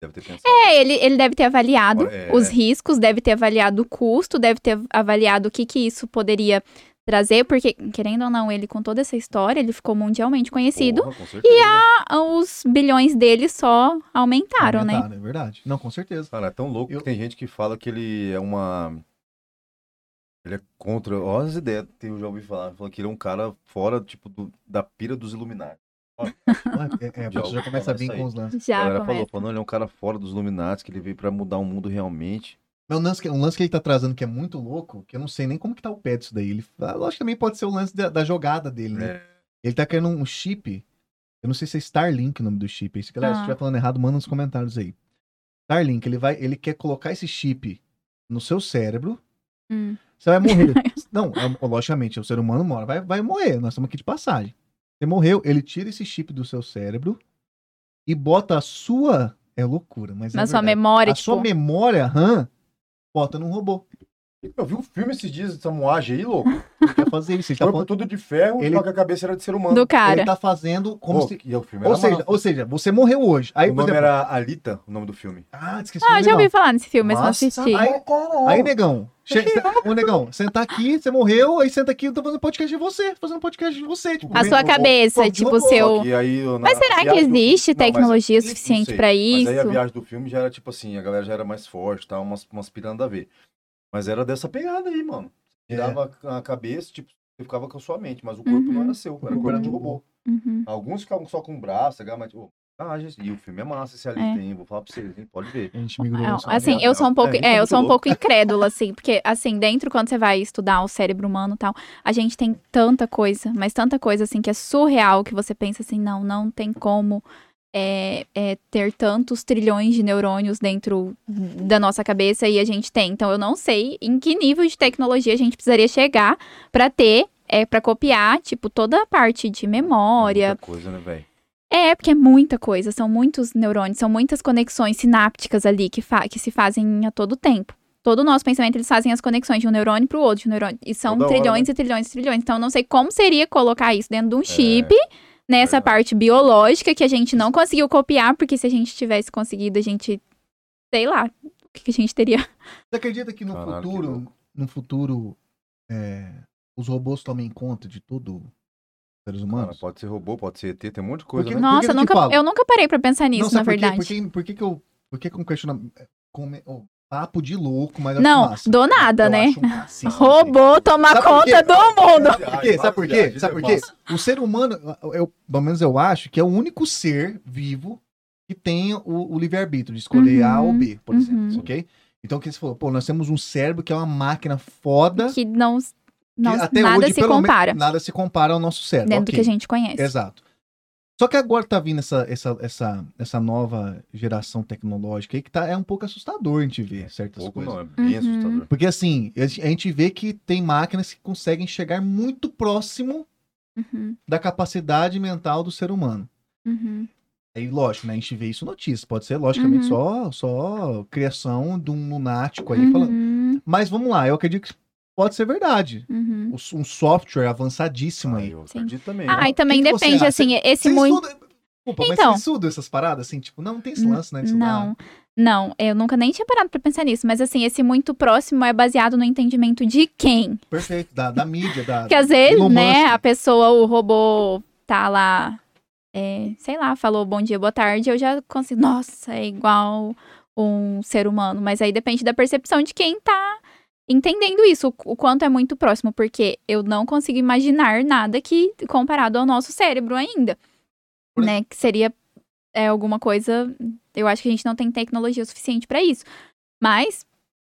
deve ter pensado. É, ele, ele deve ter avaliado É. os riscos, deve ter avaliado o custo, deve ter avaliado o que, que isso poderia trazer, porque, querendo ou não, ele com toda essa história, ele ficou mundialmente conhecido. Porra, com certeza. Ah, Os bilhões dele só aumentaram, né? Aumentaram, É verdade. Não, com certeza. Cara, é tão louco Eu- que tem gente que fala que ele é uma. Ele é contra. Olha as ideias que eu já ouvi falar. Falando que ele é um cara fora, tipo, do- da pira dos Illuminati. É, é, a Já pessoa já começa a vir com os lances. A Já galera começa. falou, ele é um cara fora dos Illuminati, que ele veio pra mudar o mundo realmente. Mas um lance, que, um lance que ele tá trazendo que é muito louco, que eu não sei nem como que tá o pé disso daí. Ele, ah, lógico que também pode ser o lance da, da jogada dele, né? É. Ele tá querendo um chip. Eu não sei se é Starlink o nome do chip. Aí, Se galera, se Ah. estiver falando errado, manda nos comentários aí. Starlink, ele vai, ele quer colocar esse chip no seu cérebro. Hum. Você vai morrer. não, é- logicamente, o ser humano mora, vai, vai morrer. Nós estamos aqui de passagem. Você morreu, ele tira esse chip do seu cérebro e bota a sua. É loucura, mas. Na é sua verdade. memória, A tipo. sua memória RAM bota num robô. Eu vi um filme esses dias de moagem aí, louco. Ele quer fazer isso. Ele tá, Corpo falando- tudo de ferro, Ele- só que a cabeça era de ser humano. Do cara. ele tá fazendo como Pô, se. E o filme Ou seja, massa. ou seja, você morreu hoje. Aí, o nome exemplo. era Alita, o nome do filme. Ah, esqueci Ah, o já ouvi falar nesse filme, mas não assisti. aí- Aí, negão, che... ô negão, senta aqui, você morreu, aí senta aqui, eu tô fazendo podcast de você, tô fazendo podcast de você. Tipo, A sua cabeça, Pô, tipo, robô. seu. Aí, na- Mas será que viagem do- existe Não, mas- tecnologia suficiente sei. pra Mas aí a isso? viagem do filme já era tipo assim, a galera já era mais forte, tá? Umas, umas pirando a ver. Mas era dessa pegada aí, mano. É. Tirava a cabeça, tipo, você ficava com a sua mente, mas o corpo não Uhum. era seu, era corpo corpo era de do robô. Uhum. Alguns ficavam só com o braço, mas, oh, ah, gente, e o filme é massa esse ali É. tem, vou falar pra vocês, hein? Pode ver. A gente migrou. Não, assim, não, eu sou um não. pouco, É, é, é eu sou um pouco incrédula, assim, porque, assim, dentro, quando você vai estudar o cérebro humano e tal, a gente tem tanta coisa, mas tanta coisa, assim, que é surreal, que você pensa assim, não, não tem como é, é, ter tantos trilhões de neurônios dentro da nossa cabeça e a gente tem. Então, eu não sei em que nível de tecnologia a gente precisaria chegar pra ter, é, para copiar, tipo, toda a parte de memória, Muita coisa, né, velho? é, porque é muita coisa, são muitos neurônios, são muitas conexões sinápticas ali que, que se fazem a todo tempo. Todo o nosso pensamento, eles fazem as conexões de um neurônio pro outro, de um neurônio, e são Toda hora, trilhões né? e trilhões e trilhões. Então, eu não sei como seria colocar isso dentro de um chip, nessa verdade. parte biológica, que a gente não conseguiu copiar, porque se a gente tivesse conseguido, a gente, sei lá, o que, que a gente teria. Você acredita que no Caralho, que futuro, louco. no futuro, é, os robôs tomem conta de tudo seres Cara, humanos? pode ser robô, pode ser ET, tem um monte de coisa, Porque- né? Nossa, que eu nunca, eu nunca parei pra pensar nisso, Não, na sabe por quê? verdade. Por que, por que que eu... Por que que um questionamento... Oh, papo de louco, mas Não, do nada, Eu né? assim. Robô tomar Sabe conta do mundo. Sabe por quê? Sabe por quê? Sabe por quê? O ser humano, eu, pelo menos eu acho que é o único ser vivo que tem o, o livre-arbítrio de escolher A ou B, por Uhum. exemplo, ok? Então, o que você falou? Pô, nós temos um cérebro que é uma máquina foda. Que não, não que até nada hoje, se pelo menos, compara nada se compara ao nosso cérebro. dentro do ok. que a gente conhece. Exato. Só que agora tá vindo essa, essa, essa, essa nova geração tecnológica aí que tá, é um pouco assustador a gente ver certas Pouco coisas. não, é bem Uhum. assustador. Porque assim, a gente- vê que tem máquinas que conseguem chegar muito próximo Uhum, da capacidade mental do ser humano. uhum. Aí, lógico, né? A gente vê isso em notícias. Pode ser, logicamente, só, só criação de um lunático aí falando. Uhum, Mas vamos lá, eu acredito que pode ser verdade. uhum. Um software avançadíssimo Ah, aí. eu Sim. acredito também. Ah, né? e também que depende, assim, esse Você muito. estuda- Pô, pô, mas Então. você estuda essas paradas, assim, tipo, não, não tem esse lance, né? Não, não, eu nunca nem tinha parado pra pensar nisso, mas assim, esse muito próximo é baseado no entendimento de quem? Perfeito, da, da mídia, da. Porque às vezes, né, a pessoa, o robô tá lá, é, sei lá, falou bom dia, boa tarde, eu já consigo, nossa, é igual um ser humano, mas aí depende da percepção de quem tá entendendo isso, o, o quanto é muito próximo, porque eu não consigo imaginar nada que comparado ao nosso cérebro ainda, Por- né, que seria é, alguma coisa, eu acho que a gente não tem tecnologia suficiente pra isso, mas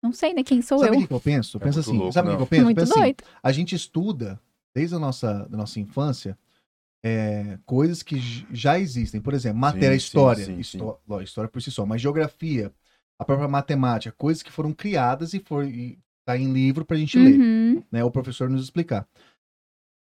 não sei, né, quem sou Sabe o eu? que que eu penso? Eu É penso assim, louco, sabe o que não. que eu penso? Eu muito penso assim, a gente estuda, desde a nossa, da nossa infância, é, coisas que já existem. Por exemplo, matéria, sim, história. sim, histó- lógico, história por si só, mas geografia, a própria matemática, coisas que foram criadas e foi e tá em livro pra gente ler, Uhum, né? O professor nos explicar.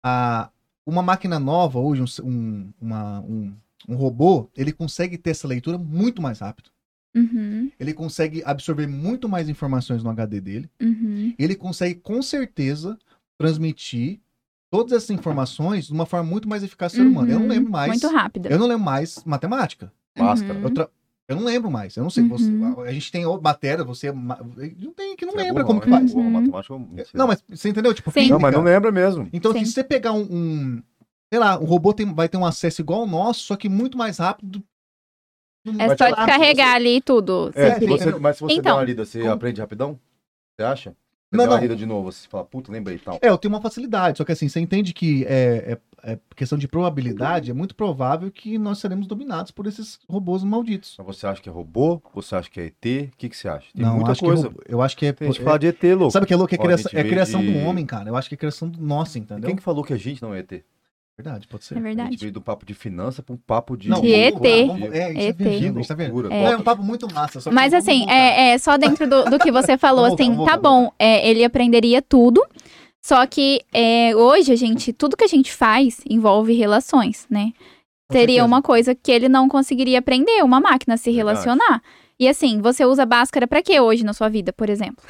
A, uma máquina nova hoje, um, um, uma- um, um robô, ele consegue ter essa leitura muito mais rápido. uhum, Ele consegue absorver muito mais informações no HD dele. uhum. ele consegue com certeza transmitir todas essas informações de uma forma muito mais eficaz do ser humano. Eu não Uhum, lembro mais. Muito rápida. Eu não lembro mais matemática. Máscara. Uhum. Eu, tra- eu não lembro mais. Eu não sei. Você- Uhum. a gente tem matéria, você. Não tem que não Você é lembra burrão, como que né? faz. Burro, Uhum. matemática, mentira. Não, mas você entendeu? Tipo. Não, mas não lembra mesmo. Então, assim, Sim. se você pegar um. um- sei lá, o robô tem, vai ter um acesso igual ao nosso, só que muito mais rápido. É só descarregar ali tudo. É, É, você- mas se você Então, der uma lida, você como- aprende rapidão? Você acha? Você Não, uma não. de novo, você fala, puta, lembrei e tal. É, eu tenho uma facilidade, só que assim, você entende que é, é- é questão de probabilidade, é muito provável que nós seremos dominados por esses robôs malditos. Mas você acha que é robô? Você acha que é ET? O que, que você acha? Tem não, muita acho coisa. que é eu acho que é. Tem gente é- fala de ET, louco. sabe o que é louco? É, Ó, criação, é criação de- do homem, cara. Eu acho que é criação do nosso, entendeu? Quem que falou que a gente não é ET? Verdade, pode ser. É A gente verdade. veio do papo de finança pra um papo de... Não, De ET. É, gente ET. vendo, tá. Loucura, É. É um papo muito massa. Mas assim, é, é só dentro do, do que você falou, Vamos voltar, assim, tá bom, é, ele aprenderia tudo, só que é, hoje a gente, tudo que a gente faz envolve relações, né? Com Teria certeza. uma coisa que ele não conseguiria aprender, uma máquina se Verdade. relacionar. E assim, você usa Bhaskara pra quê hoje na sua vida, por exemplo?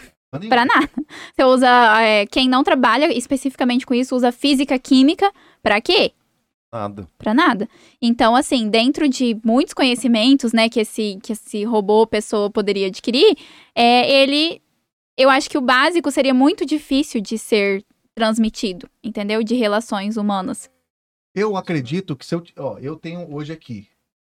Pra nada. Você usa, é, quem não trabalha especificamente com isso, usa física, química, pra quê? Nada. Pra nada. Então, assim, dentro de muitos conhecimentos, né, que esse, que esse robô, pessoa poderia adquirir, é, ele. Eu acho que o básico seria muito difícil de ser transmitido, entendeu? De relações humanas. Eu acredito que se eu. Ó, eu tenho hoje aqui.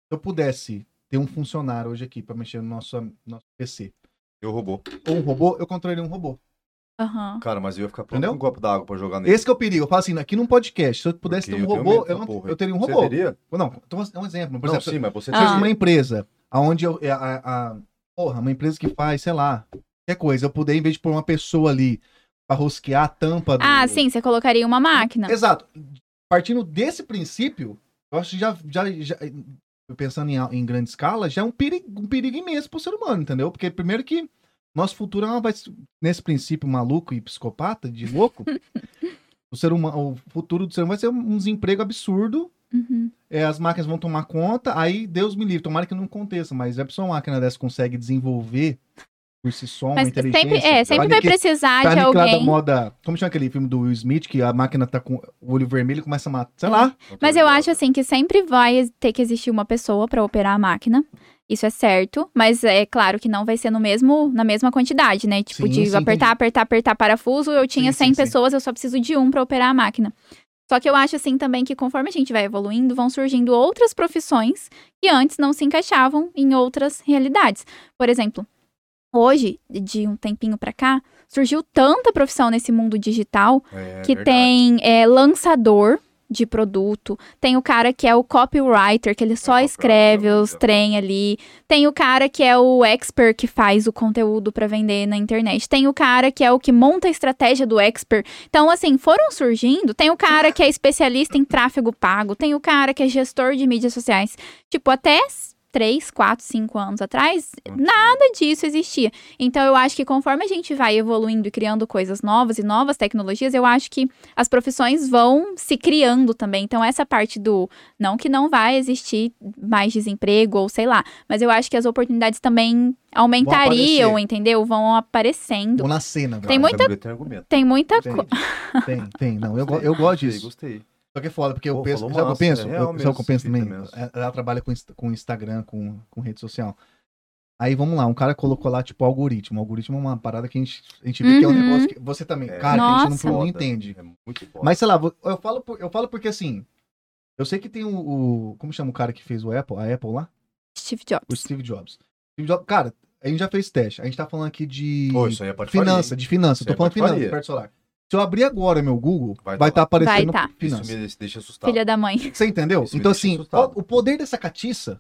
Se eu pudesse ter um funcionário hoje aqui pra mexer no nosso, nosso PC Eu robô. ou um robô, eu controlaria um robô. Aham. Cara, mas eu ia ficar pronto Entendeu? com um copo d'água pra jogar nele. Esse que é o perigo. Eu falo assim, aqui num podcast, se eu pudesse Porque ter um eu robô, eu, não, eu teria um Você robô. teria? Não, então é um exemplo. Por Não, exemplo, sim, mas você se eu Ah. uma empresa onde eu. A, a, a- porra, uma empresa que faz, sei lá, qualquer coisa, eu puder, em vez de pôr uma pessoa ali pra rosquear a tampa do. Ah, sim, você colocaria uma máquina. Exato. Partindo desse princípio, eu acho que já. já, já pensando em, em grande escala, já é um perigo, um perigo imenso pro ser humano, entendeu? Porque, primeiro, que nosso futuro é uma- vai, se- nesse princípio maluco e psicopata, de louco, o, ser humano, o futuro do ser humano vai ser um desemprego absurdo. Uhum. é, as máquinas vão tomar conta, aí Deus me livre, tomara que não aconteça, mas é só uma máquina dessa consegue desenvolver por si só Mas sempre, é, sempre vai precisar tá de alguém. moda. Como chama aquele filme do Will Smith, que a máquina tá com o olho vermelho e começa a matar. Sei lá. Mas eu acho assim que sempre vai ter que existir uma pessoa pra operar a máquina. Isso é certo, mas é claro que não vai ser no mesmo, na mesma quantidade, né? Tipo, Sim, de sim, apertar, entendi. apertar, apertar parafuso, eu tinha Sim, 100 sim, sim. pessoas, eu só preciso de um pra operar a máquina. Só que eu acho assim também que conforme a gente vai evoluindo, vão surgindo outras profissões que antes não se encaixavam em outras realidades. Por exemplo, hoje, de um tempinho pra cá, surgiu tanta profissão nesse mundo digital É que verdade. tem é, lançador de produto, tem o cara que é o copywriter, que ele só copywriter, escreve os trem ali, tem o cara que é o expert que faz o conteúdo pra vender na internet, tem o cara que é o que monta a estratégia do expert. Então, assim, foram surgindo, tem o cara que é especialista em tráfego pago, tem o cara que é gestor de mídias sociais. Tipo, até 3, 4, 5 anos atrás, nada disso existia. Então, eu acho que conforme a gente vai evoluindo e criando coisas novas e novas tecnologias, eu acho que as profissões vão se criando também. Então, essa parte do. Não que não vai existir mais desemprego ou sei lá, mas eu acho que as oportunidades também aumentariam, aparecer. entendeu? Vão aparecendo. Vou na cena, velho. Tem muita- Tem argumento. Tem muita Tem, coisa. tem, tem. Não, eu, eu gosto disso. Gostei. Só que é foda, porque eu Pô, penso. falou Sabe o que eu penso? é Eu- sabe o que eu penso também? mesmo. É, Ela trabalha com, com Instagram, com, com rede social. Aí vamos lá, um cara colocou lá, tipo, algoritmo. algoritmo é uma parada que a gente, a gente vê que é um Uhum. negócio que. Você também, É. cara, que a gente Nossa. não, não entende. É muito foda. Mas sei lá, eu falo, por- eu falo porque assim. Eu sei que tem o, o- Como chama o cara que fez o Apple? A Apple lá? Steve O Jobs. Steve Jobs. Steve Jobs cara, a gente já fez teste. A gente tá falando aqui de. Pô, isso aí é patifaria, finança, hein? de finança. Isso Tô é falando finança, patifaria. perto solar. Se eu abrir agora meu Google, Vai vai tá estar lá. aparecendo Vai tá. Isso me deixa assustado. Filha da mãe. Você entendeu? Então, assim, o, o poder dessa catiça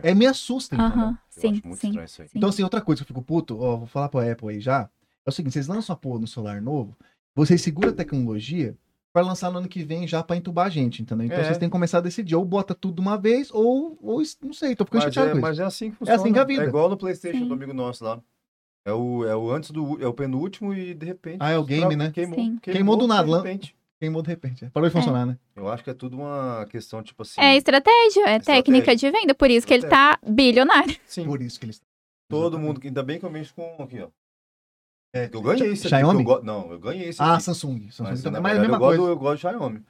é é, me assusta, Eu sim, acho muito sim. estranho isso aí. sim. Então, assim, outra coisa que eu fico puto, ó, vou falar pra Apple aí já. É o seguinte, vocês lançam a porra no celular novo, vocês seguram a tecnologia pra lançar no ano que vem já pra entubar a gente, entendeu? Então É. vocês têm que começar a decidir, ou bota tudo de uma vez, ou, ou não sei, tô ficando Mas chateado é, mas é assim que funciona. assim que é a vida. É igual no Playstation Sim. do amigo nosso lá. É o, é o antes do. É o penúltimo e de repente. Ah, é o game, né? Queimou, Sim. Queimou do nada, De lá. repente. Queimou de repente. Parou de funcionar, né? Eu acho que é tudo uma questão, tipo assim. É estratégia, é técnica de venda, por isso que ele tá bilionário. Sim. Por isso que eles. Todo mundo. Ainda bem que eu mexo com aqui, ó. É, Eu ganhei esse aqui. Xiaomi? que eu go- Não, eu ganhei esse Ah, aqui. Samsung. Samsung Mas, também. Mas é a mesma eu, gosto, coisa. eu gosto de Xiaomi.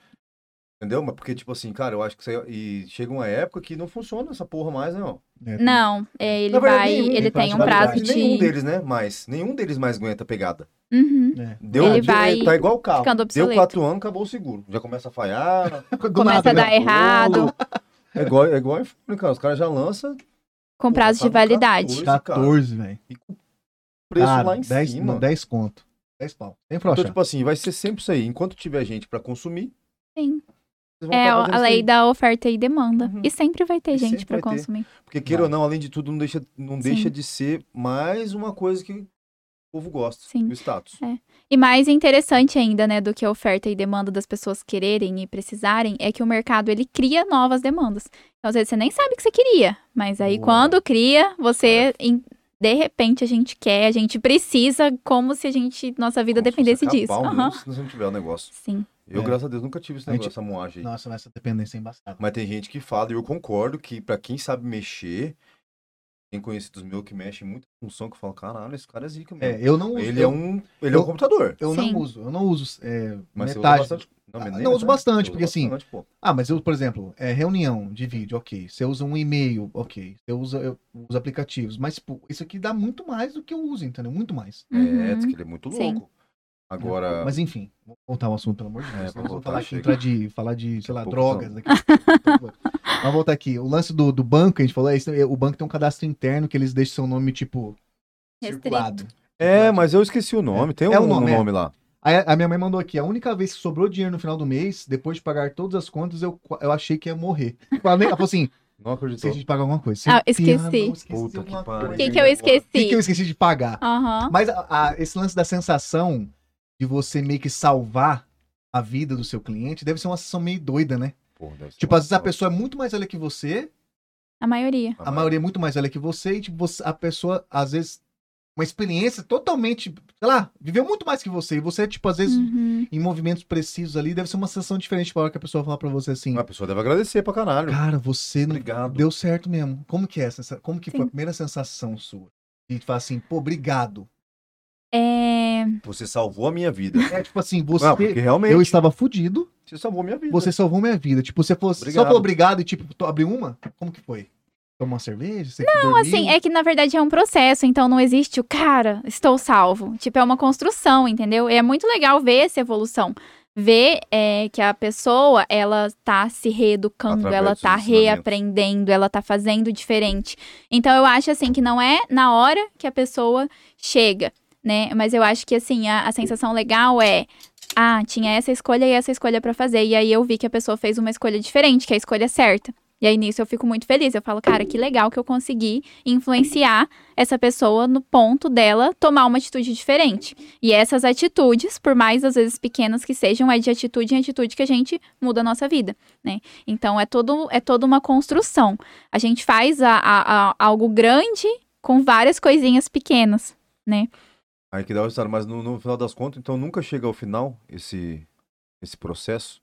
Entendeu? Mas porque, tipo assim, cara, eu acho que aí, e chega uma época que não funciona essa porra mais, né, ó. É, Não, é, ele Na verdade, vai, nenhum, ele tem um prazo verdade, Nenhum de... deles, né? Mais. Nenhum deles mais aguenta a pegada. Uhum. É. Deu, Ele de- vai tá igual o carro. ficando Deu quatro anos, acabou o seguro. Já começa a falhar. Começa nada, a dar né? errado, É igual, é igual iPhone, cara. Os caras já lançam com Pô, prazo de tá no validade. 14. 14, velho. preço Cara, lá em 10, cima. não, 10 conto. 10 pau. Sem Então, tipo assim, vai ser sempre isso aí. Enquanto tiver gente pra consumir, Sim. É a isso lei aí. da oferta e demanda. Uhum. E sempre vai ter E gente pra vai ter. consumir. Porque, queira Vai. ou não, além de tudo, não deixa, não Sim. deixa de ser mais uma coisa que o povo gosta. Sim. O status. E mais interessante ainda, né, do que a oferta e demanda das pessoas quererem e precisarem, é que o mercado ele cria novas demandas. Então, às vezes você nem sabe que você queria, mas aí Boa. quando cria, você em- de repente a gente quer, a gente precisa, como se a gente nossa vida Como se dependesse disso. o mundo Se não tiver o negócio. Sim. Eu, É. graças a Deus, nunca tive esse A gente- negócio, essa moagem aí. Nossa, mas essa dependência é embaçada. Mas tem gente que fala, e eu concordo, que pra quem sabe mexer, tem conhecidos meus que mexem muito função, que eu falo, caralho, esse cara é zica É, mesmo. eu não uso. ele é eu, um. Ele é eu- um computador. eu Sim. não uso. Eu não uso é, Mas você usa metade. bastante. Não, Ah, não, uso bastante, porque assim, bastante, pô. Ah, mas eu, por exemplo, é, reunião de vídeo, ok. Você usa um e-mail, ok. Você usa eu uso aplicativos. Mas, tipo, isso aqui dá muito mais do que eu uso, entendeu? Muito mais. É, Uhum. diz que ele é muito Sim. Agora. Mas enfim, vamos voltar ao assunto, pelo amor de Deus. É, vamos voltar, falar aqui, entrar de, falar de, sei lá, drogas. Daqui. vamos voltar aqui. O lance do, do banco, a gente falou, é, isso, é, o banco tem um cadastro interno que eles deixam seu nome, tipo, circulado. É, mas eu esqueci o nome. Tem É um o nome, nome, é. lá. A a minha mãe mandou aqui, a única vez que sobrou dinheiro no final do mês, depois de pagar todas as contas, eu, eu achei que ia morrer. Ela nem- ela falou assim, Não se acreditou. a gente paga alguma coisa. Ah, esqueci. não, esqueci Puta que pariu. O que, que eu O esqueci? que, que eu esqueci de pagar? Aham. Mas a- a- esse lance da sensação de você meio que salvar a vida do seu cliente deve ser uma sensação meio doida, né? Porra, deve ser Tipo, às vezes a pessoa é muito mais velha que você, A maioria. a maioria é muito mais velha que você, e tipo, você- a pessoa, às vezes, uma experiência totalmente, sei lá, viveu muito mais que você, e você, tipo, às vezes, Uhum. em movimentos precisos ali, deve ser uma sensação diferente para hora que a pessoa falar pra você assim, A pessoa deve agradecer pra caralho. cara, você não Obrigado. deu certo mesmo. Como que é essa, como que foi Sim. a primeira sensação sua? E falar assim, pô, obrigado. É... Você salvou a minha vida. É tipo assim, você, Não, porque realmente eu estava fudido, você salvou minha vida. Você salvou minha vida. Tipo, você fosse, só Obrigado. falou obrigado e, tipo, abriu uma? Como que foi? Tomou uma cerveja? Você Não, assim, é que na verdade é um processo, então não existe o cara, estou salvo. Tipo, é uma construção, entendeu? E é muito legal ver essa evolução. Ver é, que a pessoa, ela tá se reeducando, Através ela tá reaprendendo, ela tá fazendo diferente. Então eu acho, assim, que não é na hora que a pessoa chega, né? Mas eu acho que, assim, a, a sensação legal é... Ah, tinha essa escolha e essa escolha pra fazer. E aí eu vi que a pessoa fez uma escolha diferente, que é a escolha certa. E aí nisso eu fico muito feliz. Eu falo, cara, que legal que eu consegui influenciar essa pessoa no ponto dela tomar uma atitude diferente. E essas atitudes, por mais às vezes pequenas que sejam, é de atitude em atitude que a gente muda a nossa vida, né? Então é todo é toda uma construção. A gente faz a- a- a- algo grande com várias coisinhas pequenas, né? Aí que dá o resultado. Mas no, no final das contas, então nunca chega ao final esse, esse processo.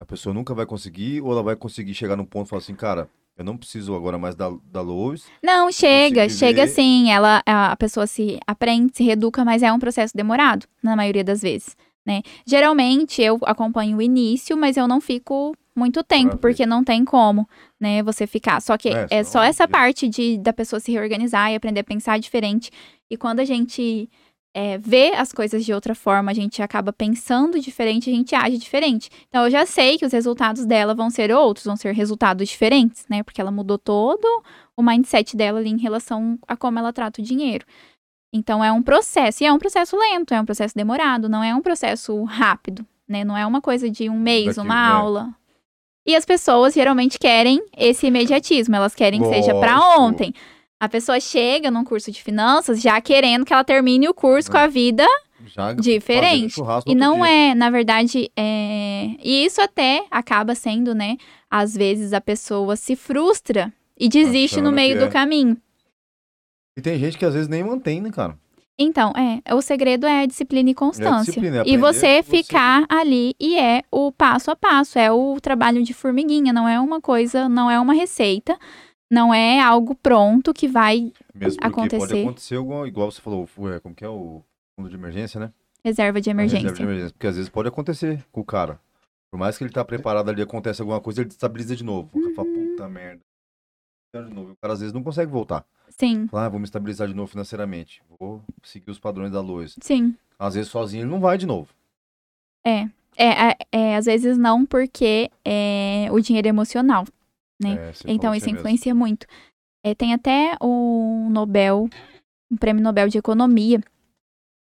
A pessoa nunca vai conseguir, ou ela vai conseguir chegar num ponto e falar assim, cara, eu não preciso agora mais da, da Lois. Não, chega, chega sim. Ela, a a pessoa se aprende, se reeduca, mas é um processo demorado, na maioria das vezes. né? Geralmente eu acompanho o início, mas eu não fico muito tempo, porque não tem como, né, você ficar. Só que É, é, só essa parte de da pessoa se reorganizar e aprender a pensar diferente. E quando a gente é, vê as coisas de outra forma, a gente acaba pensando diferente, a gente age diferente. Então eu já sei que os resultados dela vão ser outros, vão ser resultados diferentes, né? Porque ela mudou todo o mindset dela ali em relação a como ela trata o dinheiro. Então é um processo, e é um processo lento, é um processo demorado, não é um processo rápido, né? Não é uma coisa de um mês, Negativo, uma né? aula. E as pessoas geralmente querem esse imediatismo, elas querem que seja pra Lógico. ontem. A pessoa chega num curso de finanças já querendo que ela termine o curso com a vida Já Diferente. e no não dia. é, na verdade, é... e isso até acaba sendo, né? Às vezes a pessoa se frustra e desiste no Achando meio que do é. caminho. E tem gente que às vezes nem mantém, né, cara? Então, é, o segredo é a disciplina e constância. disciplina, é e aprender você- ficar ali e é o passo a passo, é o trabalho de formiguinha, não é uma coisa, não é uma receita, não é algo pronto que vai Mesmo porque pode Acontecer. acontecer alguma, igual você falou, é, como que é o fundo de emergência, né? reserva de A reserva emergência. de emergência. Porque às vezes pode acontecer com o cara. Por mais que ele tá preparado ali, acontece alguma coisa, ele destabiliza de novo. Cara fala, Uhum. puta merda. De novo. O cara às vezes não consegue voltar. Sim, Fala, ah, vou me estabilizar de novo financeiramente. Vou seguir os padrões da luz. sim. Às vezes sozinho ele não vai de novo. É, é, é, às vezes não, porque é o dinheiro emocional. Né? É, Então isso você mesmo. influencia muito. É, tem até o Nobel, um prêmio Nobel de Economia.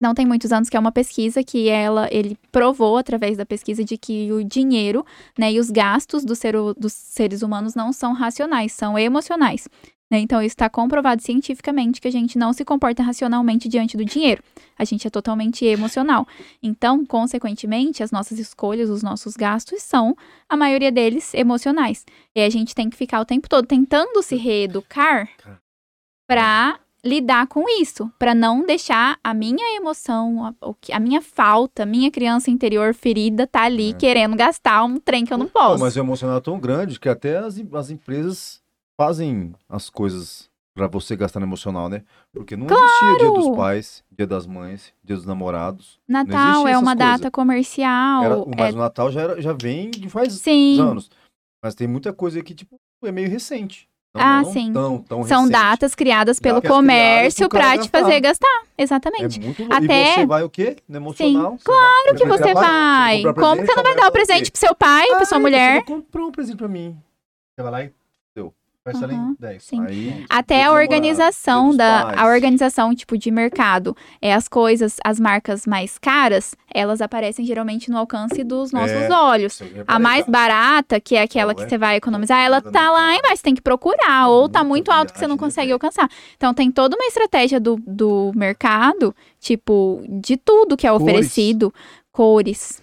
Não tem muitos anos que é uma pesquisa que ela, ele provou através da pesquisa de que o dinheiro, né, e os gastos do ser, dos seres humanos não são racionais, são emocionais. Né? Então isso está comprovado cientificamente que a gente não se comporta racionalmente diante do dinheiro. A gente é totalmente emocional. Então, consequentemente, as nossas escolhas, os nossos gastos são, a maioria deles, emocionais. E a gente tem que ficar o tempo todo tentando se reeducar para lidar com isso, para não deixar a minha emoção, a, a minha falta, a minha criança interior ferida tá ali É. querendo gastar um trem que eu não posso. mas o emocional é tão grande que até as, as empresas fazem as coisas pra você gastar no emocional, né? Porque não existia dia dos pais, dia das mães, dia dos namorados. Natal é uma essas data coisas. comercial. Era, é- mas o Natal já, era- já vem de faz sim, anos. Mas tem muita coisa que, tipo, é meio recente. Não, Ah, não sim. Tão, tão são recente. datas criadas pelo Datas comércio pra te fazer gastar. É Exatamente. muito louco. Até- E você vai o quê? No emocional? claro que você vai. comprar Como que você não vai dar o presente pro seu pai, pra sua mulher? Comprou um presente pra mim. Você vai lá e. parcela em 10. sim. Aí, Até a organização da a organização tipo de mercado, é as coisas, as marcas mais caras, elas aparecem geralmente no alcance dos nossos É, olhos. A mais barata, que é aquela Não, que é você vai economizar, ela muita tá lá embaixo, você tem que procurar, ou tá muito alto que você não né, consegue alcançar. Então tem toda uma estratégia do, do mercado, tipo, de tudo que é Cores. oferecido, cores.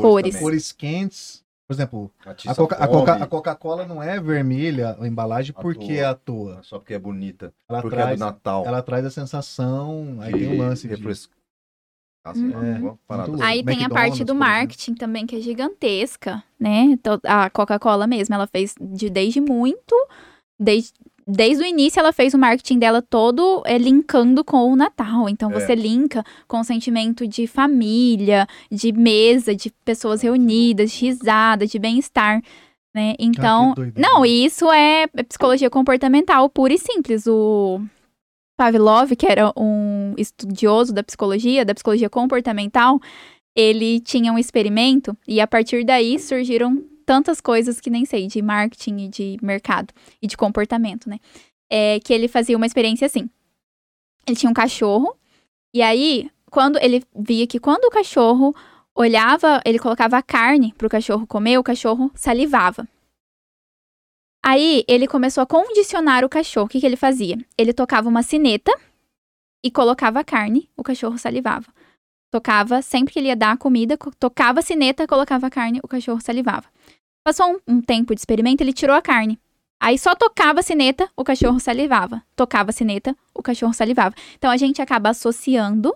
cores. também. Cores quentes. Por exemplo, a Coca- a Coca- a Coca-Cola não é vermelha a embalagem À porque toa. é à toa. Só porque é bonita. Ela porque é traz, do Natal. ela traz a sensação, aí de tem o lance de... refres- Uhum. assim. Aí tem a parte do marketing também, que é gigantesca, né? To- A Coca-Cola mesmo, ela fez de, desde muito, desde, desde o início ela fez o marketing dela todo é, linkando com o Natal. Então É. você linka com o sentimento de família, de mesa, de pessoas reunidas, de risada, de bem-estar. Né? Então, doido. não, isso é psicologia comportamental pura e simples. O Pavlov, que era um estudioso da psicologia, da psicologia comportamental, ele tinha um experimento e a partir daí surgiram tantas coisas que nem sei, de marketing e de mercado e de comportamento, né? É que ele fazia uma experiência assim. Ele tinha um cachorro e aí, quando ele via que quando o cachorro olhava, ele colocava a carne pro cachorro comer, o cachorro salivava. Aí ele começou a condicionar o cachorro. O que, que ele fazia? Ele tocava uma sineta e colocava a carne, o cachorro salivava. Tocava, sempre que ele ia dar a comida, co- tocava a sineta, colocava a carne, o cachorro salivava. Passou um, um tempo de experimento, ele tirou a carne. Aí só tocava a sineta, o cachorro salivava. Tocava a sineta, o cachorro salivava. Então a gente acaba associando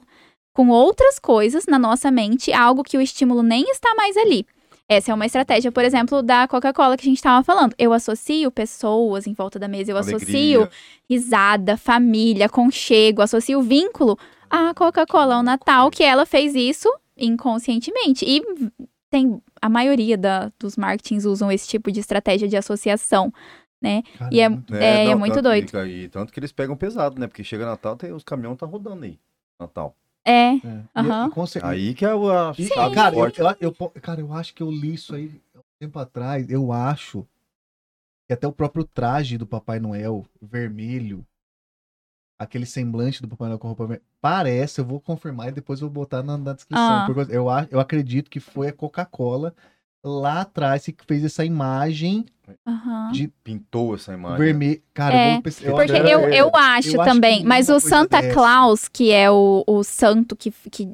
com outras coisas na nossa mente algo que o estímulo nem está mais ali. Essa é uma estratégia, por exemplo, da Coca-Cola que a gente estava falando. Eu associo pessoas em volta da mesa, eu associo Alegria. risada, família, conchego, associo vínculo à Coca-Cola, ao Natal, que ela fez isso inconscientemente. E tem a maioria da, dos marketings usam esse tipo de estratégia de associação, né? E é- muito- É, é muito tanto, doido. E, e tanto que eles pegam pesado, né? Porque chega Natal, tem, os caminhões tá rodando aí. Natal. É, é. E- Aham. e Aí que é o a E, cara, eu, eu, eu cara, eu acho que eu li isso aí um tempo atrás. Eu acho que até o próprio traje do Papai Noel, vermelho, aquele semblante do Papai Noel com roupa vermelha, parece, eu vou confirmar e depois eu vou botar na, na descrição. Ah. porque eu, eu acredito que foi a Coca-Cola lá atrás que fez essa imagem aham. Pintou essa imagem. vermelha. Cara, É, eu. Porque eu, eu eu acho acho também, que mas o Santa dessa- Claus, que é o, o santo que, que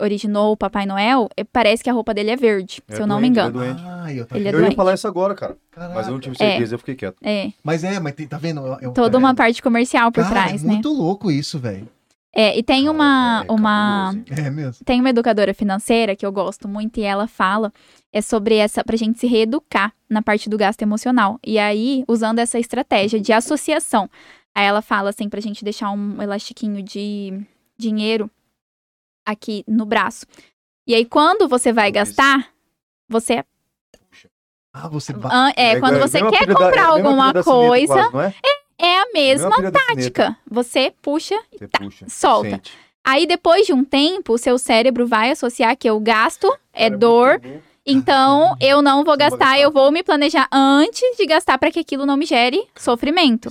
originou o Papai Noel, eh, parece que a roupa dele é verde, É se eu não me engano. ele é doente. Ah, eu, Ele é eu ia falar isso agora, cara. Caraca. Mas eu não tive É. certeza, eu fiquei quieto. É, Mas é, mas tem, tá vendo? Eu- eu- toda é, uma parte comercial por cara, trás, é né? muito louco isso, velho. É, e tem Cara, uma, é uma? É mesmo. tem uma educadora financeira que eu gosto muito e ela fala é sobre essa pra gente se reeducar na parte do gasto emocional. E aí, usando essa estratégia de associação. Aí ela fala assim pra gente deixar um elastiquinho de dinheiro aqui no braço. E aí quando você vai gastar, você Ah, você ba... ah, é, igual- quando é você mesma quer da- comprar é mesma alguma da sineta coisa, quase, é? é a mesma sineta. tática. Você puxa Você tá, puxa, solta. sente. Aí depois de um tempo, o seu cérebro vai associar que o gasto é dor, então eu não vou gastar. eu vou me planejar antes de gastar para que aquilo não me gere sofrimento.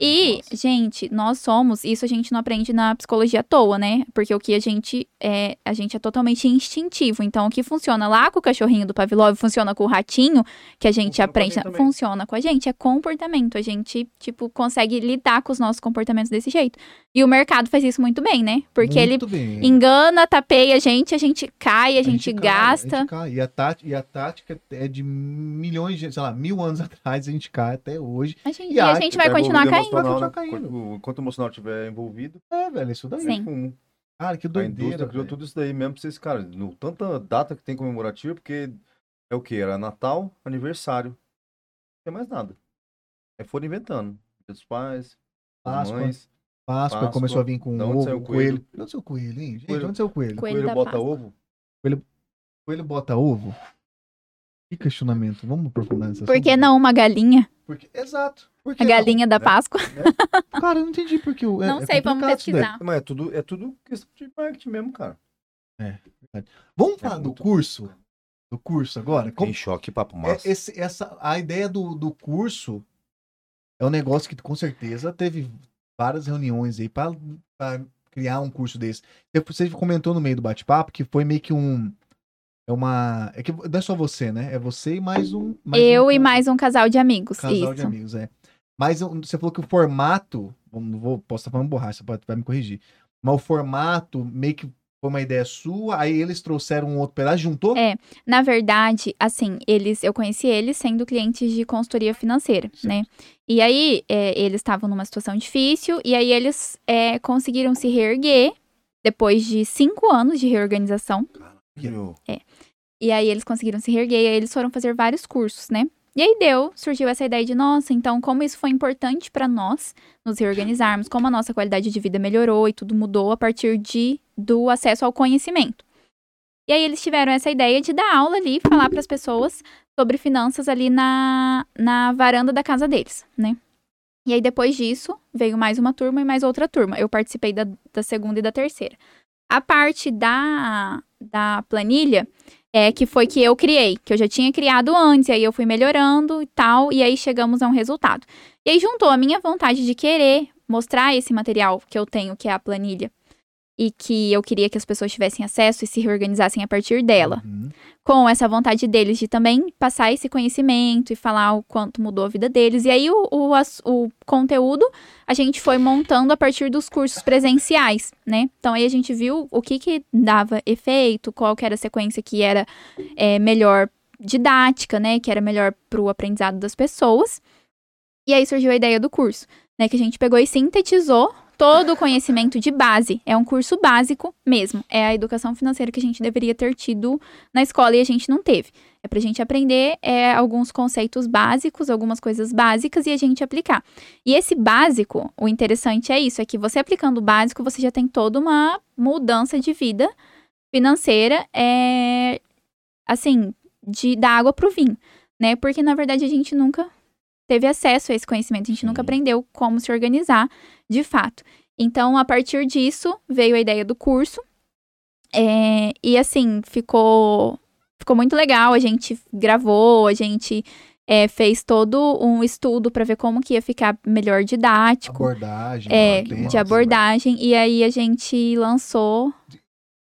E, Nossa. gente, nós somos, isso a gente não aprende na psicologia à toa, né? Porque o que a gente é, a gente é totalmente instintivo. Então, o que funciona lá com o cachorrinho do Pavlov, funciona com o ratinho, que a gente Funciona com a aprende, gente também. funciona com a gente, é comportamento. A gente, tipo, consegue lidar com os nossos comportamentos desse jeito. E o mercado faz isso muito bem, né? Porque ele Muito bem. engana, tapeia a gente, a gente cai, a gente, cai, gasta. a gente cai. E, a tática, e a tática é de milhões de, sei lá, mil anos atrás, a gente cai até hoje. A gente, E e a a- gente vai continuar caindo. Emocional, Vai né? continuar caindo. Quando- Enquanto o emocional estiver envolvido, É, velho, isso daí. Sim. fumo. Cara, que A doideira. indústria criou velho. tudo isso daí mesmo pra vocês, cara. No, tanta data que tem comemorativa, porque é o que? Era Natal, aniversário. Não tem mais nada. Aí foram inventando. Dia dos pais, Páscoa. mães. Páscoa, Páscoa. começou a vir com ovo, coelho. coelho? De onde saiu o coelho, hein? Gente, Coelho. de onde saiu o coelho? Coelho Coelho bota Páscoa. ovo. Coelho bota ovo? Que questionamento. Vamos aprofundar nessa Por que não uma galinha? Porque, exato. Por que A não? galinha da né? Páscoa? Cara, eu não entendi porque o. é- não é sei, vamos isso daí. pesquisar. Mas é tudo, é tudo questão de marketing mesmo, cara. Vamos É falar do curso? Do curso agora? Como- Tem choque, papo é, massa. esse- essa, a ideia do, do curso é um negócio que com certeza teve várias reuniões aí para criar um curso desse. Você- Você comentou no meio do bate-papo que foi meio que um. É uma. É que não é só você, né? É você e mais um. mais Eu um e mais um casal de amigos. casal isso. de amigos, é. Mas você falou que o formato. Não vou, posso estar falando borracha, você pode, vai me corrigir. Mas o formato meio que foi uma ideia sua, aí eles trouxeram um outro pedaço, juntou? É. Na verdade, assim, eles, eu conheci eles sendo clientes de consultoria financeira, Certo. né? E aí, é, eles estavam numa situação difícil, e aí eles é, conseguiram se reerguer depois de cinco anos de reorganização. Meu, E aí eles conseguiram se reerguer, e aí eles foram fazer vários cursos, né? E aí deu, surgiu essa ideia de, nossa, então como isso foi importante pra nós nos reorganizarmos, como a nossa qualidade de vida melhorou e tudo mudou a partir de do acesso ao conhecimento. E aí eles tiveram essa ideia de dar aula ali, falar para as pessoas sobre finanças ali na, na varanda da casa deles, né? E aí depois disso veio mais uma turma e mais outra turma. Eu participei da, da segunda e da terceira. A parte da, da planilha é que foi que eu criei, que eu já tinha criado antes, e aí eu fui melhorando e tal, e aí chegamos a um resultado. E aí juntou a minha vontade de querer mostrar esse material que eu tenho, que é a planilha, e que eu queria que as pessoas tivessem acesso e se reorganizassem a partir dela, Uhum. com essa vontade deles de também passar esse conhecimento e falar o quanto mudou a vida deles. E aí o, o, o conteúdo a gente foi montando a partir dos cursos presenciais, né? Então aí a gente viu o que que dava efeito, qual que era a sequência que era é, melhor didática, né? Que era melhor para o aprendizado das pessoas. E aí surgiu a ideia do curso, né? Que a gente pegou e sintetizou todo o conhecimento de base. É um curso básico mesmo. É a educação financeira que a gente deveria ter tido na escola e a gente não teve. É pra gente aprender é, alguns conceitos básicos, algumas coisas básicas e a gente aplicar. E esse básico, o interessante é isso, é que você aplicando o básico, você já tem toda uma mudança de vida financeira é assim, de da água pro vinho, né? Porque na verdade a gente nunca teve acesso a esse conhecimento, a gente nunca Sim. aprendeu como se organizar de fato. Então, a partir disso, veio a ideia do curso. É, e assim, ficou, ficou muito legal. A gente gravou, a gente é, fez todo um estudo para ver como que ia ficar melhor didático. Abordagem. É, de abordagem. E aí a gente lançou.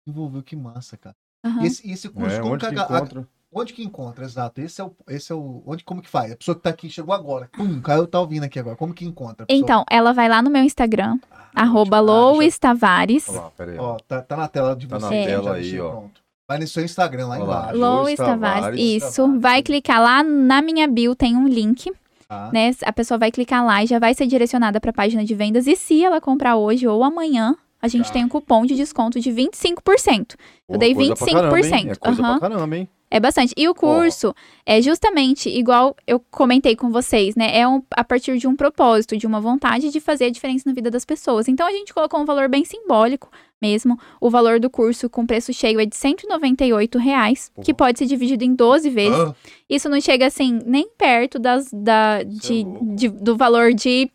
Desenvolveu, que massa, cara. Aham. E esse, e esse curso, É, como que a- a- encontra? Onde que encontra, exato. Esse é o. Esse é o onde, como que faz? A pessoa que tá aqui, chegou agora. Pum, Caio tá ouvindo aqui agora. Como que encontra? pessoa? Então, ela vai lá no meu Instagram, arroba Ah, Tavares. Lá, pera aí. Ó, tá, tá na tela de Tá você. na já tela deixei aí, ó. pronto. Vai no seu Instagram lá embaixo. Lois Tavares, Tavares. isso. Tavares. Vai clicar lá na minha bio, tem um link, Tá? né? A pessoa vai clicar lá e já vai ser direcionada para a página de vendas. E se ela comprar hoje ou amanhã, a gente Tá. tem um cupom de desconto de 25%. Pô, dei coisa pra caramba, hein? 25%, É coisa aham. pra caramba, hein? É bastante. E o curso é justamente igual eu comentei com vocês, né? É um- a partir de um propósito, de uma vontade de fazer a diferença na vida das pessoas. Então a gente colocou um valor bem simbólico mesmo. O valor do curso com preço cheio é de 198 reais, que Porra. pode ser dividido em 12 vezes. Ah, Isso não chega assim nem perto das, da, Isso é de, de- do valor de,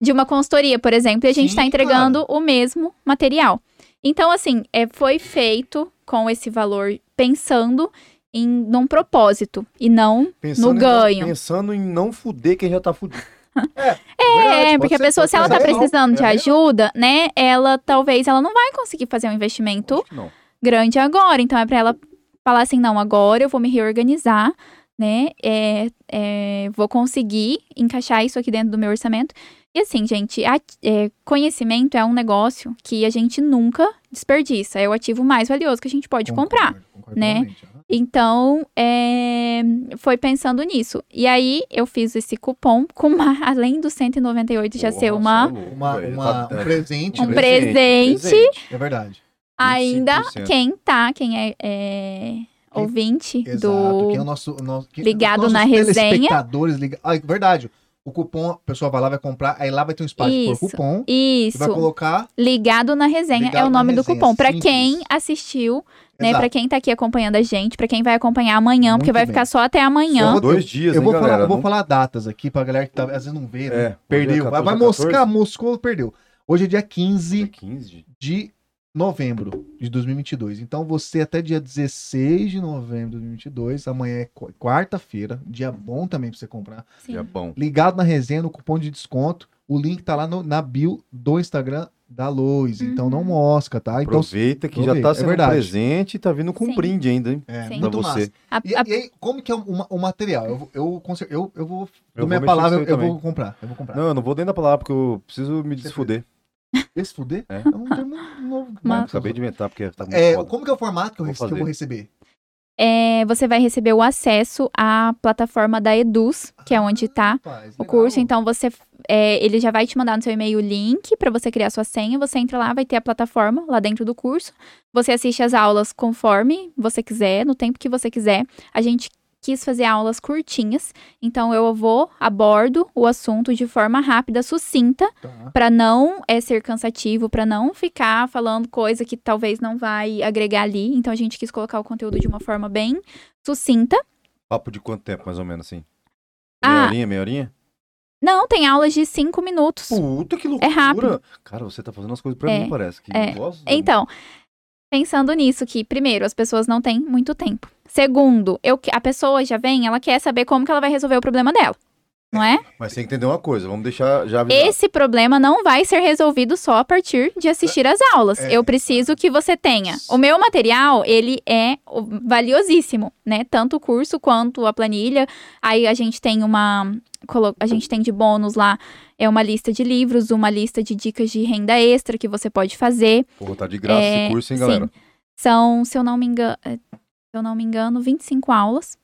de uma consultoria, por exemplo, e a gente está entregando o mesmo material. Então, assim, é, foi feito com esse valor pensando em num propósito e não Pensando no em ganho. pensando em não fuder quem já tá fudido. É, porque a pessoa, se ela tá precisando de é real. ajuda, né, ela talvez ela não vai conseguir fazer um investimento grande agora. Então é pra ela falar assim, não, agora eu vou me reorganizar, né? É, é, vou conseguir encaixar isso aqui dentro do meu orçamento. E assim, gente, a- é, conhecimento é um negócio que a gente nunca desperdiça. É o ativo mais valioso que a gente pode comprar. concordo, concordo né? Então, é, foi pensando nisso. E aí, eu fiz esse cupom com uma, além dos 198 já Porra, ser uma, é Uma, uma- Tá- um presente, um né? presente. É verdade. ainda 25%. quem tá, quem é, é, ouvinte Exato. do Quem é o nosso, o nosso quem- Ligado na resenha. liga... Ah, é verdade. O cupom, a pessoa vai lá, vai comprar, aí lá vai ter um espaço Isso. por cupom. Isso, vai colocar. ligado na resenha Ligado é o nome do resenha, cupom. Pra simples. quem assistiu, né. Pra quem tá aqui acompanhando a gente, pra quem vai acompanhar amanhã, porque Muito vai bem. ficar só até amanhã. Só Dois dias, eu hein, vou falar, galera? eu vou falar datas aqui pra galera que tá, às vezes não vê, né? É, Perdeu. é vai 14, vai 14? moscar, moscou, perdeu. Hoje é dia Dia 15 15. de novembro de 2022. Então você até dia 16 de novembro de 2022, amanhã é qu- quarta-feira, dia bom também pra você comprar. Sim. É bom. Ligado na resenha, no cupom de desconto. O link tá lá no- na bio do Instagram da Lois. Então não Uhum. mosca, tá? Então Aproveita que já tá é sendo verdade. presente e tá vindo com Sim. brinde ainda, hein? é Sim. Pra muito você. massa. A- E, a- e aí, como que é o, o material? Eu, vou- eu, cer- eu, eu vou. Eu minha vou palavra, eu, eu vou comprar. Eu vou comprar. Não, eu não vou dentro da palavra porque eu preciso me desfuder. Esse fuder? É. É um termo novo. Mas- Acabei de inventar porque tá muito É, foda. como que é o formato que eu, Vou que eu vou receber? é, você vai receber o acesso à plataforma da Eduz, que é onde tá Rapaz, o curso. Então você é, ele já vai te mandar no seu e-mail o link para você criar sua senha. Você entra lá, vai ter a plataforma lá dentro do curso. Você assiste as aulas conforme você quiser, no tempo que você quiser. A gente quis fazer aulas curtinhas, então eu vou abordo o assunto de forma rápida, sucinta, Tá. para não é, ser cansativo, para não ficar falando coisa que talvez não vai agregar ali. Então a gente quis colocar o conteúdo de uma forma bem sucinta. Papo de quanto tempo, mais ou menos, assim? Ah. Meia horinha, meia horinha? Não, tem aulas de cinco minutos. Puta que loucura! rápido. Cara, você tá fazendo as coisas pra É, mim, parece. Que é. negócio. Então, pensando nisso, que primeiro, as pessoas não têm muito tempo. Segundo, eu, a pessoa já vem, ela quer saber como que ela vai resolver o problema dela. Não é? Mas tem que entender uma coisa, vamos deixar já avisado. Esse problema não vai ser resolvido só a partir de assistir às aulas. É. Eu preciso que você tenha. O meu material, ele é valiosíssimo, né? Tanto o curso quanto a planilha. Aí a gente tem uma a gente tem de bônus lá é uma lista de livros, uma lista de dicas de renda extra que você pode fazer. Porra, tá de graça É, esse curso, hein, sim. galera? São, se eu não me engano, se eu não me engano, 25 aulas.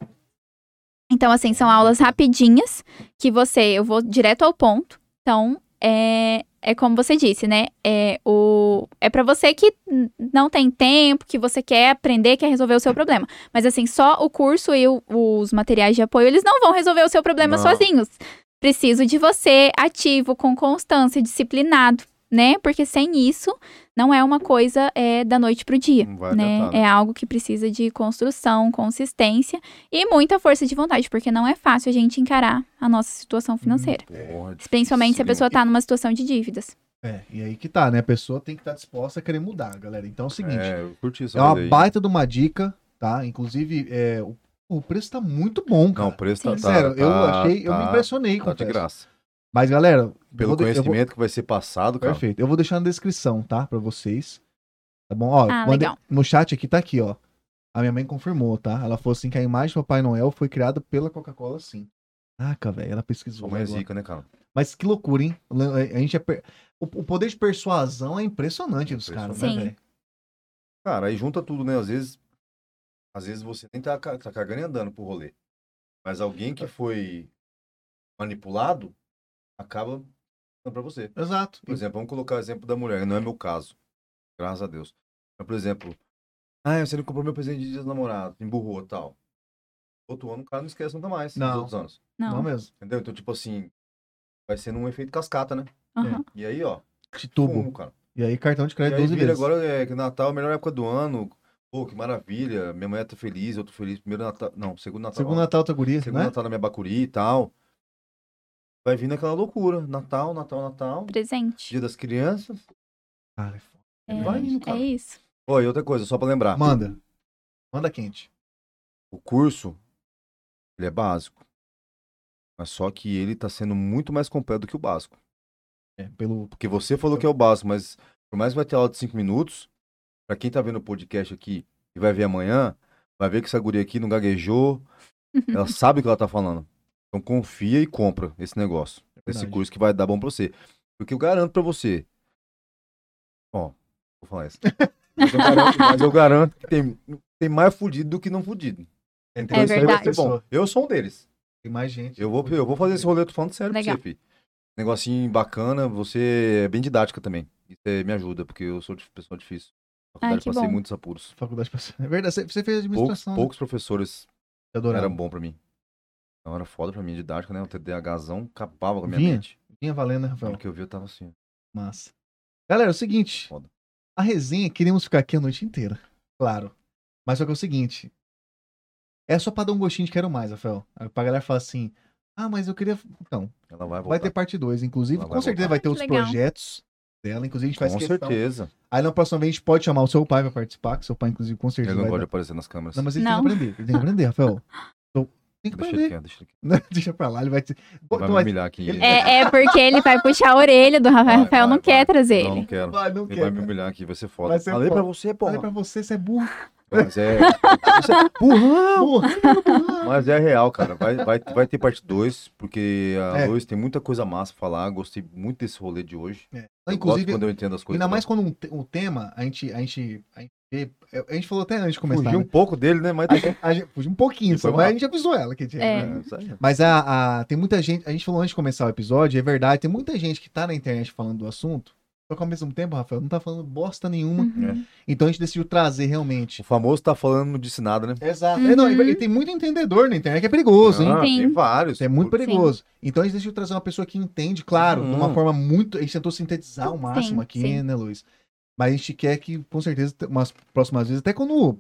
Então, assim, são aulas rapidinhas que você, eu vou direto ao ponto. Então, é, é como você disse, né? É, o, é para você que não tem tempo, que você quer aprender, quer resolver o seu problema. Mas, assim, só o curso e o- os materiais de apoio, eles não vão resolver o seu problema Não. sozinhos. Preciso de você ativo, com constância, disciplinado, né? Porque sem isso, não é uma coisa é, da noite pro dia, Não vai né? né? É algo que precisa de construção, consistência e muita força de vontade, porque não é fácil a gente encarar a nossa situação financeira. Porra, Principalmente se a pessoa tá numa situação de dívidas. É, e aí que tá, né? A pessoa tem que estar disposta a querer mudar, galera. Então é o seguinte, É, eu curti essa é uma aí. baita de uma dica, tá? Inclusive, é, o, o preço tá muito bom, cara. Não, o preço tá, tá- Sério, eu tá- achei, eu me tá- impressionei Tá com de graça. Mas, galera, Pelo de- eu vou- conhecimento que vai ser passado, cara. Perfeito. Eu vou deixar na descrição, tá? Pra vocês. Tá bom? Ó, Ah, mandei- no chat aqui tá aqui, ó. A minha mãe confirmou, tá? Ela falou assim que a imagem do Papai Noel foi criada pela Coca-Cola, sim. Caraca, velho, ela pesquisou. Mãe é zica, né, cara? Mas que loucura, hein? A gente é per- o, poder de persuasão é impressionante dos caras, né, Sim. velho? Cara, aí junta tudo, né? Às vezes, às vezes você nem tá, tá cagando e andando pro rolê. Mas alguém que foi manipulado acaba dando pra você. Exato. Por exemplo, vamos colocar o exemplo da mulher, não é meu caso. Graças a Deus. Mas, por exemplo, ah, você não comprou meu presente de dia dos namorados, emburrou e tal. Outro ano o cara não esquece nunca mais. Não. Nos outros anos. Não, Não. mesmo. Entendeu? Então, tipo assim, vai sendo um efeito cascata, né? Aham. E aí, ó, tubo. fumo, cara. E aí, cartão de E crédito aí 12 vira vezes. agora é que Natal é a melhor época do ano. Pô, que maravilha. Minha mãe tá feliz, eu tô feliz. Primeiro Natal. Não, segundo Natal. Segundo ó, Natal, tá guria, segundo né? Natal na minha Bacuri e tal. Vai vindo aquela loucura. Natal, Natal, Natal. Presente. Dia das crianças. Cara, é foda. É, vai indo, cara. é isso. E outra coisa, só pra lembrar. Manda. Manda quente. O curso, ele é básico. Mas só que ele tá sendo muito mais completo do que o básico. É, pelo... Porque você falou que é o básico, mas por mais que vai ter aula de 5 minutos, pra quem tá vendo o podcast aqui e vai ver amanhã, vai ver que essa guria aqui não gaguejou, ela sabe o que ela tá falando. Então confia e compra esse negócio, esse verdade. curso que vai dar bom pra você. Porque eu garanto pra você. Ó, vou falar isso. Mas eu garanto, mas eu garanto que tem, tem mais fudido do que não fudido. Então É isso aí vai verdade. ser bom. Eu sou um deles. Tem mais gente. Eu vou, eu vou fazer esse rolê, eu tô falando sério Legal. pra você, filho. Negocinho bacana, você é bem didática também. Isso é- me ajuda, porque eu sou de pessoa difícil. Ai, faculdade que passei bom. muitos apuros. Faculdade pra... É verdade, você fez Poucos, administração. né? poucos professores Eu adorava. eram bons pra mim. Então era foda pra mim, didática, né? O TDAHzão acabava com a minha Vinha? mente. Vinha valendo, né, Rafael? Hora que eu vi, eu tava assim. Massa. Galera, é o seguinte. Foda. A resenha, queremos ficar aqui a noite inteira. Claro. Mas só que é o seguinte. É só pra dar um gostinho de quero mais, Rafael. Pra galera falar assim. Ah, mas eu queria. Então, Ela vai voltar. vai ter parte 2. Inclusive, Ela com vai certeza voltar. vai ter Ah, outros legal. projetos dela. Inclusive, a gente faz Com questão. certeza. Aí na próxima vez a gente pode chamar o seu pai pra participar, que seu pai, inclusive, com certeza. Ele não vai gosta de dar- aparecer nas câmeras. Não, mas ele Não. tem que aprender. Ele tem que aprender, Rafael. Tem que Deixa ele aprender. quieto, deixa ele quieto. Deixa pra lá, ele vai te. Ele Pô, vai me aqui. ele- É, é porque ele vai puxar a orelha do Rafael. Vai, Rafael não vai, vai. vai. quer trazer Não, não ele. quero. Vai, não Ele quer. vai me né? humilhar aqui, vai ser foda. Vai ser Falei pra foda. você, Falei porra. pra você, você é burro. Mas é. Isso é burrão! Burro. Mas é real, cara. Vai, vai, vai ter parte 2, porque a É. Lois tem muita coisa massa pra falar. Gostei muito desse rolê de hoje. É. Eu Inclusive, gosto quando eu entendo as coisas. ainda mais quando um, um tema, a gente, a gente, a gente vê- a gente falou até antes de começar. Fugiu um né? pouco dele, né? Mas A gente, a gente- fugiu um pouquinho, E só, mas a gente avisou ela que tinha. É. É, aí. Mas a, a- tem muita gente, a gente falou antes de começar o episódio, é verdade, tem muita gente que tá na internet falando do assunto, só que ao mesmo tempo, Rafael, não tá falando bosta nenhuma. Uhum. Então a gente decidiu trazer realmente. O famoso tá falando não disse nada, né? Exato. Uhum. É, não, e- e tem muito entendedor na internet que é perigoso, hein? Ah, Sim. tem vários. É muito perigoso. Então a gente decidiu trazer uma pessoa que entende, claro, de uma Uhum. forma muito. A gente tentou sintetizar o máximo Sim, aqui, sim. né, Luiz? Mas a gente quer que, com certeza, te- umas próximas vezes, até quando.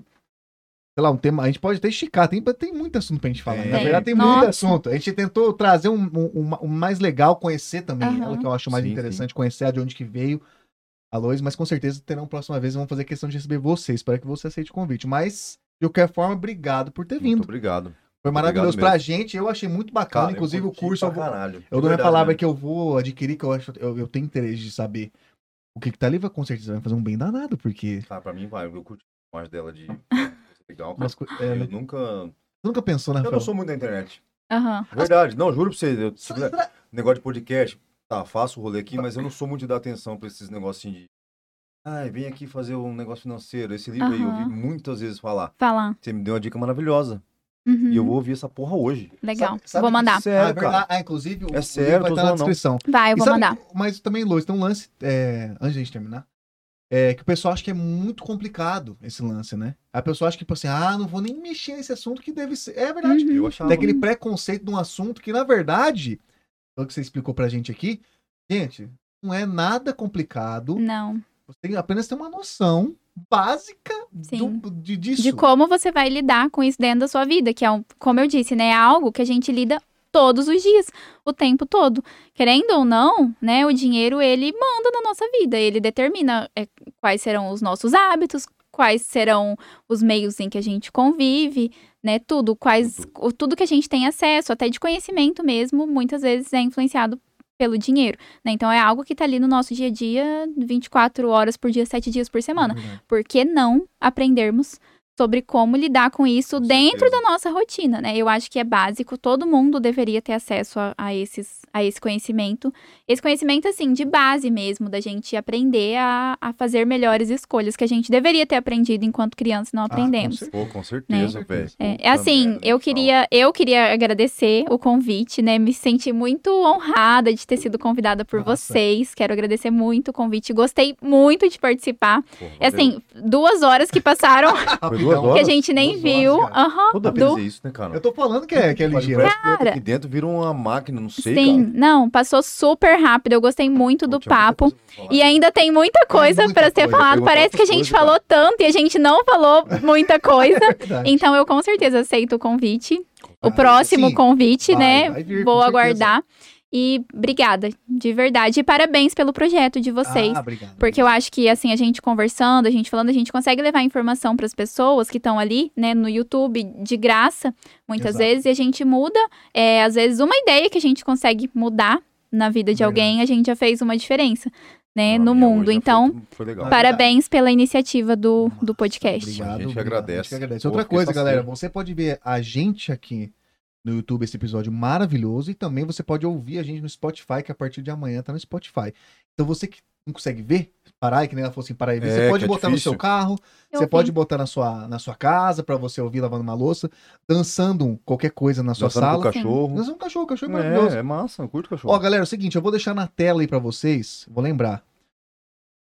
Sei lá, um tema. A gente pode até esticar, tem, tem muito assunto pra gente falar. Tem. Na verdade, tem Nossa. muito assunto. A gente tentou trazer um, um, um- mais legal, conhecer também Aham. ela, que eu acho mais Sim, interessante, conhecer de onde que veio a Lois, mas com certeza terão próxima vez, vamos fazer questão de receber você. Espero que você aceite o convite. Mas, de qualquer forma, obrigado por ter Muito vindo. obrigado. Foi maravilhoso obrigado pra gente, eu achei muito bacana. Cara, Inclusive, o curso eu vou, caralho. eu dou minha palavra mesmo. que eu vou adquirir, que eu acho, eu, eu tenho interesse de saber o que, que tá ali, vai com certeza vai fazer um bem danado, porque. Cara, pra mim vai. Eu curti mais dela de. Legal. co- é, né? Eu nunca. Você nunca pensou, né, Eu não sou muito da internet. Aham. Verdade. Não, juro pra você. Eu, negócio de podcast, tá, faço o rolê aqui, mas eu não sou muito de dar atenção pra esses negocinhos de. Ai, vem aqui fazer um negócio financeiro. Esse livro aí, eu ouvi muitas vezes falar. Falar. Você me deu uma dica maravilhosa. Uhum. E eu vou ouvir essa porra hoje. Legal. Sabe- sabe vou que mandar. Ah, Sério, é verdade. cara. Ah, inclusive, o, É o sério, vai estar na zoando, não. descrição. Vai, eu E vou sabe- mandar. Mas também, Lois, tem um lance, é, antes de a gente terminar, é que o pessoal acha que é muito complicado esse lance, né? A pessoa acha que, tipo assim, ah, não vou nem mexer nesse assunto que deve ser. É verdade. Uhum. Eu achava. Tem aquele preconceito de um assunto que, na verdade, pelo que você explicou pra gente aqui, gente, não é nada complicado. Não. Você tem apenas ter uma noção básica do, de, disso. De como você vai lidar com isso dentro da sua vida, que é, um, como eu disse, né? É algo que a gente lida todos os dias, o tempo todo. Querendo ou não, né? O dinheiro, ele manda na nossa vida. Ele determina é, quais serão os nossos hábitos, quais serão os meios em que a gente convive, né? Tudo, quais, o- tudo que a gente tem acesso, até de conhecimento mesmo, muitas vezes é influenciado pelo dinheiro, né? Então é algo que tá ali no nosso dia a dia, 24 horas por dia, 7 dias por semana. Verdade. Por que não aprendermos sobre como lidar com isso Com dentro certeza. da nossa rotina, né? Eu acho que é básico, todo mundo deveria ter acesso a, a esses, a esse conhecimento. Esse conhecimento, assim, de base mesmo, da gente aprender a, a fazer melhores escolhas, que a gente deveria ter aprendido enquanto criança e não Ah, com aprendemos. Pô, com certeza, Né? velho. É, é assim, eu queria, eu queria agradecer o convite, né? Me senti muito honrada de ter sido convidada por Nossa. vocês. Quero agradecer muito o convite. Gostei muito de participar. Porra, É assim, duas horas que passaram Duas que a gente nem Duas viu. horas, cara. Aham. Toda do- vez é isso, né, cara? Eu tô falando que é, que é ligeiro. Cara. aqui dentro vira uma máquina, não sei, Sim, cara. não, passou super rápido. Eu gostei muito do papo. coisa. E ainda tem muita coisa muita pra ser coisa. falado. Parece que a gente coisas, falou tanto e a gente não falou muita coisa. É então eu com certeza aceito o convite. O Ah, próximo sim. convite, Vai, né? vai vir, Vou com certeza. E obrigada, de verdade. E parabéns pelo projeto de vocês. Ah, obrigado. Porque eu acho que, assim, a gente conversando, a gente falando, a gente consegue levar informação para as pessoas que estão ali, né, no YouTube, de graça, muitas Exato. vezes, e a gente muda, é, às vezes, uma ideia que a gente consegue mudar na vida de Verdade. alguém, a gente já fez uma diferença, né, Ah, no minha mundo. Então, foi, foi parabéns pela iniciativa do, do Massa, podcast. Obrigado, A gente obrigado, agradece. a gente agradece. Outra coisa, galera, você pode ver a gente aqui no YouTube, esse episódio maravilhoso, e também você pode ouvir a gente no Spotify, que a partir de amanhã tá no Spotify. Então você que não consegue ver, parar, e que nem ela falou assim, parar e ver, É, você pode é botar no difícil. seu carro, Eu você vi. pode botar na sua, na sua casa, pra você ouvir lavando uma louça, dançando qualquer coisa na sua Dançando com o sala. cachorro. Dançando um cachorro, cachorro é maravilhoso. É, é massa, eu curto cachorro. Ó, galera, é o seguinte, eu vou deixar na tela aí pra vocês, vou lembrar,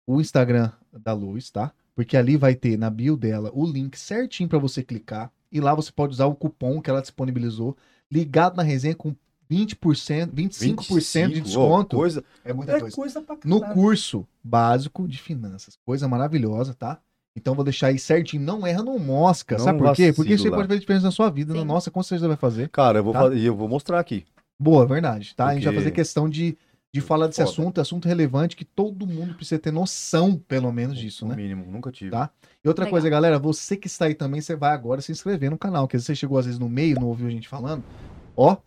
o Instagram da Luz, tá? Porque ali vai ter na bio dela o link certinho pra você clicar e lá você pode usar o cupom que ela disponibilizou, ligado na resenha com 20%, 25% de 25, desconto. ó, coisa, é muita é coisa. coisa pra No curso básico de finanças. Coisa maravilhosa, tá? Então vou deixar aí certinho. Não erra, não mosca. Não Sabe por quê? Porque isso pode fazer diferença na sua vida. Na Sim. nossa, com certeza vai fazer. Cara, eu vou, Tá? fazer, e eu vou mostrar aqui. Boa, verdade, tá? A gente vai Porque- fazer questão de, de falar desse Foda. assunto, assunto relevante que todo mundo precisa ter noção, pelo menos, disso, No né? mínimo, nunca tive. Tá. E outra Legal. coisa, galera, você que está aí também, você vai agora se inscrever no canal, que às vezes você chegou às vezes no meio, não ouviu a gente falando. Ó.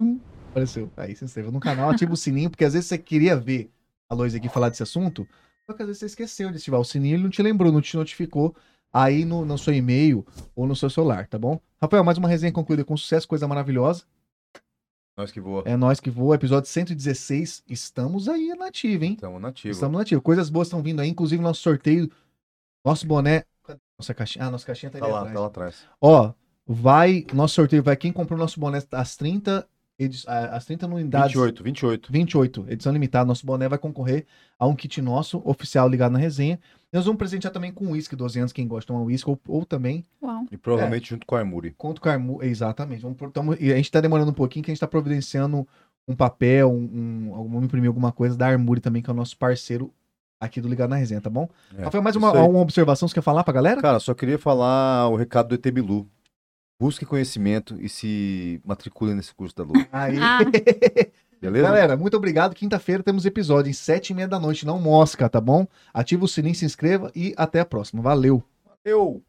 Hum, apareceu. Aí se inscreva no canal, ativa o sininho, porque às vezes você queria ver a Lois aqui falar desse assunto, só que às vezes você esqueceu de ativar o sininho, ele não te lembrou, não te notificou aí no, no seu e-mail ou no seu celular, tá bom? Rafael, mais uma resenha concluída com sucesso, coisa maravilhosa. Nós que voa. É nós que voa, episódio 116. Estamos aí na ativa, hein? Estamos nativos. Estamos na ativa. Coisas boas estão vindo aí, inclusive nosso sorteio, nosso boné. Nossa caixinha? Ah, nossa caixinha tá, Tá ali lá, atrás. tá lá atrás. Ó, vai, nosso sorteio vai quem comprou nosso boné às 30, edi- às 30 unidades. 28, 28. 28, edição limitada. Nosso boné vai concorrer a um kit nosso, oficial, ligado na resenha. Nós vamos presentear também com uísque, 12 anos, quem gosta de tomar uísque, ou, ou também Uau. E provavelmente junto com a Armuri. Conto Carmu, exatamente. Vamos, tamo- e a gente tá demorando um pouquinho, que a gente tá providenciando um papel, um, um, vamos imprimir alguma coisa da Armuri também, que é o nosso parceiro aqui do Ligado na Resenha, tá bom? É, Rafael, mais uma, uma observação que você quer falar pra galera? Cara, só queria falar o recado do ET Bilu. Busque conhecimento e se matricule nesse curso da Lu. Aí. Ah. Beleza? Galera, muito obrigado. Quinta-feira temos episódio em sete e meia da noite. Não mosca, tá bom? Ativa o sininho, se inscreva e até a próxima. Valeu! Eu.